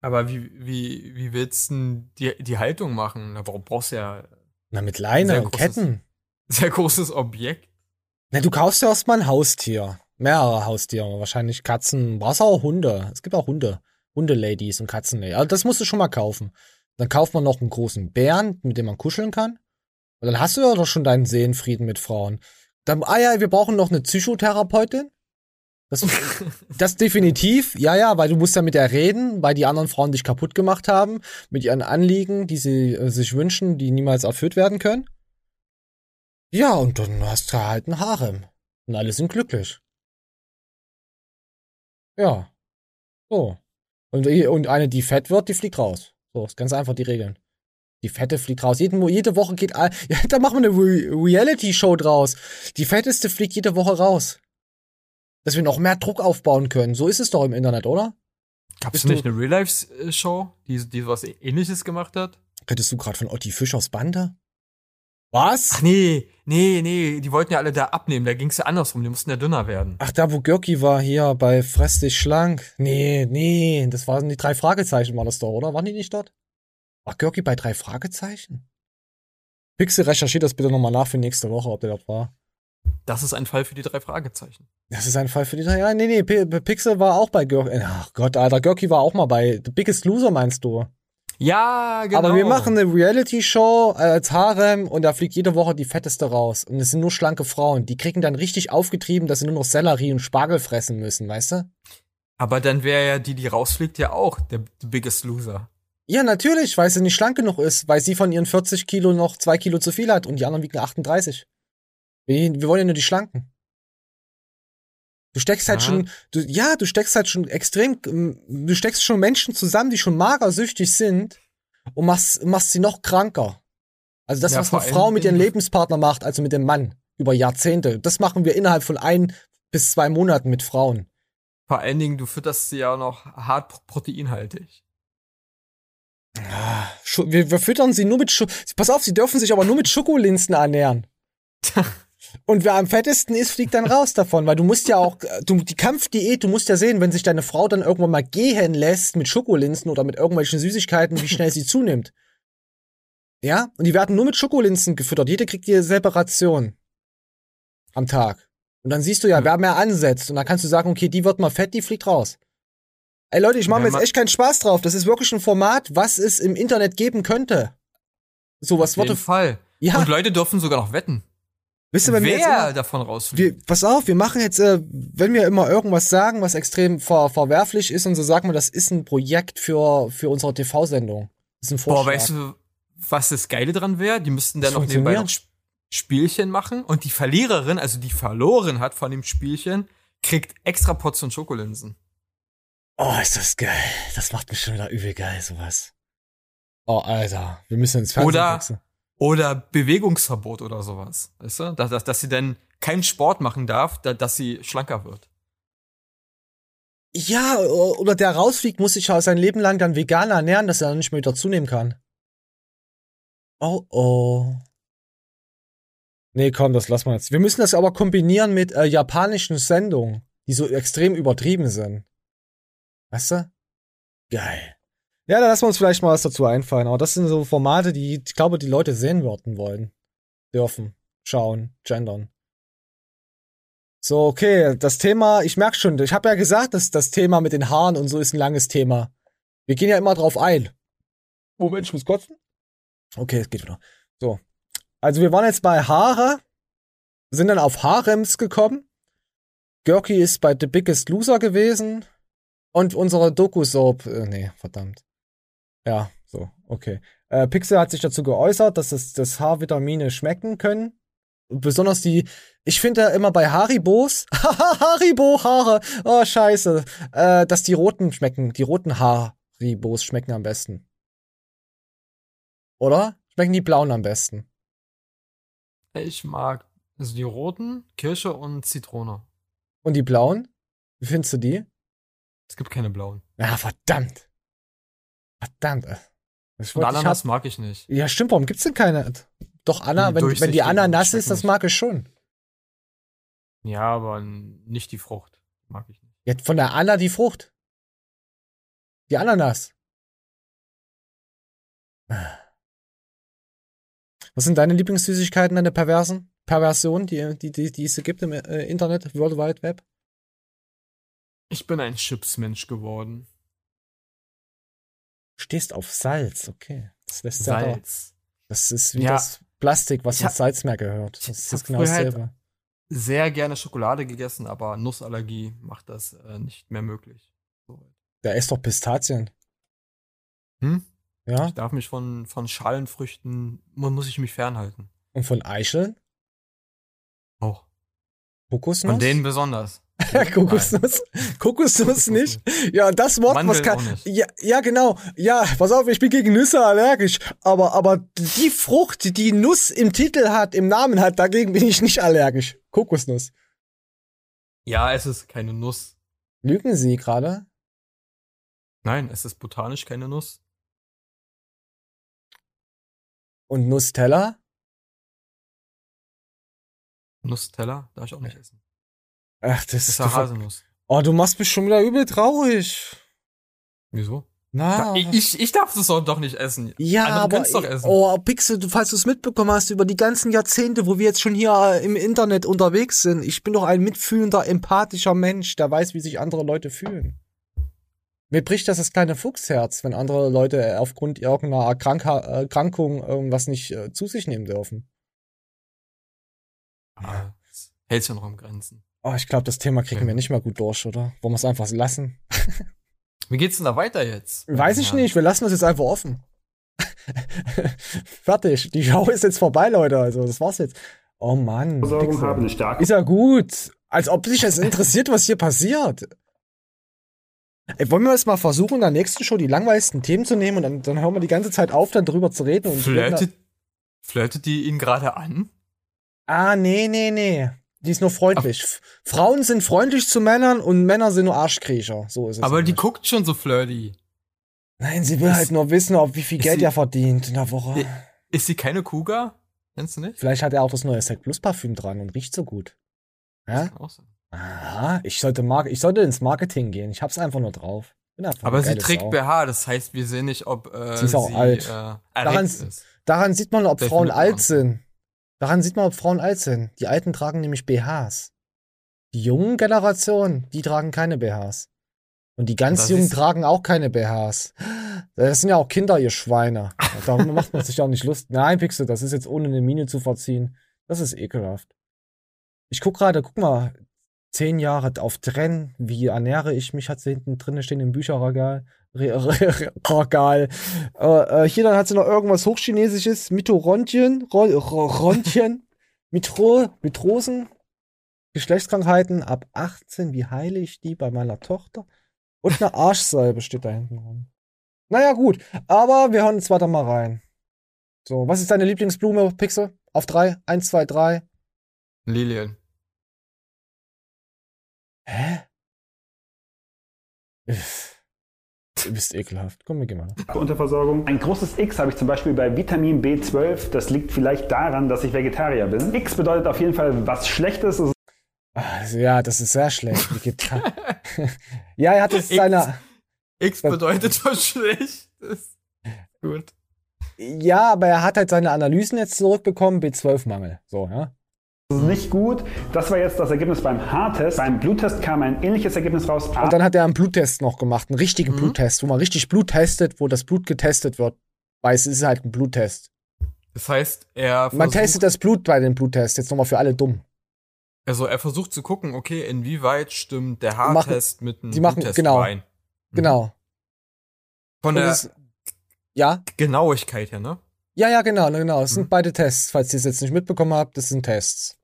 A: Aber wie, wie, wie willst du denn die, die Haltung machen? Da brauch- brauchst du ja
B: Na, mit Leine und Ketten.
A: Sehr großes Objekt.
B: Na, du kaufst ja erstmal ein Haustier. Mehrere Haustiere. Wahrscheinlich Katzen. Brauchst auch Hunde. Es gibt auch Hunde. Hundeladies und Katzenladies. Also das musst du schon mal kaufen. Dann kauft man noch einen großen Bären, mit dem man kuscheln kann. Und dann hast du ja doch schon deinen Seelenfrieden mit Frauen. Dann, ah ja, wir brauchen noch eine Psychotherapeutin. Das, <laughs> das definitiv, ja, ja, weil du musst ja mit der reden, weil die anderen Frauen dich kaputt gemacht haben, mit ihren Anliegen, die sie äh, sich wünschen, die niemals erfüllt werden können. Ja, und dann hast du halt ein Harem. Und alle sind glücklich. Ja. So. Und, und eine, die fett wird, die fliegt raus. So, ist ganz einfach die Regeln. Die Fette fliegt raus. Jeden, Mo- jede Woche geht, all- <laughs> ja, da machen wir eine Re Reality-Show draus. Die Fetteste fliegt jede Woche raus. Dass wir noch mehr Druck aufbauen können. So ist es doch im Internet, oder?
A: Gab es nicht eine Real-Life-Show, die, die was ähnliches gemacht hat?
B: Redest du gerade von Otti Fischers Bande? Was?
A: Ach nee, nee, nee, die wollten ja alle da abnehmen, da ging es ja andersrum, die mussten ja dünner werden.
B: Ach, da wo Görki war, hier bei Fress dich schlank. Nee, nee, das waren die drei Fragezeichen, war das doch, oder? Waren die nicht dort? War Görki bei drei Fragezeichen? Pixel, recherchiert das bitte nochmal nach für nächste Woche, ob der dort war.
A: Das ist ein Fall für die drei Fragezeichen.
B: Das ist ein Fall für die drei. Ja, nee, nee, P- Pixel war auch bei Görki. Ach Gott, Alter, Görki war auch mal bei The Biggest Loser, meinst du?
A: Ja, genau.
B: Aber wir machen eine Reality-Show als Harem und da fliegt jede Woche die fetteste raus. Und es sind nur schlanke Frauen. Die kriegen dann richtig aufgetrieben, dass sie nur noch Sellerie und Spargel fressen müssen, weißt du?
A: Aber dann wäre ja die, die rausfliegt, ja auch der Biggest Loser.
B: Ja, natürlich, weil sie nicht schlank genug ist, weil sie von ihren 40 Kilo noch zwei Kilo zu viel hat und die anderen wiegen 38. Wir, wir wollen ja nur die Schlanken. Du steckst halt
A: Ja.
B: schon, du, ja, du steckst halt schon extrem, ähm, du steckst schon Menschen zusammen, die schon magersüchtig sind und machst, machst sie noch kranker. Also das,
A: Ja,
B: was eine Frau mit ihrem Lebenspartner macht, also mit dem Mann, über Jahrzehnte, das machen wir innerhalb von ein bis zwei Monaten mit Frauen.
A: Vor allen Dingen, du fütterst sie ja noch hart pro- proteinhaltig.
B: Wir, wir füttern sie nur mit Schu Pass auf, sie dürfen sich aber nur mit Schokolinsen ernähren. <laughs> Und wer am fettesten ist, fliegt dann raus davon, weil du musst ja auch, äh, du, die Kampfdiät, du musst ja sehen, wenn sich deine Frau dann irgendwann mal gehen lässt mit Schokolinsen oder mit irgendwelchen Süßigkeiten, wie schnell sie zunimmt. Ja? Und die werden nur mit Schokolinsen gefüttert. Jede kriegt ihre Separation. Am Tag. Und dann siehst du ja, wer mehr ansetzt. Und dann kannst du sagen, okay, die wird mal fett, die fliegt raus. Ey Leute, ich mache mir jetzt echt keinen Spaß drauf. Das ist wirklich ein Format, was es im Internet geben könnte. Sowas
A: Auf jeden
B: wurde.
A: Fall.
B: Ja.
A: Und Leute dürfen sogar noch wetten.
B: Wisst ihr, wenn wir jetzt
A: Wer
B: immer,
A: davon rausfliegt.
B: wir, pass auf, wir machen jetzt, äh, wenn wir immer irgendwas sagen, was extrem ver, verwerflich ist und so sagen wir, das ist ein Projekt für, für unsere TV-Sendung. Das ist ein Vorschlag.
A: Boah, weißt du, was das Geile dran wäre? Die müssten dann noch nebenbei noch. Sp- Spielchen machen und die Verliererin, also die verloren hat von dem Spielchen, kriegt extra Portion Schokolinsen.
B: Oh, ist das geil. Das macht mich schon wieder übel geil, sowas. Oh, Alter. Wir müssen ins Fernsehen
A: Oder,
B: wechseln.
A: Oder Bewegungsverbot oder sowas. Weißt du? Dass, dass, dass sie dann keinen Sport machen darf, da, dass sie schlanker wird.
B: Ja, oder der rausfliegt, muss sich ja sein Leben lang dann vegan ernähren, dass er dann nicht mehr wieder zunehmen kann. Oh, oh. Nee, komm, das lassen wir jetzt. Wir müssen das aber kombinieren mit äh, japanischen Sendungen, die so extrem übertrieben sind. Weißt du? Geil. Ja, da lassen wir uns vielleicht mal was dazu einfallen. Aber das sind so Formate, die ich glaube, die Leute sehen würden wollen. Dürfen. Schauen. Gendern. So, okay, das Thema, ich merk schon, ich habe ja gesagt, dass das Thema mit den Haaren und so ist ein langes Thema. Wir gehen ja immer drauf ein. Moment, ich muss kotzen. Okay, es geht wieder. So. Also wir waren jetzt bei Haare, sind dann auf Harems gekommen. Görki ist bei The Biggest Loser gewesen. Und unsere Doku-Soap, äh, nee, verdammt. Ja, so, okay. Äh, Pixel hat sich dazu geäußert, dass es das Haarvitamine schmecken können. Besonders die, ich finde ja immer bei Haribos, <laughs> Haribo Haare, oh scheiße, äh, dass die roten schmecken, die roten Haribos schmecken am besten. Oder? Schmecken die blauen am besten?
A: Ich mag also die roten, Kirsche und Zitrone.
B: Und die blauen? Wie findest du die?
A: Es gibt keine blauen.
B: Ja, verdammt. Verdammt. Ich
A: Und Ananas mag ich nicht.
B: Ja, stimmt, warum gibt's denn keine? Doch, Anna, wenn, wenn die Ananas ist, das mag ich schon.
A: Ja, aber nicht die Frucht. Mag ich nicht.
B: Jetzt von der Anna die Frucht. Die Ananas. Was sind deine Lieblingssüßigkeiten, deine Perversen? Perversion, die, die, die, die es gibt im äh, Internet, World Wide Web?
A: Ich bin ein Chipsmensch geworden.
B: Stehst auf Salz, okay. Das lässt da-
A: Salz.
B: Das ist wie
A: Ja.
B: das Plastik, was
A: hab-
B: Salz mehr gehört. Das ist genau
A: halt
B: dasselbe.
A: sehr gerne Schokolade gegessen, aber Nussallergie macht das äh, nicht mehr möglich.
B: Der isst doch Pistazien.
A: Hm?
B: Ja.
A: Ich darf mich von, von Schalenfrüchten, mu- muss ich mich fernhalten.
B: Und von Eicheln?
A: Auch.
B: Kokosnuss?
A: Von denen besonders. <laughs>
B: Kokosnuss? Kokosnuss nicht? Ja, das Wort, was
A: Mandeln
B: kann. Ja, ja, genau. Ja, pass auf, ich bin gegen Nüsse allergisch. Aber, aber die Frucht, die Nuss im Titel hat, im Namen hat, dagegen bin ich nicht allergisch. Kokosnuss.
A: Ja, es ist keine Nuss.
B: Lügen Sie gerade?
A: Nein, es ist botanisch keine Nuss.
B: Und Nussteller?
A: Nussteller darf ich auch nicht essen.
B: Ach, das
A: Das ist ja Haselnuss.
B: Oh, du machst mich schon wieder übel traurig.
A: Wieso?
B: Na,
A: ich, ich darf das doch nicht essen.
B: Ja,
A: Andere
B: aber
A: doch essen.
B: oh, Pixel, du, falls du es mitbekommen hast über die ganzen Jahrzehnte, wo wir jetzt schon hier äh, im Internet unterwegs sind, ich bin doch ein mitfühlender, empathischer Mensch, der weiß, wie sich andere Leute fühlen. Mir bricht das das kleine Fuchsherz, wenn andere Leute aufgrund irgendeiner Erkrank Erkrankung irgendwas nicht äh, zu sich nehmen dürfen.
A: Ja, das hält's ja noch am Grenzen.
B: Oh, ich glaube, das Thema kriegen wir nicht mehr gut durch, oder? Wollen wir es einfach lassen? <laughs>
A: Wie geht's denn da weiter jetzt?
B: Weiß ich
A: Ja.
B: nicht, wir lassen das jetzt einfach offen. <laughs> Fertig, die Show ist jetzt vorbei, Leute, also das war's jetzt. Oh Mann.
Q: Versorgung haben eine starke-
B: Ist ja gut. Als ob dich das interessiert, was hier passiert. Ey, wollen wir jetzt mal versuchen, in der nächsten Show die langweiligsten Themen zu nehmen und dann, dann hören wir die ganze Zeit auf, dann drüber zu reden. Und
A: Flirtet, flirtet die ihn gerade an?
B: Ah, nee, nee, nee. Die ist nur freundlich. F- Frauen sind freundlich zu Männern und Männer sind nur Arschkriecher. So ist es.
A: Aber die
B: nämlich.
A: guckt schon so flirty.
B: Nein, sie will halt nur wissen, ob wie viel
A: ist
B: Geld
A: sie-
B: er verdient in der Woche.
A: Ist sie keine Kuga? Kennst du nicht?
B: Vielleicht hat er auch das neue Set Plus Parfüm dran und riecht so gut. Ja?
A: Auch so.
B: Aha, ich sollte, Mar ich sollte ins Marketing gehen. Ich hab's einfach nur drauf. Einfach
A: Aber sie trägt
B: Sau.
A: BH, das heißt, wir sehen nicht, ob äh,
B: Sie ist auch alt.
A: Äh,
B: Daran,
A: ist.
B: daran sieht man, ob
A: Vielleicht
B: Frauen alt sind. Daran sieht man, ob Frauen alt sind. Die Alten tragen nämlich BHs. Die jungen Generationen, die tragen keine BHs. Und die ganz
A: Das
B: Jungen tragen auch keine BHs. Das sind ja auch Kinder, ihr Schweine. <laughs> Darum macht man sich auch nicht Lust. Nein, Pixel, das ist jetzt ohne eine Miene zu verziehen. Das ist ekelhaft. Ich guck gerade, guck mal, zehn Jahre auf Trenn, wie ernähre ich mich, hat sie hinten drin stehen im Bücherregal. Re <laughs> Re Regal. Äh, äh, hier dann hat sie noch irgendwas Hochchinesisches, Mitorontien, Ro Ro Rontien, <laughs> Mitro, Mitrosen, Geschlechtskrankheiten ab 18, wie heile ich die bei meiner Tochter? Und eine Arschsalbe steht da hinten rum. Naja, gut, aber wir hören jetzt weiter mal rein. So, was ist deine Lieblingsblume, Pixel? Auf drei? Eins, zwei, drei.
A: Lilien.
B: Hä? Du bist ekelhaft. Komm, wir gehen mal.
Q: Unterversorgung. Ein großes X habe ich zum Beispiel bei Vitamin B12. Das liegt vielleicht daran, dass ich Vegetarier bin. X bedeutet auf jeden Fall was Schlechtes. Es
B: Also, ja, das ist sehr schlecht. Geht <laughs> ja, er hat jetzt seine.
A: X bedeutet was Schlechtes. Gut.
B: Ja, aber er hat halt seine Analysen jetzt zurückbekommen, B12-Mangel. So, ja.
Q: Das ist nicht gut. Das war jetzt das Ergebnis beim Haartest. Beim Bluttest kam ein ähnliches Ergebnis raus.
B: Und dann hat er einen Bluttest noch gemacht, einen richtigen Bluttest, wo man richtig Blut testet, wo das Blut getestet wird. Weil es ist halt ein Bluttest.
A: Das heißt, er
B: Man testet das Blut bei den Bluttests, jetzt nochmal für alle dumm.
A: also er versucht zu gucken, okay, inwieweit stimmt der
B: machen-
A: Haartest mit dem
B: die machen-
A: Bluttest
B: genau.
A: überein.
B: Genau.
A: Von
B: Und
A: der
B: das- ja?
A: Genauigkeit her, ne?
B: Ja, ja, genau, genau. Es
A: Mhm.
B: sind beide Tests. Falls ihr es jetzt nicht mitbekommen habt, das sind Tests.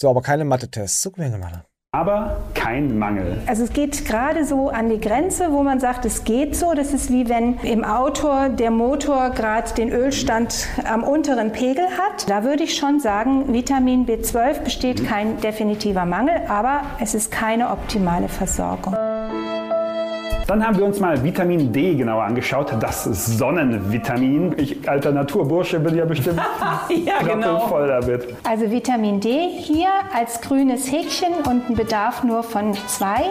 B: So, aber keine Mathe-Tests. So, wir mal.
Q: Aber kein Mangel.
U: Also es geht gerade so an die Grenze, wo man sagt, es geht so. Das ist wie wenn im Auto der Motor gerade den Ölstand am unteren Pegel hat. Da würde ich schon sagen, Vitamin B12 besteht kein definitiver Mangel, aber es ist keine optimale Versorgung.
Q: Dann haben wir uns mal Vitamin D genauer angeschaut. Das Sonnenvitamin. Ich, alter Naturbursche, bin ja bestimmt <laughs>
U: Ja, genau.
Q: voll damit.
U: Also Vitamin D hier als grünes Häkchen und ein Bedarf nur von zwei.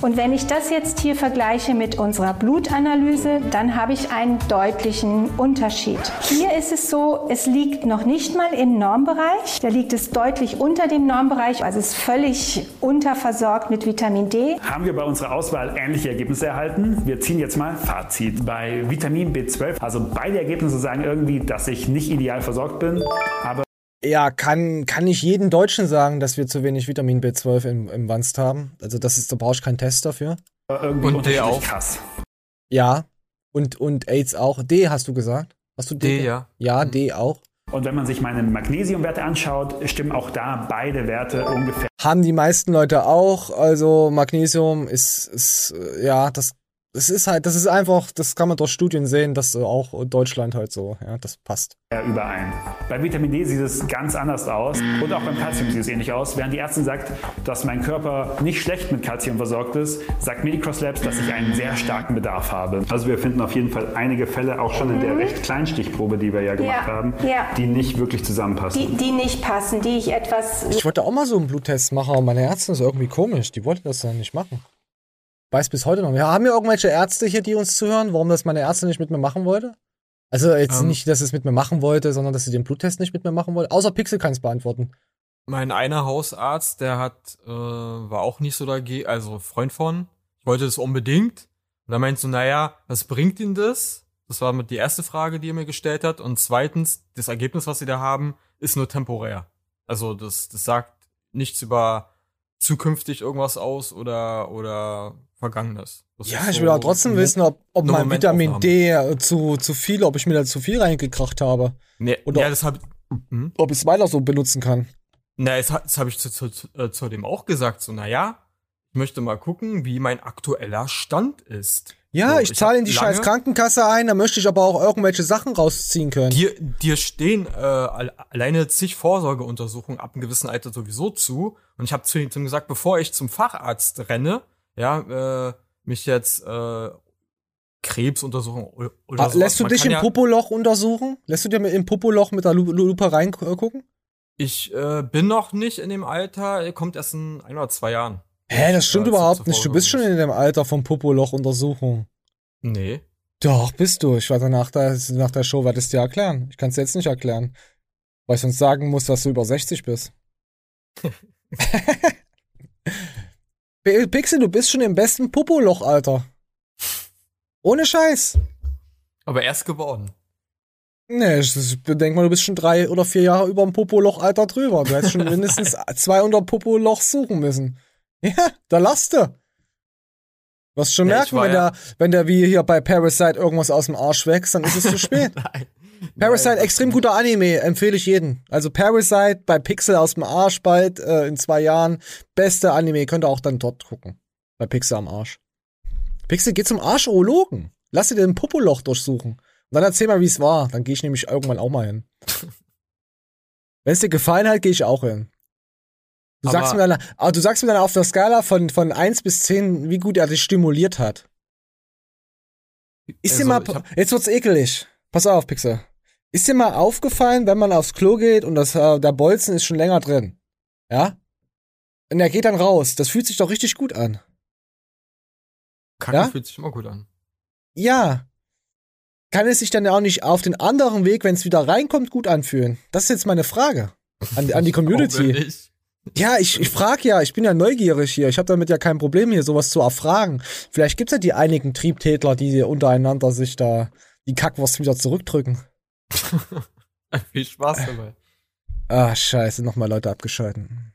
U: Und wenn ich das jetzt hier vergleiche mit unserer Blutanalyse, dann habe ich einen deutlichen Unterschied. Hier ist es so, es liegt noch nicht mal im Normbereich. Da liegt es deutlich unter dem Normbereich. Also es ist völlig unterversorgt mit Vitamin D.
Q: Haben wir bei unserer Auswahl ähnliche Ergebnisse erhalten? Wir ziehen jetzt mal Fazit. Bei Vitamin B12, also beide Ergebnisse sagen irgendwie, dass ich nicht ideal versorgt bin, aber
B: Ja, kann, kann ich jeden Deutschen sagen, dass wir zu wenig Vitamin B12 im, im Wanst haben. Also das ist, da brauchst du keinen Test dafür.
Q: irgendwie
A: Und D auch.
Q: krass.
B: Ja. Und, und AIDS auch. D hast du gesagt? Hast du D?
A: D, ja.
B: Ja, D auch.
Q: Und wenn man sich meine Magnesiumwerte anschaut, stimmen auch da beide Werte ungefähr.
B: Haben die meisten Leute auch. Also Magnesium ist, ist äh, ja, das, das ist halt, das ist einfach, das kann man durch Studien sehen, dass äh, auch Deutschland halt so, ja, das passt.
Q: überein. Bei Vitamin D sieht es ganz anders aus und auch beim Kalzium sieht es ähnlich aus. Während die Ärztin sagt, dass mein Körper nicht schlecht mit Kalzium versorgt ist, sagt Medicross Labs, dass ich einen sehr starken Bedarf habe. Also wir finden auf jeden Fall einige Fälle, auch schon in der recht kleinen Stichprobe, die wir ja gemacht
U: Ja,
Q: haben,
U: ja.
Q: die nicht wirklich zusammenpassen.
U: Die, die nicht passen, die ich etwas
B: Ich wollte auch mal so einen Bluttest machen, aber meine Ärztin ist irgendwie komisch. Die wollte das dann nicht machen. Weiß bis heute noch nicht. Haben wir irgendwelche Ärzte hier, die uns zuhören, warum das meine Ärztin nicht mit mir machen wollte? Also jetzt
A: Ähm.
B: nicht, dass sie es mit mir machen wollte, sondern dass sie den Bluttest nicht mit mir machen wollte. Außer Pixel kann es beantworten.
A: Mein einer Hausarzt, der hat, äh, war auch nicht so dagegen, also Freund von. Ich wollte das unbedingt. Und da meinte so, naja, was bringt Ihnen das? Das war die erste Frage, die er mir gestellt hat. Und zweitens, das Ergebnis, was Sie da haben, ist nur temporär. Also das, das sagt nichts über zukünftig irgendwas aus oder, oder Vergangenes. Das
B: Ja, ich
A: so
B: will auch trotzdem wissen, ob, ob mein Vitamin. D äh, zu, zu viel, ob ich mir da zu viel reingekracht habe.
A: Nee,
B: Oder
A: ja, das habe hm?
B: ob ich es weiter so benutzen kann.
A: Na, das, das habe ich zu, zu, zu, äh, zu dem auch gesagt. So, na ja, ich möchte mal gucken, wie mein aktueller Stand ist.
B: Ja,
A: so,
B: ich zahle in die
A: hab
B: scheiß Krankenkasse ein, da möchte ich aber auch irgendwelche Sachen rausziehen können.
A: Dir, dir stehen äh, al- alleine zig Vorsorgeuntersuchungen ab einem gewissen Alter sowieso zu. Und ich habe zu ihm gesagt, bevor ich zum Facharzt renne, ja, äh, mich jetzt äh, Krebsuntersuchung oder, oder
B: Ah,
A: sowas.
B: lässt du
A: Man
B: dich im
A: ja,
B: Popoloch untersuchen? Lässt du dir mit im Popoloch mit der Lu Lu- Lupe reingucken?
A: Ich äh, bin noch nicht in dem Alter, er kommt erst in ein oder zwei Jahren.
B: Hä, das stimmt überhaupt nicht. Du bist schon in dem Alter vom Popoloch-Untersuchung.
A: Nee.
B: Doch, bist du. Ich warte nach der, nach der Show, werde ich es dir erklären. Ich kann es jetzt nicht erklären. Weil ich sonst sagen muss, dass du über 60 bist. <laughs> <laughs> Pixel, du bist schon im besten Popoloch, Alter. Ohne Scheiß.
A: Aber erst geworden.
B: Nee, ich, ich denk mal, du bist schon drei oder vier Jahre über dem Popoloch-Alter drüber. Du hättest schon <laughs> mindestens 200 Popolochs suchen müssen. <laughs> Ja, da lachst du. Du wirst schon
A: Ja,
B: merken, wenn,
A: ja-
B: der, wenn der wie hier bei Parasite irgendwas aus dem Arsch wächst, dann ist es zu spät. <laughs> Parasite, extrem guter Anime, empfehle ich jeden. Also Parasite bei Pixel aus dem Arsch bald äh, in zwei Jahren. Beste Anime, könnt ihr auch dann dort gucken. Bei Pixel am Arsch. Pixel, geh zum Arschurologen. Lass dir den Popoloch durchsuchen. Und dann erzähl mal, wie es war. Dann gehe ich nämlich irgendwann auch mal hin. <laughs> Wenn es dir gefallen hat, gehe ich auch hin. Du
A: Aber-
B: sagst, mir dann, aber du sagst mir dann auf der Skala von, von 1 bis 10, wie gut er dich stimuliert hat. Ist dir
A: Also,
B: mal,
A: ich hab-
B: jetzt wird's ekelig. Pass auf, Pixel. Ist dir mal aufgefallen, wenn man aufs Klo geht und das, äh, der Bolzen ist schon länger drin? Ja? Und er geht dann raus. Das fühlt sich doch richtig gut an.
A: Kacke
B: Ja?
A: fühlt sich immer gut an.
B: Ja. Kann es sich dann auch nicht auf den anderen Weg, wenn es wieder reinkommt, gut anfühlen? Das ist jetzt meine Frage. An, an die <laughs> Community.
A: nicht.
B: Ja, ich, ich frage ja, ich bin ja neugierig hier. Ich habe damit ja kein Problem, hier sowas zu erfragen. Vielleicht gibt's ja die einigen Triebtätler, die untereinander sich da die Kackwurst wieder zurückdrücken. <laughs>
A: Viel Spaß dabei.
B: Ah, scheiße, nochmal Leute abgeschalten.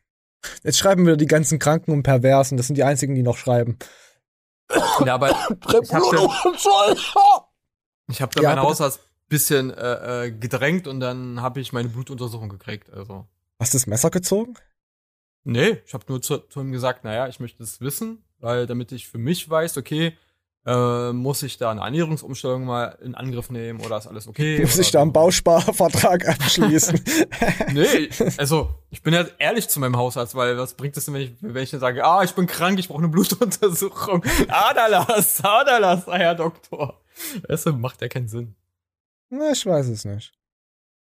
B: Jetzt schreiben wieder die ganzen Kranken und Perversen. Das sind die einzigen, die noch schreiben. <coughs>
A: Ja, aber ich <coughs> habe ich hab da
B: Ja,
A: mein
B: bitte.
A: Hausarzt bisschen äh, äh, gedrängt und dann habe ich meine Blutuntersuchung gekriegt. Also
B: Hast du das Messer gezogen?
A: nee, ich habe nur zu, zu ihm gesagt, naja, ich möchte es wissen, weil damit ich für mich weiß, okay, äh, muss ich da eine Ernährungsumstellung mal in Angriff nehmen oder ist alles okay?
B: Muss
A: oder
B: ich da einen Bausparvertrag abschließen? <laughs> <laughs>
A: Nee, also ich bin ja ehrlich zu meinem Hausarzt, weil was bringt es denn, wenn ich, wenn ich dann sage, ah, ich bin krank, ich brauche eine Blutuntersuchung. <laughs> Adalas, Adalas, ah, Herr Doktor. Das macht ja keinen Sinn.
B: Na, ich weiß es nicht.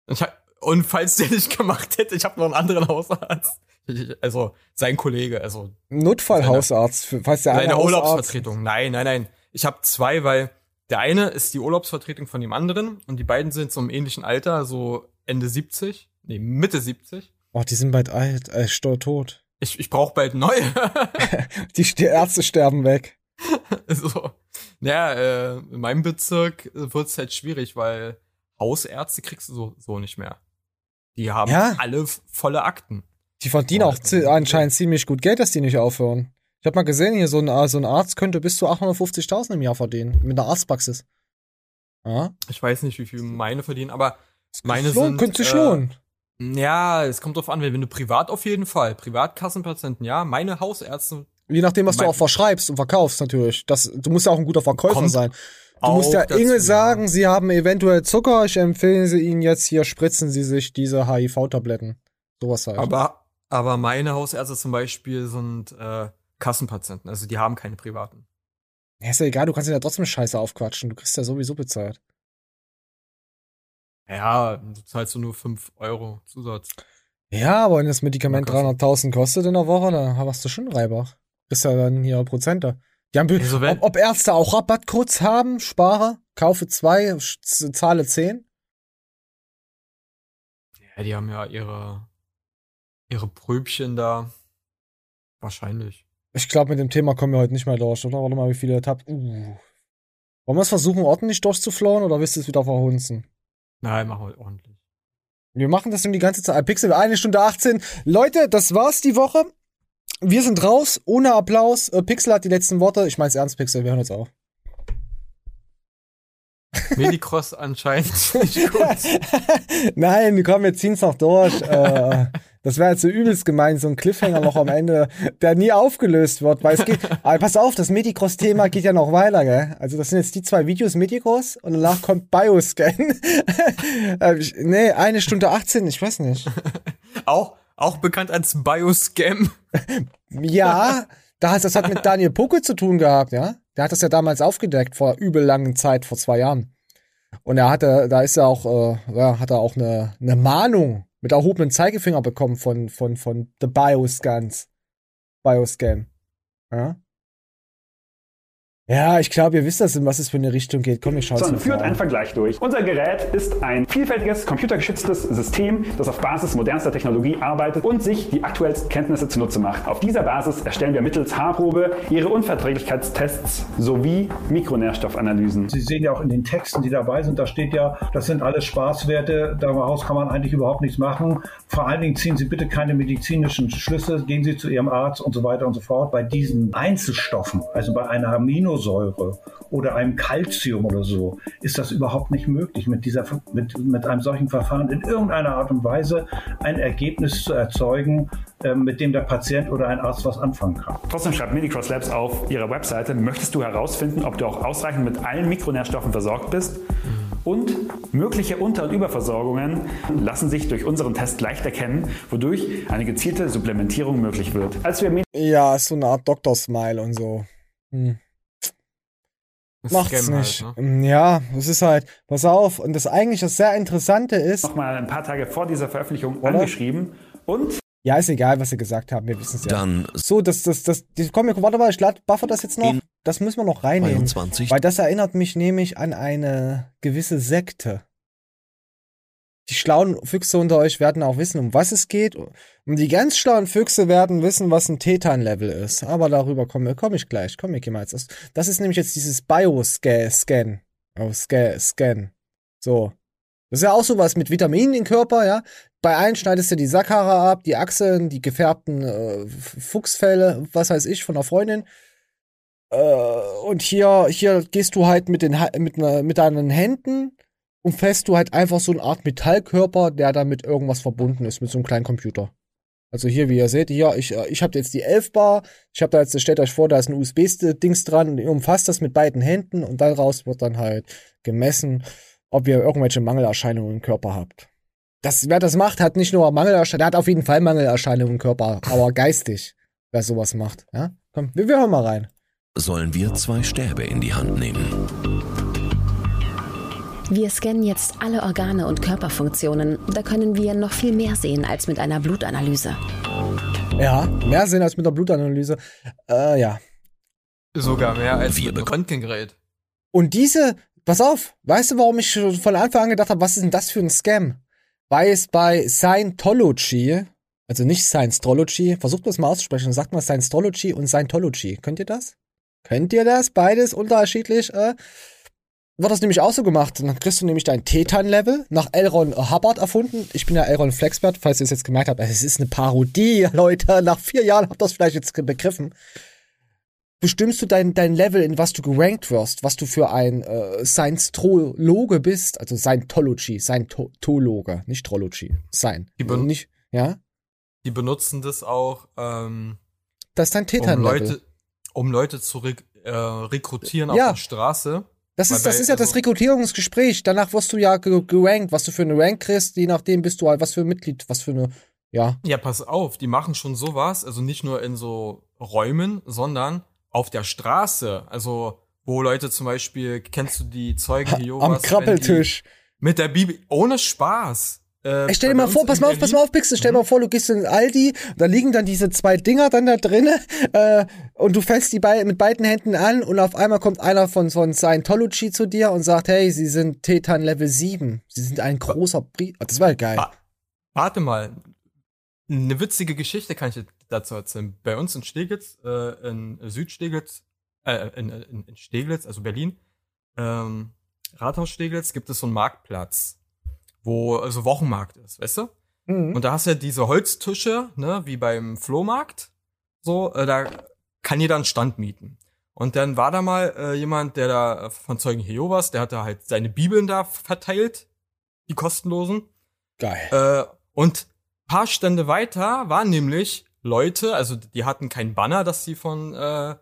A: Ich hab, und falls der nicht gemacht hätte, ich habe noch einen anderen Hausarzt. Ich- Also sein Kollege, also
B: Notfallhausarzt, falls der eine
A: Urlaubsvertretung. Nein, nein, nein. Ich habe zwei, weil der eine ist die Urlaubsvertretung von dem anderen und die beiden sind so im ähnlichen Alter, so Ende 70, nee, Mitte 70.
B: Oh, die sind bald alt, äh, tot.
A: Ich, ich brauche bald neue. <laughs>
B: Die St- Ärzte sterben weg. <laughs>
A: so. Ja, äh, in meinem Bezirk wird es halt schwierig, weil Hausärzte kriegst du so, so nicht mehr. Die haben
B: Ja.
A: alle volle Akten.
B: Die verdienen auch anscheinend ziemlich gut Geld, dass die nicht aufhören. Ich habe mal gesehen, hier so ein, äh, so ein Arzt könnte bis zu 850.000 im Jahr verdienen. Mit einer Arztpraxis. Ja?
A: Ich weiß nicht, wie viel meine verdienen, aber meine
B: lohnen,
A: sind.
B: könnte sich
A: äh,
B: lohnen.
A: Ja, es kommt drauf an, wenn wenn du privat auf jeden Fall, Privatkassenpatienten, ja, meine Hausärzte.
B: Je nachdem, was du auch verschreibst und verkaufst, natürlich. Das, du musst ja auch ein guter Verkäufer sein. Du musst ja
A: dazu,
B: Inge
A: ja.
B: sagen, sie haben eventuell Zucker, ich empfehle sie ihnen jetzt hier, spritzen sie sich diese HIV-Tabletten. Sowas halt.
A: Aber, aber meine Hausärzte zum Beispiel sind äh, Kassenpatienten, also die haben keine privaten.
B: Ja, ist ja egal, du kannst ihn ja trotzdem Scheiße aufquatschen. Du kriegst ja sowieso bezahlt.
A: Ja, du zahlst du nur 5 Euro Zusatz.
B: Ja, aber wenn das Medikament
A: Na,
B: 300.000 kostet in der Woche, dann hast du schon Reibach. Kriegst ja dann hier Prozente. Die haben,
A: Also
B: ob, ob Ärzte auch Rabattcodes haben, spare, kaufe zwei, zahle zehn.
A: Ja, die haben ja ihre, ihre Pröbchen da. Wahrscheinlich.
B: Ich glaube, mit dem Thema kommen wir heute nicht mehr durch, oder? Warte mal, wie viele habt. Uh. Wollen wir es versuchen, ordentlich durchzuflowen oder willst du es wieder verhunzen?
A: Nein, machen wir ordentlich.
B: Wir machen das nun die ganze Zeit. Pixel, eine Stunde 18. Leute, das war's die Woche. Wir sind raus, ohne Applaus. Äh, Pixel hat die letzten Worte. Ich mein's ernst, Pixel, wir hören jetzt auf. <laughs>
A: Medicross anscheinend <laughs> nicht gut.
B: Nein, komm, wir ziehen's noch durch. äh, <laughs> das wäre jetzt so übelst gemein, so ein Cliffhanger noch am Ende, der nie aufgelöst wird, weil es geht. <laughs> Aber pass auf, das Medicross-Thema geht ja noch weiter, gell? Also, das sind jetzt die zwei Videos Medicross und danach kommt Bioscan. <laughs> Äh, nee, eine Stunde 18, ich weiß nicht. <laughs>
A: Auch, auch bekannt als Bioscam.
B: Ja, das, das hat mit Daniel Pucke zu tun gehabt, ja. Der hat das ja damals aufgedeckt vor übel langen Zeit, vor zwei Jahren. Und er hatte, da ist er auch, äh, ja, hat er auch eine, eine Mahnung mit erhobenem Zeigefinger bekommen von, von, von The Bioscans. Bioscan. Ja. Ja, ich glaube, ihr wisst das, in was es für eine Richtung geht. Komm, ich schau's
Q: So,
B: mal
Q: führt einen Vergleich durch. Unser Gerät ist ein vielfältiges, computergeschütztes System, das auf Basis modernster Technologie arbeitet und sich die aktuellsten Kenntnisse zunutze macht. Auf dieser Basis erstellen wir mittels Haarprobe Ihre Unverträglichkeitstests sowie Mikronährstoffanalysen.
T: Sie sehen ja auch in den Texten, die dabei sind, da steht ja, das sind alles Spaßwerte, daraus kann man eigentlich überhaupt nichts machen. Vor allen Dingen ziehen Sie bitte keine medizinischen Schlüsse, gehen Sie zu Ihrem Arzt und so weiter und so fort. Bei diesen Einzelstoffen, also bei einer Aminosäure oder einem Calcium oder so, ist das überhaupt nicht möglich, mit, dieser, mit, mit einem solchen Verfahren in irgendeiner Art und Weise ein Ergebnis zu erzeugen, äh, mit dem der Patient oder ein Arzt was anfangen kann.
Q: Trotzdem schreibt Medicross Labs auf ihrer Webseite, möchtest du herausfinden, ob du auch ausreichend mit allen Mikronährstoffen versorgt bist? Und mögliche Unter- und Überversorgungen lassen sich durch unseren Test leicht erkennen, wodurch eine gezielte Supplementierung möglich wird. Als wir
B: Ja, ist so eine Art Doktor-Smile und so. Hm. Macht's
A: Scam halt,
B: nicht.
A: ne?
B: Hm, Ja, das ist halt, pass auf, und das eigentlich das sehr Interessante ist.
Q: Nochmal ein paar Tage vor dieser Veröffentlichung
B: Oder?
Q: angeschrieben und
B: Ja, ist egal, was sie gesagt haben, wir wissen es ja.
V: Dann
B: So, das, das, das, die, komm, warte mal, ich lad, buffer das jetzt noch. Das müssen wir noch reinnehmen.
V: 22.
B: Weil das erinnert mich nämlich an eine gewisse Sekte. Die schlauen Füchse unter euch werden auch wissen, um was es geht. Und die ganz schlauen Füchse werden wissen, was ein Tetan-Level ist. Aber darüber komme komm ich gleich. Komm ich jetzt. Das, ist nämlich jetzt dieses Bio-Scan. Oh, Scan. Scan. So. Das ist ja auch sowas mit Vitaminen im Körper, ja. Bei allen schneidest du die Sackhaare ab, die Achseln, die gefärbten äh, Fuchsfelle, was weiß ich, von einer Freundin. Äh, und hier, hier gehst du halt mit, den, mit, ne, mit deinen Händen und fährst du halt einfach so eine Art Metallkörper, der dann mit irgendwas verbunden ist, mit so einem kleinen Computer. Also hier, wie ihr seht, hier, ich, äh, ich habe jetzt die 11 Bar, ich habe da jetzt, stellt euch vor, da ist ein USB-Dings dran und ihr umfasst das mit beiden Händen und daraus wird dann halt gemessen, ob ihr irgendwelche Mangelerscheinungen im Körper habt. Das, wer das macht, hat nicht nur Mangelerscheinungen, der hat auf jeden Fall Mangelerscheinungen im Körper, aber geistig, wer sowas macht. Ja? Komm, wir, wir hören mal rein.
V: Sollen wir zwei Stäbe in die Hand nehmen?
W: Wir scannen jetzt alle Organe und Körperfunktionen. Da können wir noch viel mehr sehen als mit einer Blutanalyse.
B: Ja, mehr Sinn als mit der Blutanalyse. Äh, ja.
A: Sogar mehr als mit einem Röntgengerät.
B: Und diese, pass auf, weißt du, warum ich schon von Anfang an gedacht habe, was ist denn das für ein Scam? Weil es bei Scientology, also nicht Scientology, versucht das mal auszusprechen, sagt mal Scientology und Scientology. Könnt ihr das? Könnt ihr das? Beides unterschiedlich? Äh? Wird das nämlich auch so gemacht. Dann kriegst du nämlich dein Tetan-Level, nach Elron Hubbard erfunden. Ich bin ja Elron Flexbert, falls ihr es jetzt gemerkt habt. Es ist eine Parodie, <laughs> Leute. Nach vier Jahren habt ihr das vielleicht jetzt begriffen. Bestimmst du dein, dein Level, in was du gerankt wirst, was du für ein äh, Science-Trologe bist, also Scientology, Scientologe, nicht Trology, Sein.
A: Die ben-
B: nicht, ja?
A: Die benutzen das auch, ähm,
B: Das ist dein
A: um
B: Tetan-Level.
A: Leute, um Leute zu rek äh, rekrutieren
B: Ja.
A: auf der Straße.
B: Das ist, das ist ja das
A: also-
B: Rekrutierungsgespräch. Danach wirst du ja ge gerankt, was du für eine Rank kriegst, je nachdem bist du halt, was für ein Mitglied, was für eine, ja.
A: Ja, pass auf, die machen schon sowas, also nicht nur in so Räumen, sondern auf der Straße. Also, wo Leute zum Beispiel, kennst du die Zeugen Jehovas?
B: Am
A: die
B: Krabbeltisch.
A: Mit der Bibel, ohne Spaß. Äh,
B: Ey, stell dir mal vor, pass mal auf, pass mal auf, Pixel, stell dir mal vor, du gehst in Aldi, da liegen dann diese zwei Dinger dann da drinne, äh, und du fällst die bei, mit beiden Händen an und auf einmal kommt einer von, von Scientology zu dir und sagt, hey, sie sind Tetan Level 7. Sie sind ein großer Brief. Das war geil.
A: Warte mal. Eine witzige Geschichte kann ich dir dazu erzählen. Bei uns in Steglitz, äh, in Südsteglitz, äh, in, in, in Steglitz, also Berlin, ähm, Rathaus Steglitz, gibt es so einen Marktplatz, wo also Wochenmarkt ist, weißt du?
B: Mhm.
A: Und da hast du ja diese Holztische, ne, wie beim Flohmarkt. So, äh, da kann jeder einen Stand mieten. Und dann war da mal äh, jemand, der da äh, von Zeugen Jehovas, der hatte halt seine Bibeln da verteilt, die kostenlosen.
B: Geil.
A: Äh, und paar Stände weiter waren nämlich Leute, also die hatten kein Banner, dass sie von äh,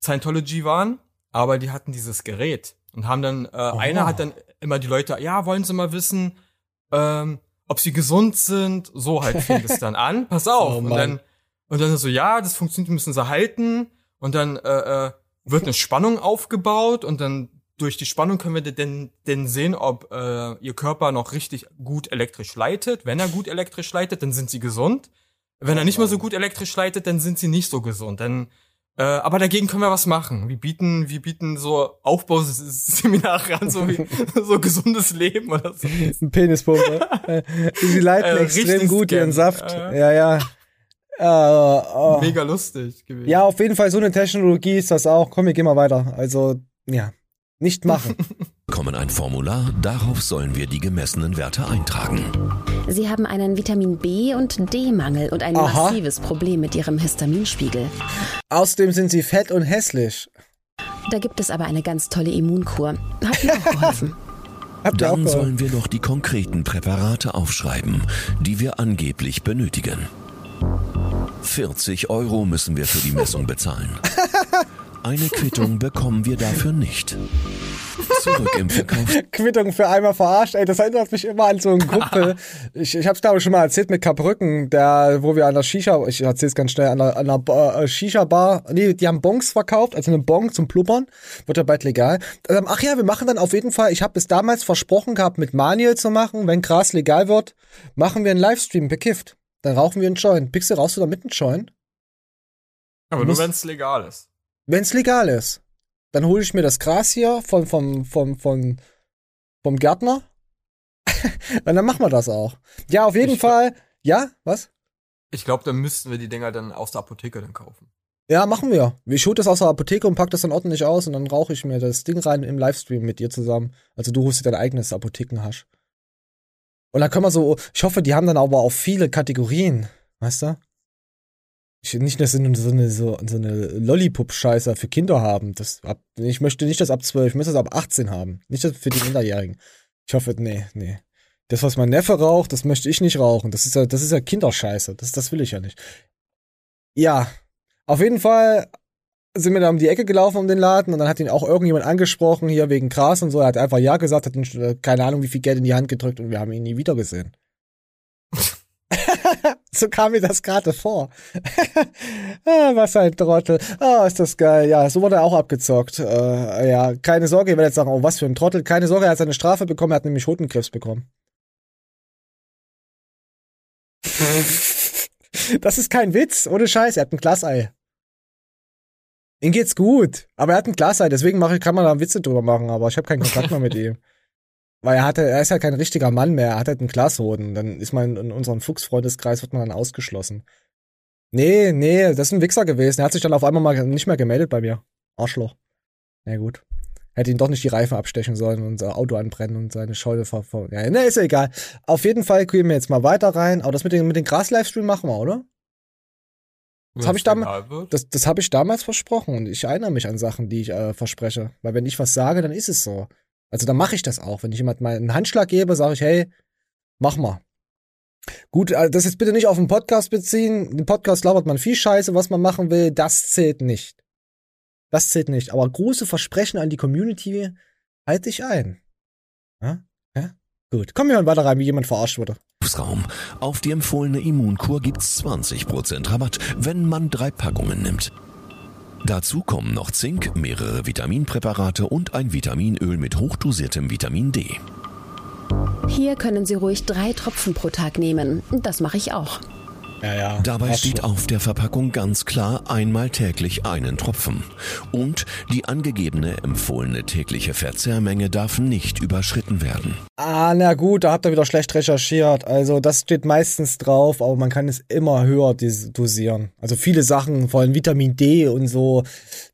A: Scientology waren, aber die hatten dieses Gerät und haben dann, äh, einer hat dann immer die Leute, ja, wollen sie mal wissen, ähm, ob sie gesund sind, so halt fing es dann an, <laughs> pass auf.
B: Oh
A: und dann, und dann so, ja, das funktioniert, müssen sie halten und dann äh, äh, wird eine Spannung aufgebaut und dann durch die Spannung können wir denn, denn sehen, ob äh, ihr Körper noch richtig gut elektrisch leitet. Wenn er gut elektrisch leitet, dann sind sie gesund. Wenn er nicht mehr so gut elektrisch leitet, dann sind sie nicht so gesund. Dann, äh, aber dagegen können wir was machen. Wir bieten, wir bieten so Aufbauseminare an, so wie <laughs> so gesundes Leben oder so.
B: Ein Penispumpe. <laughs> Äh, Sie leiten
A: Äh,
B: extrem
A: richtig
B: gut ihren. Saft.
A: Äh.
B: Ja, ja. Äh, oh.
A: Mega lustig gewesen.
B: Ja, auf jeden Fall, so eine Technologie ist das auch. Komm, wir gehen mal weiter. Also, ja. Nicht machen. <laughs>
V: Bekommen ein Formular, darauf sollen wir die gemessenen Werte eintragen.
W: Sie haben einen Vitamin B und D-Mangel und ein
B: Aha.
W: massives Problem mit ihrem Histaminspiegel.
B: Außerdem sind sie fett und hässlich.
W: Da gibt es aber eine ganz tolle Immunkur. Hat mir auch geholfen. <laughs>
V: Dann sollen wir noch die konkreten Präparate aufschreiben, die wir angeblich benötigen. 40 Euro müssen wir für die Messung bezahlen. <laughs> Eine Quittung bekommen wir dafür nicht. Zurück im Verkauf. <laughs>
B: Quittung für einmal verarscht. Ey, das erinnert mich immer an so einen Kumpel. <laughs> ich ich hab's glaube ich schon mal erzählt mit Kaprücken, der, wo wir an der Shisha, ich erzähl's ganz schnell, an der, an Ba- äh, Shisha-Bar, nee, die haben Bongs verkauft, also eine Bong zum Pluppern, wird ja bald legal. Ähm, ach ja, wir machen dann auf jeden Fall, ich habe bis damals versprochen gehabt, mit Manuel zu machen, wenn Gras legal wird, machen wir einen Livestream bekifft. Dann rauchen wir einen Joint. Pixel, rauchst du da mit einen Joint?
A: aber nur wenn es legal ist.
B: Wenn's legal ist. Dann hole ich mir das Gras hier vom, vom, vom, vom, vom Gärtner. <laughs> Und dann machen wir das auch. Ja, auf jeden Fall. Ja, was?
A: Ich glaube, dann müssten wir die Dinger dann aus der Apotheke dann kaufen.
B: Ja, machen wir. Ich hole das aus der Apotheke und pack das dann ordentlich aus und dann rauche ich mir das Ding rein im Livestream mit dir zusammen. Also du holst dir dein eigenes Apothekenhasch. Und dann können wir so, ich hoffe, die haben dann aber auch viele Kategorien, weißt du? Ich, nicht, dass sie so eine, so, so eine Lollipop-Scheiße für Kinder haben. Das ab, ich möchte nicht das ab 12, ich möchte das ab 18 haben. Nicht das für die Minderjährigen. Ich hoffe, nee, nee. Das, was mein Neffe raucht, das möchte ich nicht rauchen. Das ist ja, das ist ja Kinderscheiße. Das, das will ich ja nicht. Ja, auf jeden Fall sind wir da um die Ecke gelaufen um den Laden und dann hat ihn auch irgendjemand angesprochen, hier wegen Gras und so. Er hat einfach Ja gesagt, hat ihn, äh, keine Ahnung, wie viel Geld in die Hand gedrückt und wir haben ihn nie wieder gesehen. <laughs> <laughs> so kam mir das gerade vor. <laughs> ah, was ein Trottel. Ah, ist das geil. Ja, so wurde er auch abgezockt. Äh, ja, keine Sorge, ihr werdet jetzt sagen, oh, was für ein Trottel. Keine Sorge, er hat seine Strafe bekommen, er hat nämlich Hodenkrebs bekommen. <laughs> das ist kein Witz, ohne Scheiß, er hat ein Glasei. Ihm geht's gut, aber er hat ein Glasei, deswegen kann man da Witze drüber machen, aber ich habe keinen Kontakt mehr mit ihm. Weil er hatte, er ist ja kein richtiger Mann mehr, er hat halt einen Glashoden. Dann ist man in unserem Fuchsfreundeskreis, wird man dann ausgeschlossen. Nee, nee, das ist ein Wichser gewesen. Er hat sich dann auf einmal mal nicht mehr gemeldet bei mir. Arschloch. Na gut. Hätte ihn doch nicht die Reifen abstechen sollen und unser Auto anbrennen und seine Scheune ver... ver ja, ne, ist ja egal. Auf jeden Fall gehen wir jetzt mal weiter rein. Aber das mit den, mit den Gras-Livestream machen wir, oder? Das habe ich, damals, das, das hab ich damals versprochen und ich erinnere mich an Sachen, die ich äh, verspreche. Weil wenn ich was sage, dann ist es so. Also dann mache ich das auch. Wenn ich jemand mal einen Handschlag gebe, sage ich, hey, mach mal. Gut, also das jetzt bitte nicht auf den Podcast beziehen. Im Podcast labert man viel Scheiße, was man machen will. Das zählt nicht. Das zählt nicht. Aber große Versprechen an die Community halte ich ein. Ja? Ja? Gut. Kommen wir mal weiter rein, wie jemand verarscht wurde.
V: Raum. Auf die empfohlene Immunkur gibt's 20% Rabatt, wenn man drei Packungen nimmt. Dazu kommen noch Zink, mehrere Vitaminpräparate und ein Vitaminöl mit hochdosiertem Vitamin D.
W: Hier können Sie ruhig drei Tropfen pro Tag nehmen. Das mache ich auch.
B: Ja, ja.
V: Dabei steht auf der Verpackung ganz klar einmal täglich einen Tropfen. Und die angegebene empfohlene tägliche Verzehrmenge darf nicht überschritten werden.
B: Ah, na gut, da habt ihr wieder schlecht recherchiert. Also das steht meistens drauf, aber man kann es immer höher dosieren. Also viele Sachen, vor allem Vitamin D und so.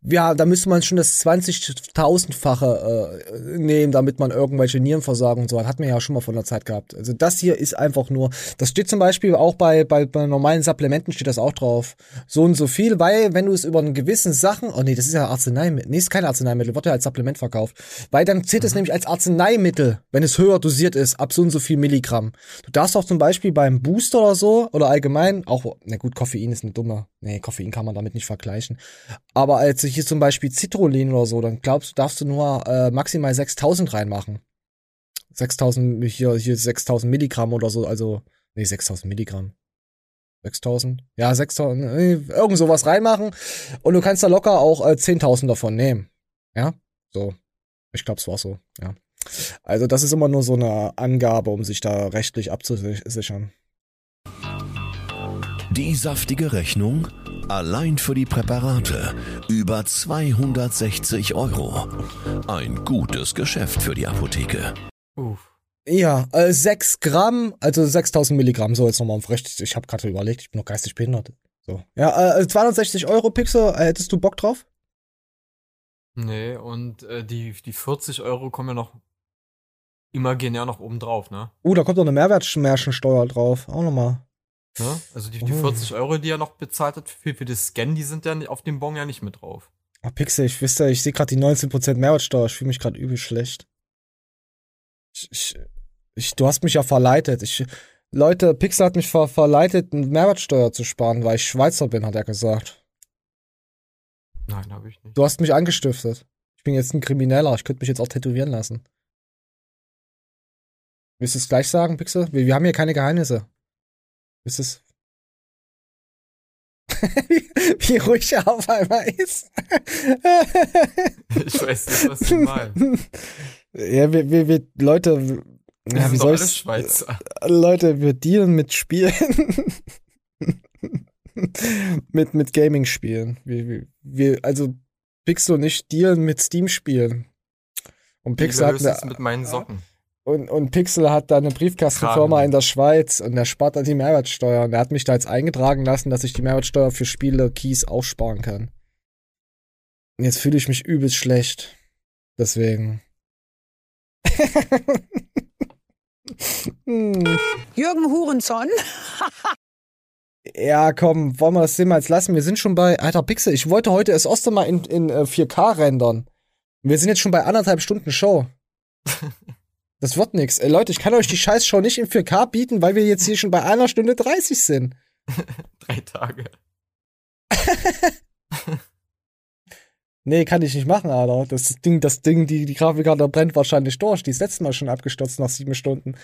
B: Ja, da müsste man schon das 20.000-fache äh, nehmen, damit man irgendwelche Nierenversagen und so hat. Hat man ja schon mal von der Zeit gehabt. Also das hier ist einfach nur, das steht zum Beispiel auch bei, bei, bei normalen Supplementen steht das auch drauf. So und so viel, weil wenn du es über einen gewissen Sachen, oh nee, das ist ja Arzneimittel, nee, ist kein Arzneimittel, wird ja als Supplement verkauft. Weil dann zählt es nämlich als Arzneimittel, wenn es höher dosiert ist, ab so und so viel Milligramm. Du darfst auch zum Beispiel beim Booster oder so, oder allgemein, auch, na gut, Koffein ist eine dumme, nee, Koffein kann man damit nicht vergleichen. Aber als hier zum Beispiel Citrullin oder so, dann glaubst du, darfst du nur äh, maximal 6000 reinmachen. 6000, hier, hier 6000 Milligramm oder so, also, nee, 6000 Milligramm. 6000? Ja, 6000, äh, irgend sowas reinmachen. Und du kannst da locker auch äh, 10.000 davon nehmen. Ja, so. Ich glaube, es war so, ja. Also das ist immer nur so eine Angabe, um sich da rechtlich abzusichern.
V: Die saftige Rechnung? Allein für die Präparate über 260 Euro. Ein gutes Geschäft für die Apotheke.
B: Uff. Ja, äh, 6 Gramm, also 6000 Milligramm, so jetzt nochmal auf recht. Ich habe gerade überlegt, ich bin noch geistig behindert. So. Ja, äh, 260 Euro Pixel, äh, hättest du Bock drauf?
A: Nee, und äh, die, die 40 Euro kommen ja noch imaginär noch oben drauf, ne?
B: Uh, da kommt noch eine Mehrwertsteuer drauf. Auch nochmal.
A: Ne? Also die, die
B: Oh.
A: 40 Euro, die er noch bezahlt hat für, für das Scan, die sind ja auf dem Bon ja nicht mit drauf.
B: Ah, Pixel, ich wisst ja, ich sehe gerade die 19% Mehrwertsteuer. Ich fühle mich gerade übel schlecht. Ich, ich, ich, du hast mich ja verleitet. Ich, Leute, Pixel hat mich ver, verleitet, Mehrwertsteuer zu sparen, weil ich Schweizer bin, hat er gesagt.
A: Nein, habe ich nicht.
B: Du hast mich angestiftet. Ich bin jetzt ein Krimineller. Ich könnte mich jetzt auch tätowieren lassen. Willst du es gleich sagen, Pixel? Wir, wir haben hier keine Geheimnisse. Ist es. <laughs> wie, wie ruhig er auf einmal ist. <laughs>
A: Ich weiß nicht, was du meinst. <laughs>
B: Ja, wir, wir, wir Leute, ja, wie
A: doch
B: soll
A: alle
B: ich
A: Schweizer.
B: Leute, wir dealen mit Spielen. <laughs> mit, mit Gaming-Spielen. Wir, wir, also Pixel und ich dealen mit Steam-Spielen. Und Pixel hat eine,
A: mit meinen Socken.
B: Und, und Pixel hat da eine Briefkastenfirma in der Schweiz und der spart dann die Mehrwertsteuer. Und er hat mich da jetzt eingetragen lassen, dass ich die Mehrwertsteuer für Spiele Keys auch sparen kann. Und jetzt fühle ich mich übelst schlecht. Deswegen. <laughs> hm.
S: Jürgen Hurenson.
B: Ja, komm, wollen wir das Thema jetzt lassen? Wir sind schon bei, alter Pixel, ich wollte heute das erste Mal in, in äh, 4K rendern. Wir sind jetzt schon bei anderthalb Stunden Show. <laughs> Das wird nix. Ey, Leute, ich kann euch die Scheißshow nicht in 4K bieten, weil wir jetzt hier schon bei einer Stunde 30 sind. <laughs>
A: Drei Tage. <laughs>
B: Nee, kann ich nicht machen, Alter. Das Ding, das Ding, die, die Grafikkarte brennt wahrscheinlich durch. Die ist letztes Mal schon abgestürzt nach sieben Stunden,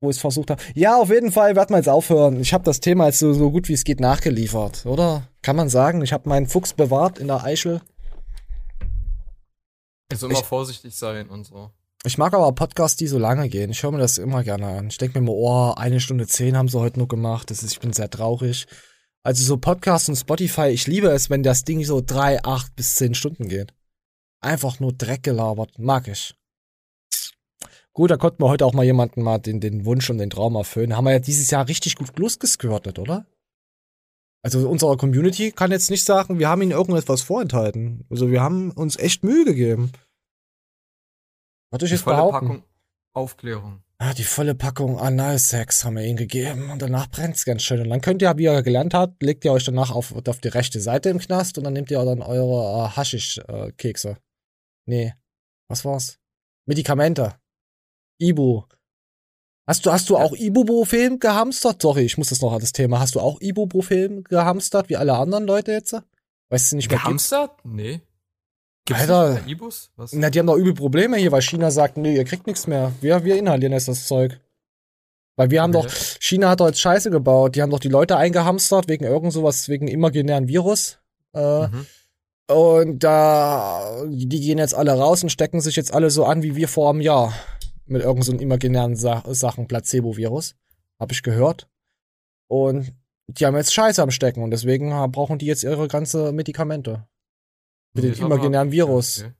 B: wo ich es versucht habe. Ja, auf jeden Fall werden wir jetzt aufhören. Ich habe das Thema jetzt so, so gut wie es geht nachgeliefert, oder? Kann man sagen, ich habe meinen Fuchs bewahrt in der Eichel.
A: Also immer
B: Ich-
A: vorsichtig sein und so.
B: Ich mag aber Podcasts, die so lange gehen. Ich höre mir das immer gerne an. Ich denke mir immer, oh, eine Stunde zehn haben sie heute nur gemacht. Das ist, ich bin sehr traurig. Also so Podcasts und Spotify, ich liebe es, wenn das Ding so drei, acht bis zehn Stunden geht. Einfach nur Dreck gelabert. Mag ich. Gut, da konnten wir heute auch mal jemanden mal den, den Wunsch und den Traum erfüllen. Haben wir ja dieses Jahr richtig gut losgesquirtet, oder? Also unsere Community kann jetzt nicht sagen, wir haben ihnen irgendetwas vorenthalten. Also wir haben uns echt Mühe gegeben. Würde ich jetzt behaupten.
A: Packung Aufklärung.
B: Ah, die volle Packung Analsex haben wir ihnen gegeben und danach brennt's ganz schön. Und dann könnt ihr, wie ihr gelernt habt, legt ihr euch danach auf, auf die rechte Seite im Knast und dann nehmt ihr dann eure äh, Haschisch-Kekse. nee, was war's? Medikamente. Ibu. Hast du, hast du auch Ibuprofen gehamstert? Sorry, ich muss das noch an das Thema. Hast du auch Ibuprofen gehamstert, wie alle anderen Leute jetzt? Weißt du nicht mehr? gibt's?
A: Gehamstert? Nee. Gibt's
B: Alter.
A: Was?
B: Na, die haben doch übel Probleme hier, weil China sagt, nee, ihr kriegt nichts mehr. Wir, wir inhalieren jetzt das Zeug. Weil wir haben
A: Okay.
B: doch, China hat doch jetzt Scheiße gebaut. Die haben doch die Leute eingehamstert wegen irgend sowas, wegen imaginären Virus. Äh,
A: Mhm.
B: Und da, die gehen jetzt alle raus und stecken sich jetzt alle so an wie wir vor einem Jahr. Mit irgend so einem imaginären Sa Sachen, Placebo-Virus. Hab ich gehört. Und die haben jetzt Scheiße am Stecken und deswegen brauchen die jetzt ihre ganze Medikamente.
A: Nee, das war
B: imaginären Virus.
A: Okay.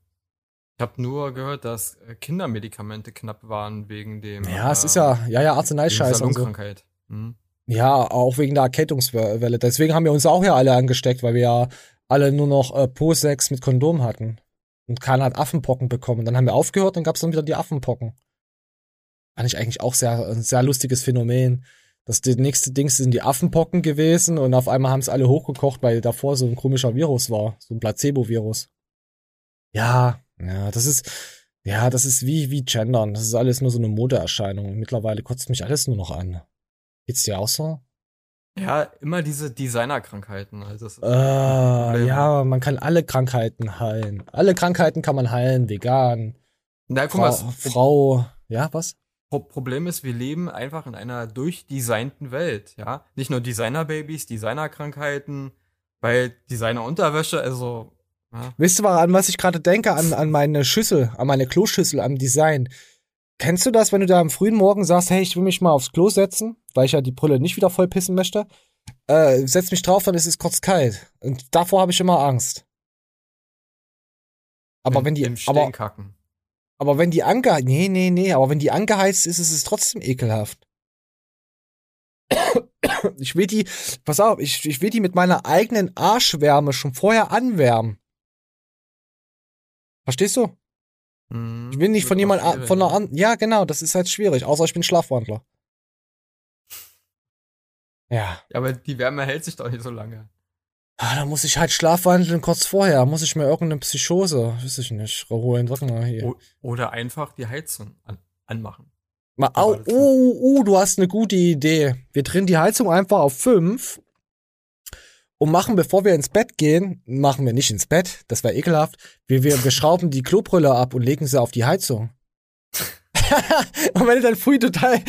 A: Ich habe nur gehört, dass äh, Kindermedikamente knapp waren wegen dem.
B: Ja, es
A: äh,
B: ist ja, ja, ja, Arzneischeiß und so.
A: Mhm.
B: Ja, auch wegen der Erkältungswelle. Deswegen haben wir uns auch ja alle angesteckt, weil wir ja alle nur noch äh, Po-Sex mit Kondom hatten. Und keiner hat Affenpocken bekommen. Dann haben wir aufgehört, dann gab's dann wieder die Affenpocken. Fand ich eigentlich auch sehr, ein sehr lustiges Phänomen. Das die nächste Dings sind die Affenpocken gewesen und auf einmal haben es alle hochgekocht, weil davor so ein komischer Virus war. So ein Placebo-Virus. Ja, ja, das ist, ja, das ist wie, wie Gendern. Das ist alles nur so eine Modeerscheinung. Mittlerweile kotzt mich alles nur noch an. Geht's dir auch so?
A: Ja, immer diese Designerkrankheiten. Also
B: Äh, ja, man kann alle Krankheiten heilen. Alle Krankheiten kann man heilen, vegan.
A: Na, guck
B: Frau,
A: mal,
B: Frau, ja, was?
A: Pro Problem ist, wir leben einfach in einer durchdesignten Welt, ja. Nicht nur Designerbabys, Designerkrankheiten, bei Designerunterwäsche, also, ja.
B: Wisst ihr, an was ich gerade denke? An, an meine Schüssel, an meine Kloschüssel, am Design. Kennst du das, wenn du da am frühen Morgen sagst, hey, ich will mich mal aufs Klo setzen, weil ich ja die Brille nicht wieder voll pissen möchte? Äh, setz mich drauf, dann ist es kurz kalt. Und davor habe ich immer Angst. Aber
A: Im-
B: wenn die,
A: im
B: aber,
A: Stehen kacken.
B: Aber wenn die ange, nee, nee, nee, aber wenn die angeheizt ist, ist es trotzdem ekelhaft. <coughs> Ich will die, pass auf, ich, ich will die mit meiner eigenen Arschwärme schon vorher anwärmen. Verstehst du?
A: Mhm.
B: Ich will nicht von jemand, von einer
A: ja.
B: an, ja genau, das ist halt schwierig, außer ich bin Schlafwandler. <laughs> Ja.
A: Ja, aber die Wärme hält sich doch nicht so lange.
B: Ah, da muss ich halt schlafwandeln kurz vorher, muss ich mir irgendeine Psychose, weiß ich nicht, holen, warte mal hier.
A: Oder einfach die Heizung an anmachen.
B: Mal, au,
A: das-
B: oh, oh, du hast eine gute Idee. Wir drehen die Heizung einfach auf fünf und machen, bevor wir ins Bett gehen, machen wir nicht ins Bett, das wäre ekelhaft. Wir, wir, wir schrauben die Klobrille ab und legen sie auf die Heizung. <laughs> und wenn du dann früh total,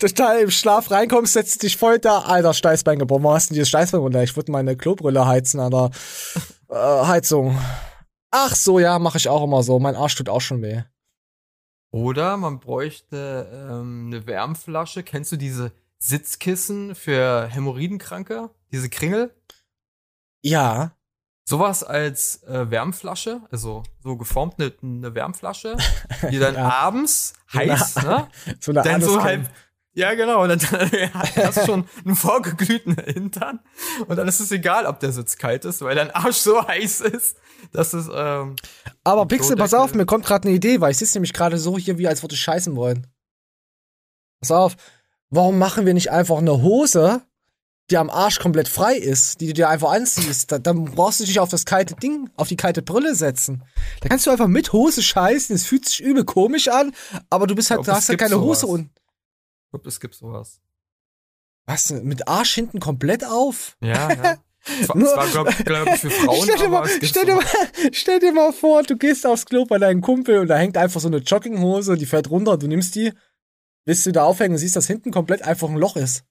B: total im Schlaf reinkommst, setzt dich voll da, alter Steißbein gebrochen. Warum hast du denn dieses Steißbein runter? Ich würde meine Klobrille heizen an der <laughs> äh, Heizung. Ach so, ja, mache ich auch immer so. Mein Arsch tut auch schon weh.
A: Oder man bräuchte ähm, eine Wärmflasche. Kennst du diese Sitzkissen für Hämorrhoidenkranke? Diese Kringel?
B: Ja.
A: Sowas als äh, Wärmflasche, also so geformt eine, eine Wärmflasche, die dann <laughs> abends heiß,
B: eine-
A: ne? <laughs>
B: so eine
A: dann so halb, ja genau, und dann, <laughs> dann hast du schon einen vorgeglühten Hintern und dann ist es egal, ob der Sitz kalt ist, weil dein Arsch so heiß ist, dass es ähm,
B: Aber Pixel, pass auf, mir kommt gerade eine Idee, weil ich sitze nämlich gerade so hier, wie als würde ich scheißen wollen. Pass auf, warum machen wir nicht einfach eine Hose, die am Arsch komplett frei ist, die du dir einfach anziehst? Da, dann brauchst du dich auf das kalte Ding, auf die kalte Brille setzen. Da kannst du einfach mit Hose scheißen, es fühlt sich übel komisch an, aber du bist halt, du hast halt keine Hose
A: sowas.
B: und.
A: Ich glaube, es gibt sowas.
B: Was, mit Arsch hinten komplett auf?
A: Ja, ja. <laughs> Es war,
B: Nur-
A: es war glaube glaub ich, für <laughs> Frauen,
B: stell, dir mal, stell, dir mal, stell dir mal vor, du gehst aufs Klo bei deinem Kumpel und da hängt einfach so eine Jogginghose, die fällt runter, du nimmst die, willst du da aufhängen und siehst, dass hinten komplett einfach ein Loch ist.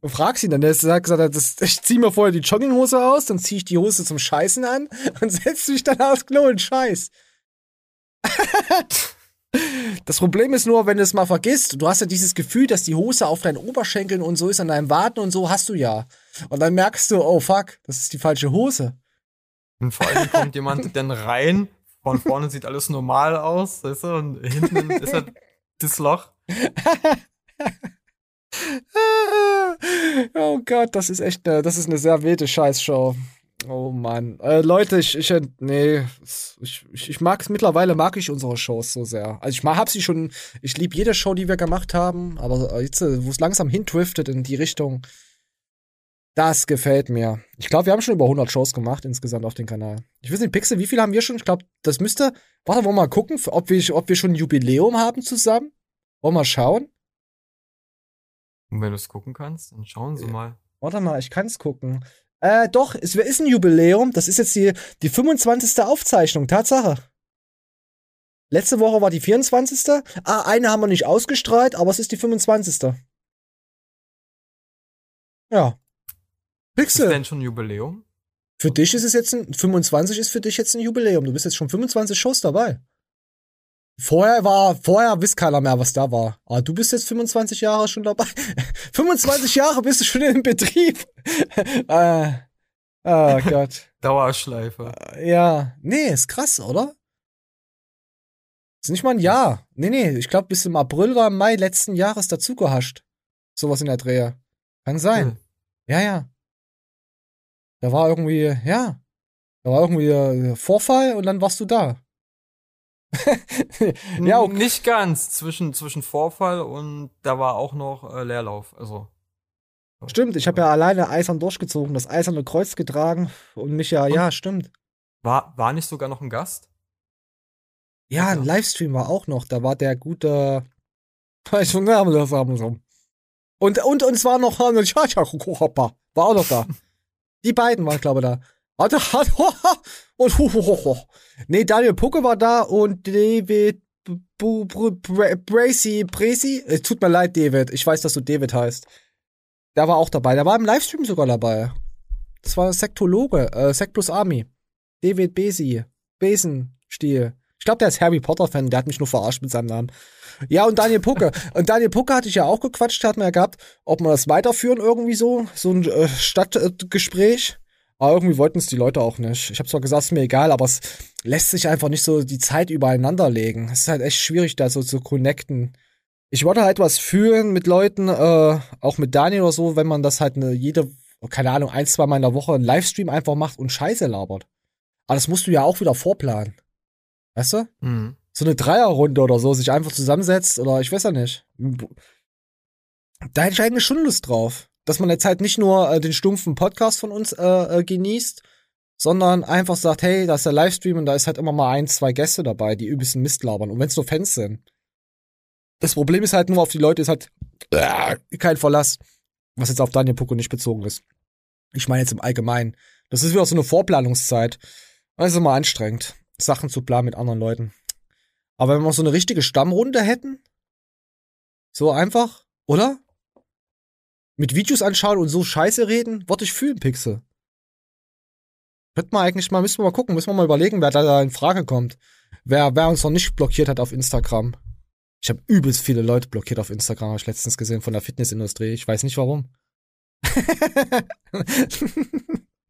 B: Du fragst ihn dann, der sagt, gesagt, das, ich zieh mir vorher die Jogginghose aus, dann zieh ich die Hose zum Scheißen an und <laughs> setz mich dann aufs Klo und scheiß. <laughs> Das Problem ist nur, wenn du es mal vergisst, du hast ja dieses Gefühl, dass die Hose auf deinen Oberschenkeln und so ist, an deinem Waden und so hast du ja. Und dann merkst du, oh fuck, das ist die falsche Hose.
A: Und vor allem kommt jemand <laughs> dann rein, von vorne sieht alles normal aus, weißt du, und hinten ist halt das Loch. <laughs>
B: Oh Gott, das ist echt, eine, das ist eine sehr wilde Scheißshow. Oh Mann. Äh, Leute, ich, ich, nee, ich, ich, mag's, mittlerweile mag ich unsere Shows so sehr. Also ich hab sie schon, ich liebe jede Show, die wir gemacht haben, aber jetzt, äh, wo es langsam hindriftet in die Richtung, das gefällt mir. Ich glaube, wir haben schon über 100 Shows gemacht insgesamt auf dem Kanal. Ich weiß nicht, Pixel, wie viel haben wir schon? Ich glaube, das müsste, warte, wollen wir mal gucken, ob wir, ob wir schon ein Jubiläum haben zusammen? Wollen wir mal schauen?
A: Und wenn du es gucken kannst, dann schauen Sie mal.
B: Warte mal, ich kann's gucken. Äh, doch, es ist ein Jubiläum. Das ist jetzt die, die 25. Aufzeichnung, Tatsache. Letzte Woche war die 24. Ah, eine haben wir nicht ausgestrahlt, aber es ist die 25. Ja.
A: Ist
B: Pixel.
A: denn schon ein Jubiläum?
B: Für dich ist es jetzt ein, 25 ist für dich jetzt ein Jubiläum. Du bist jetzt schon 25 Shows dabei. Vorher war, vorher wisst keiner mehr, was da war. Aber du bist jetzt 25 Jahre schon dabei. <laughs> 25 Jahre bist du schon im Betrieb. äh, <laughs> oh <laughs> Gott.
A: Dauerschleife.
B: Ja, nee, ist krass, oder? Ist nicht mal ein Jahr. Nee, nee, ich glaube, bis im April oder im Mai letzten Jahres dazu gehascht. Sowas in der Drehe. Kann sein.
A: Hm.
B: Ja, ja. Da war irgendwie, ja. Da war irgendwie äh, Vorfall und dann warst du da. <laughs>
A: Ja, okay. Nicht ganz. Zwischen, zwischen Vorfall und da war auch noch äh, Leerlauf. Also.
B: Stimmt, ich habe ja alleine eisern durchgezogen, das eiserne Kreuz getragen und mich ja,
A: Und?
B: ja, stimmt.
A: War, war nicht sogar noch ein Gast?
B: Ja, ein Livestream war auch noch. Da war der gute. <laughs> Ich schon Namen das haben so. Und, und, und es war noch war auch noch da. <laughs> Die beiden waren, glaube ich, da. Und hu, hu, hu, hu. Nee, Daniel Pucke war da und David Bracy, Bracy. Es tut mir leid, David. Ich weiß, dass du David heißt. Der war auch dabei. Der war im Livestream sogar dabei. Das war Sektologe, äh, Sekt plus Army. David Besi. Besenstiel. Ich glaube, der ist Harry Potter-Fan, der hat mich nur verarscht mit seinem Namen. Ja, und Daniel Pucke. <laughs> und Daniel Pucke hatte ich ja auch gequatscht, hat man ja gehabt, ob wir das weiterführen irgendwie so, so ein äh, Stadtgespräch. Aber irgendwie wollten es die Leute auch nicht. Ich habe zwar gesagt, es ist mir egal, aber es lässt sich einfach nicht so die Zeit übereinander legen. Es ist halt echt schwierig, da so zu connecten. Ich wollte halt was führen mit Leuten, äh, auch mit Daniel oder so, wenn man das halt eine, jede, keine Ahnung, ein, zwei Mal in der Woche einen Livestream einfach macht und Scheiße labert. Aber das musst du ja auch wieder vorplanen. Weißt du?
A: Mhm.
B: So eine Dreierrunde oder so, sich einfach zusammensetzt oder ich weiß ja nicht. Da hätte ich eigentlich schon Lust drauf. Dass man jetzt halt nicht nur äh, den stumpfen Podcast von uns äh, äh, genießt, sondern einfach sagt, hey, da ist der Livestream und da ist halt immer mal ein, zwei Gäste dabei, die übelsten Mist labern. Und wenn es nur Fans sind. Das Problem ist halt nur auf die Leute ist halt äh, kein Verlass. Was jetzt auf Daniel Pucko nicht bezogen ist. Ich meine jetzt im Allgemeinen. Das ist wieder so eine Vorplanungszeit. Das ist immer anstrengend, Sachen zu planen mit anderen Leuten. Aber wenn wir so eine richtige Stammrunde hätten, so einfach, oder? Mit Videos anschauen und so Scheiße reden, wollte ich fühlen, Pixel. Könnte man eigentlich mal, müssen wir mal gucken, müssen wir mal überlegen, wer da, in Frage kommt. Wer, wer uns noch nicht blockiert hat auf Instagram. Ich habe übelst viele Leute blockiert auf Instagram, habe ich letztens gesehen von der Fitnessindustrie. Ich weiß nicht warum.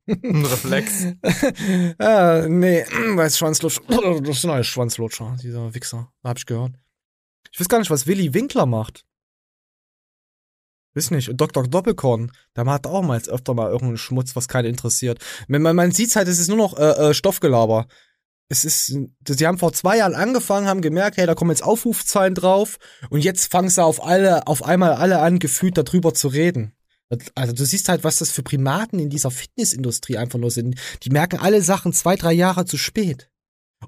A: Ein Reflex.
B: äh, <laughs> nee, <clears throat> weil Schwanzlutscher. <clears throat> Das sind alles Schwanzlutscher, dieser Wichser. Hab ich gehört. Ich weiß gar nicht, was Willy Winkler macht. Weiß nicht. Und Dr. Doppelkorn, der macht auch mal jetzt öfter mal irgendeinen Schmutz, was keinen interessiert. Man, man, man sieht's halt, es ist nur noch äh, äh, Stoffgelaber. Es ist, sie haben vor zwei Jahren angefangen, haben gemerkt, hey, da kommen jetzt Aufrufzahlen drauf und jetzt fangen sie auf alle, auf einmal alle an, gefühlt darüber zu reden. Also du siehst halt, was das für Primaten in dieser Fitnessindustrie einfach nur sind. Die merken alle Sachen zwei, drei Jahre zu spät.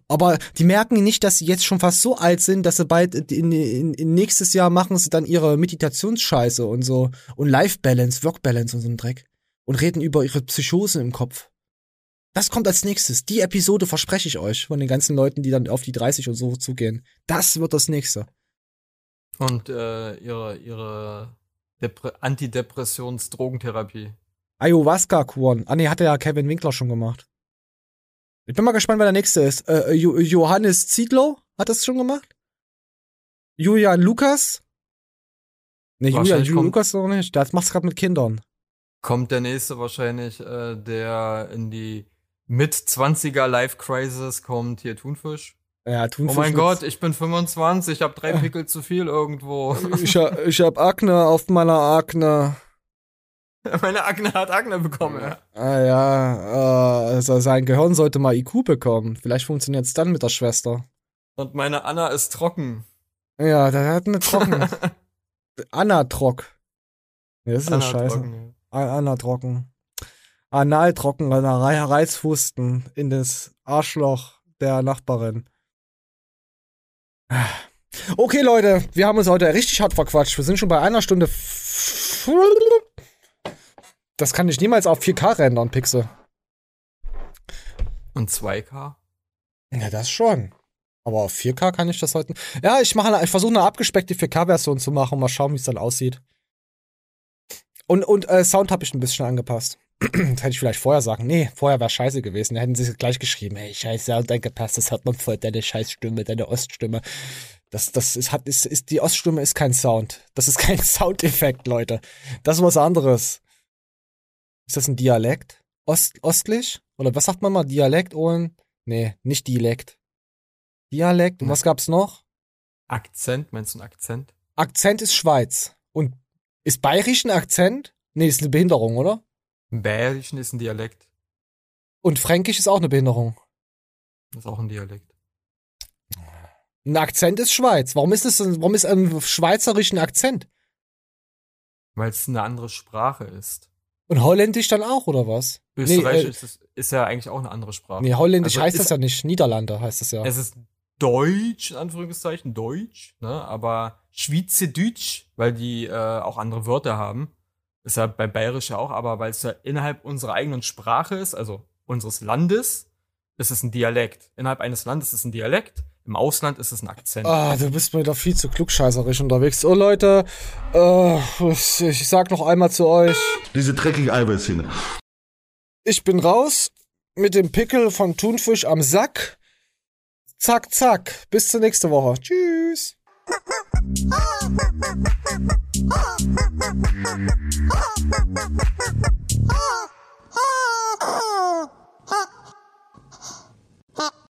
B: Aber die merken nicht, dass sie jetzt schon fast so alt sind, dass sie bald in, in, in nächstes Jahr machen sie dann ihre Meditationsscheiße und so und Life Balance, Work Balance und so ein Dreck und reden über ihre Psychosen im Kopf. Das kommt als nächstes. Die Episode verspreche ich euch von den ganzen Leuten, die dann auf die 30 und so zugehen. Das wird das nächste.
A: Und äh, ihre ihre Depre Antidepressions-Drogentherapie.
B: Ayahuasca-Kuren. Ah nee, hatte ja Kevin Winkler schon gemacht. Ich bin mal gespannt, wer der nächste ist. Äh, jo Johannes Ziedlow hat das schon gemacht? Julian Lukas? Nee, Julian
A: kommt-
B: Lukas noch nicht. Der macht's gerade mit Kindern.
A: Kommt der nächste wahrscheinlich, äh, der in die Mit-20er Life-Crisis kommt, hier Thunfisch.
B: Ja, Thunfisch
A: Oh mein Gott, ich bin 25, ich habe drei <laughs> Pickel zu viel irgendwo.
B: Ich, ha- ich hab Akne auf meiner Akne. <laughs>
A: Meine Akne hat Akne bekommen. Ja.
B: Ah ja, äh, also sein Gehirn sollte mal IQ bekommen. Vielleicht funktioniert's dann mit der Schwester.
A: Und meine Anna ist trocken.
B: Ja, der hat eine Trocken. <laughs> Anna Trock. Ja, das ist ja
A: Anna
B: scheiße.
A: trocken,
B: A- Anna Trocken. Anal trocken, einer Re Reizhusten in das Arschloch der Nachbarin. Okay, Leute, wir haben uns heute richtig hart verquatscht. Wir sind schon bei einer Stunde. Das kann ich niemals auf 4K rendern, Pixel.
A: Und 2K?
B: Ja, das schon. Aber auf 4K kann ich das heute. Ja, ich mache, ich versuche eine abgespeckte 4K-Version zu machen und mal schauen, wie es dann aussieht. Und, und äh, Sound habe ich ein bisschen angepasst. <clears throat> das hätte ich vielleicht vorher sagen. Nee, vorher wäre scheiße gewesen. Da hätten sie gleich geschrieben, hey, scheiß Sound angepasst, das hört man voll, deine Scheißstimme, deine Oststimme. Das, das ist, hat, ist, ist, die Oststimme ist kein Sound. Das ist <laughs> kein Soundeffekt, Leute. Das ist was anderes. Ist das ein Dialekt? Ost, ostlich? Oder was sagt man mal? Dialekt und. Nee, nicht Dialekt. Dialekt. Und was gab's noch?
A: Akzent, meinst du einen Akzent?
B: Akzent ist Schweiz. Und ist bayerisch ein Akzent? Nee, ist eine Behinderung, oder?
A: Bayerischen ist ein Dialekt.
B: Und Fränkisch ist auch eine Behinderung.
A: Das ist auch ein Dialekt.
B: Ein Akzent ist Schweiz. Warum ist es, warum ist ein Schweizerisch ein Akzent?
A: Weil es eine andere Sprache ist.
B: Und Holländisch dann auch, oder was?
A: Österreichisch
B: nee,
A: ist, es- ist ja eigentlich auch eine andere Sprache.
B: Nee, Holländisch
A: Also
B: heißt
A: ist-
B: das ja nicht. Niederlande heißt das ja.
A: Es ist Deutsch, in Anführungszeichen, Deutsch, ne? Aber Schweizerdeutsch, weil die äh, auch andere Wörter haben. Ist ja bei Bayerisch ja auch, aber weil es ja innerhalb unserer eigenen Sprache ist, also unseres Landes, ist es ein Dialekt. Innerhalb eines Landes ist es ein Dialekt, im Ausland ist es ein Akzent.
B: Ah, du bist mir da viel zu klugscheißerisch unterwegs. Oh Leute, äh, ich sag noch einmal zu euch.
H: Diese dreckige Eiweißhähne.
B: Ich bin raus mit dem Pickel von Thunfisch am Sack. Zack, zack. Bis zur nächsten Woche. Tschüss. <laughs>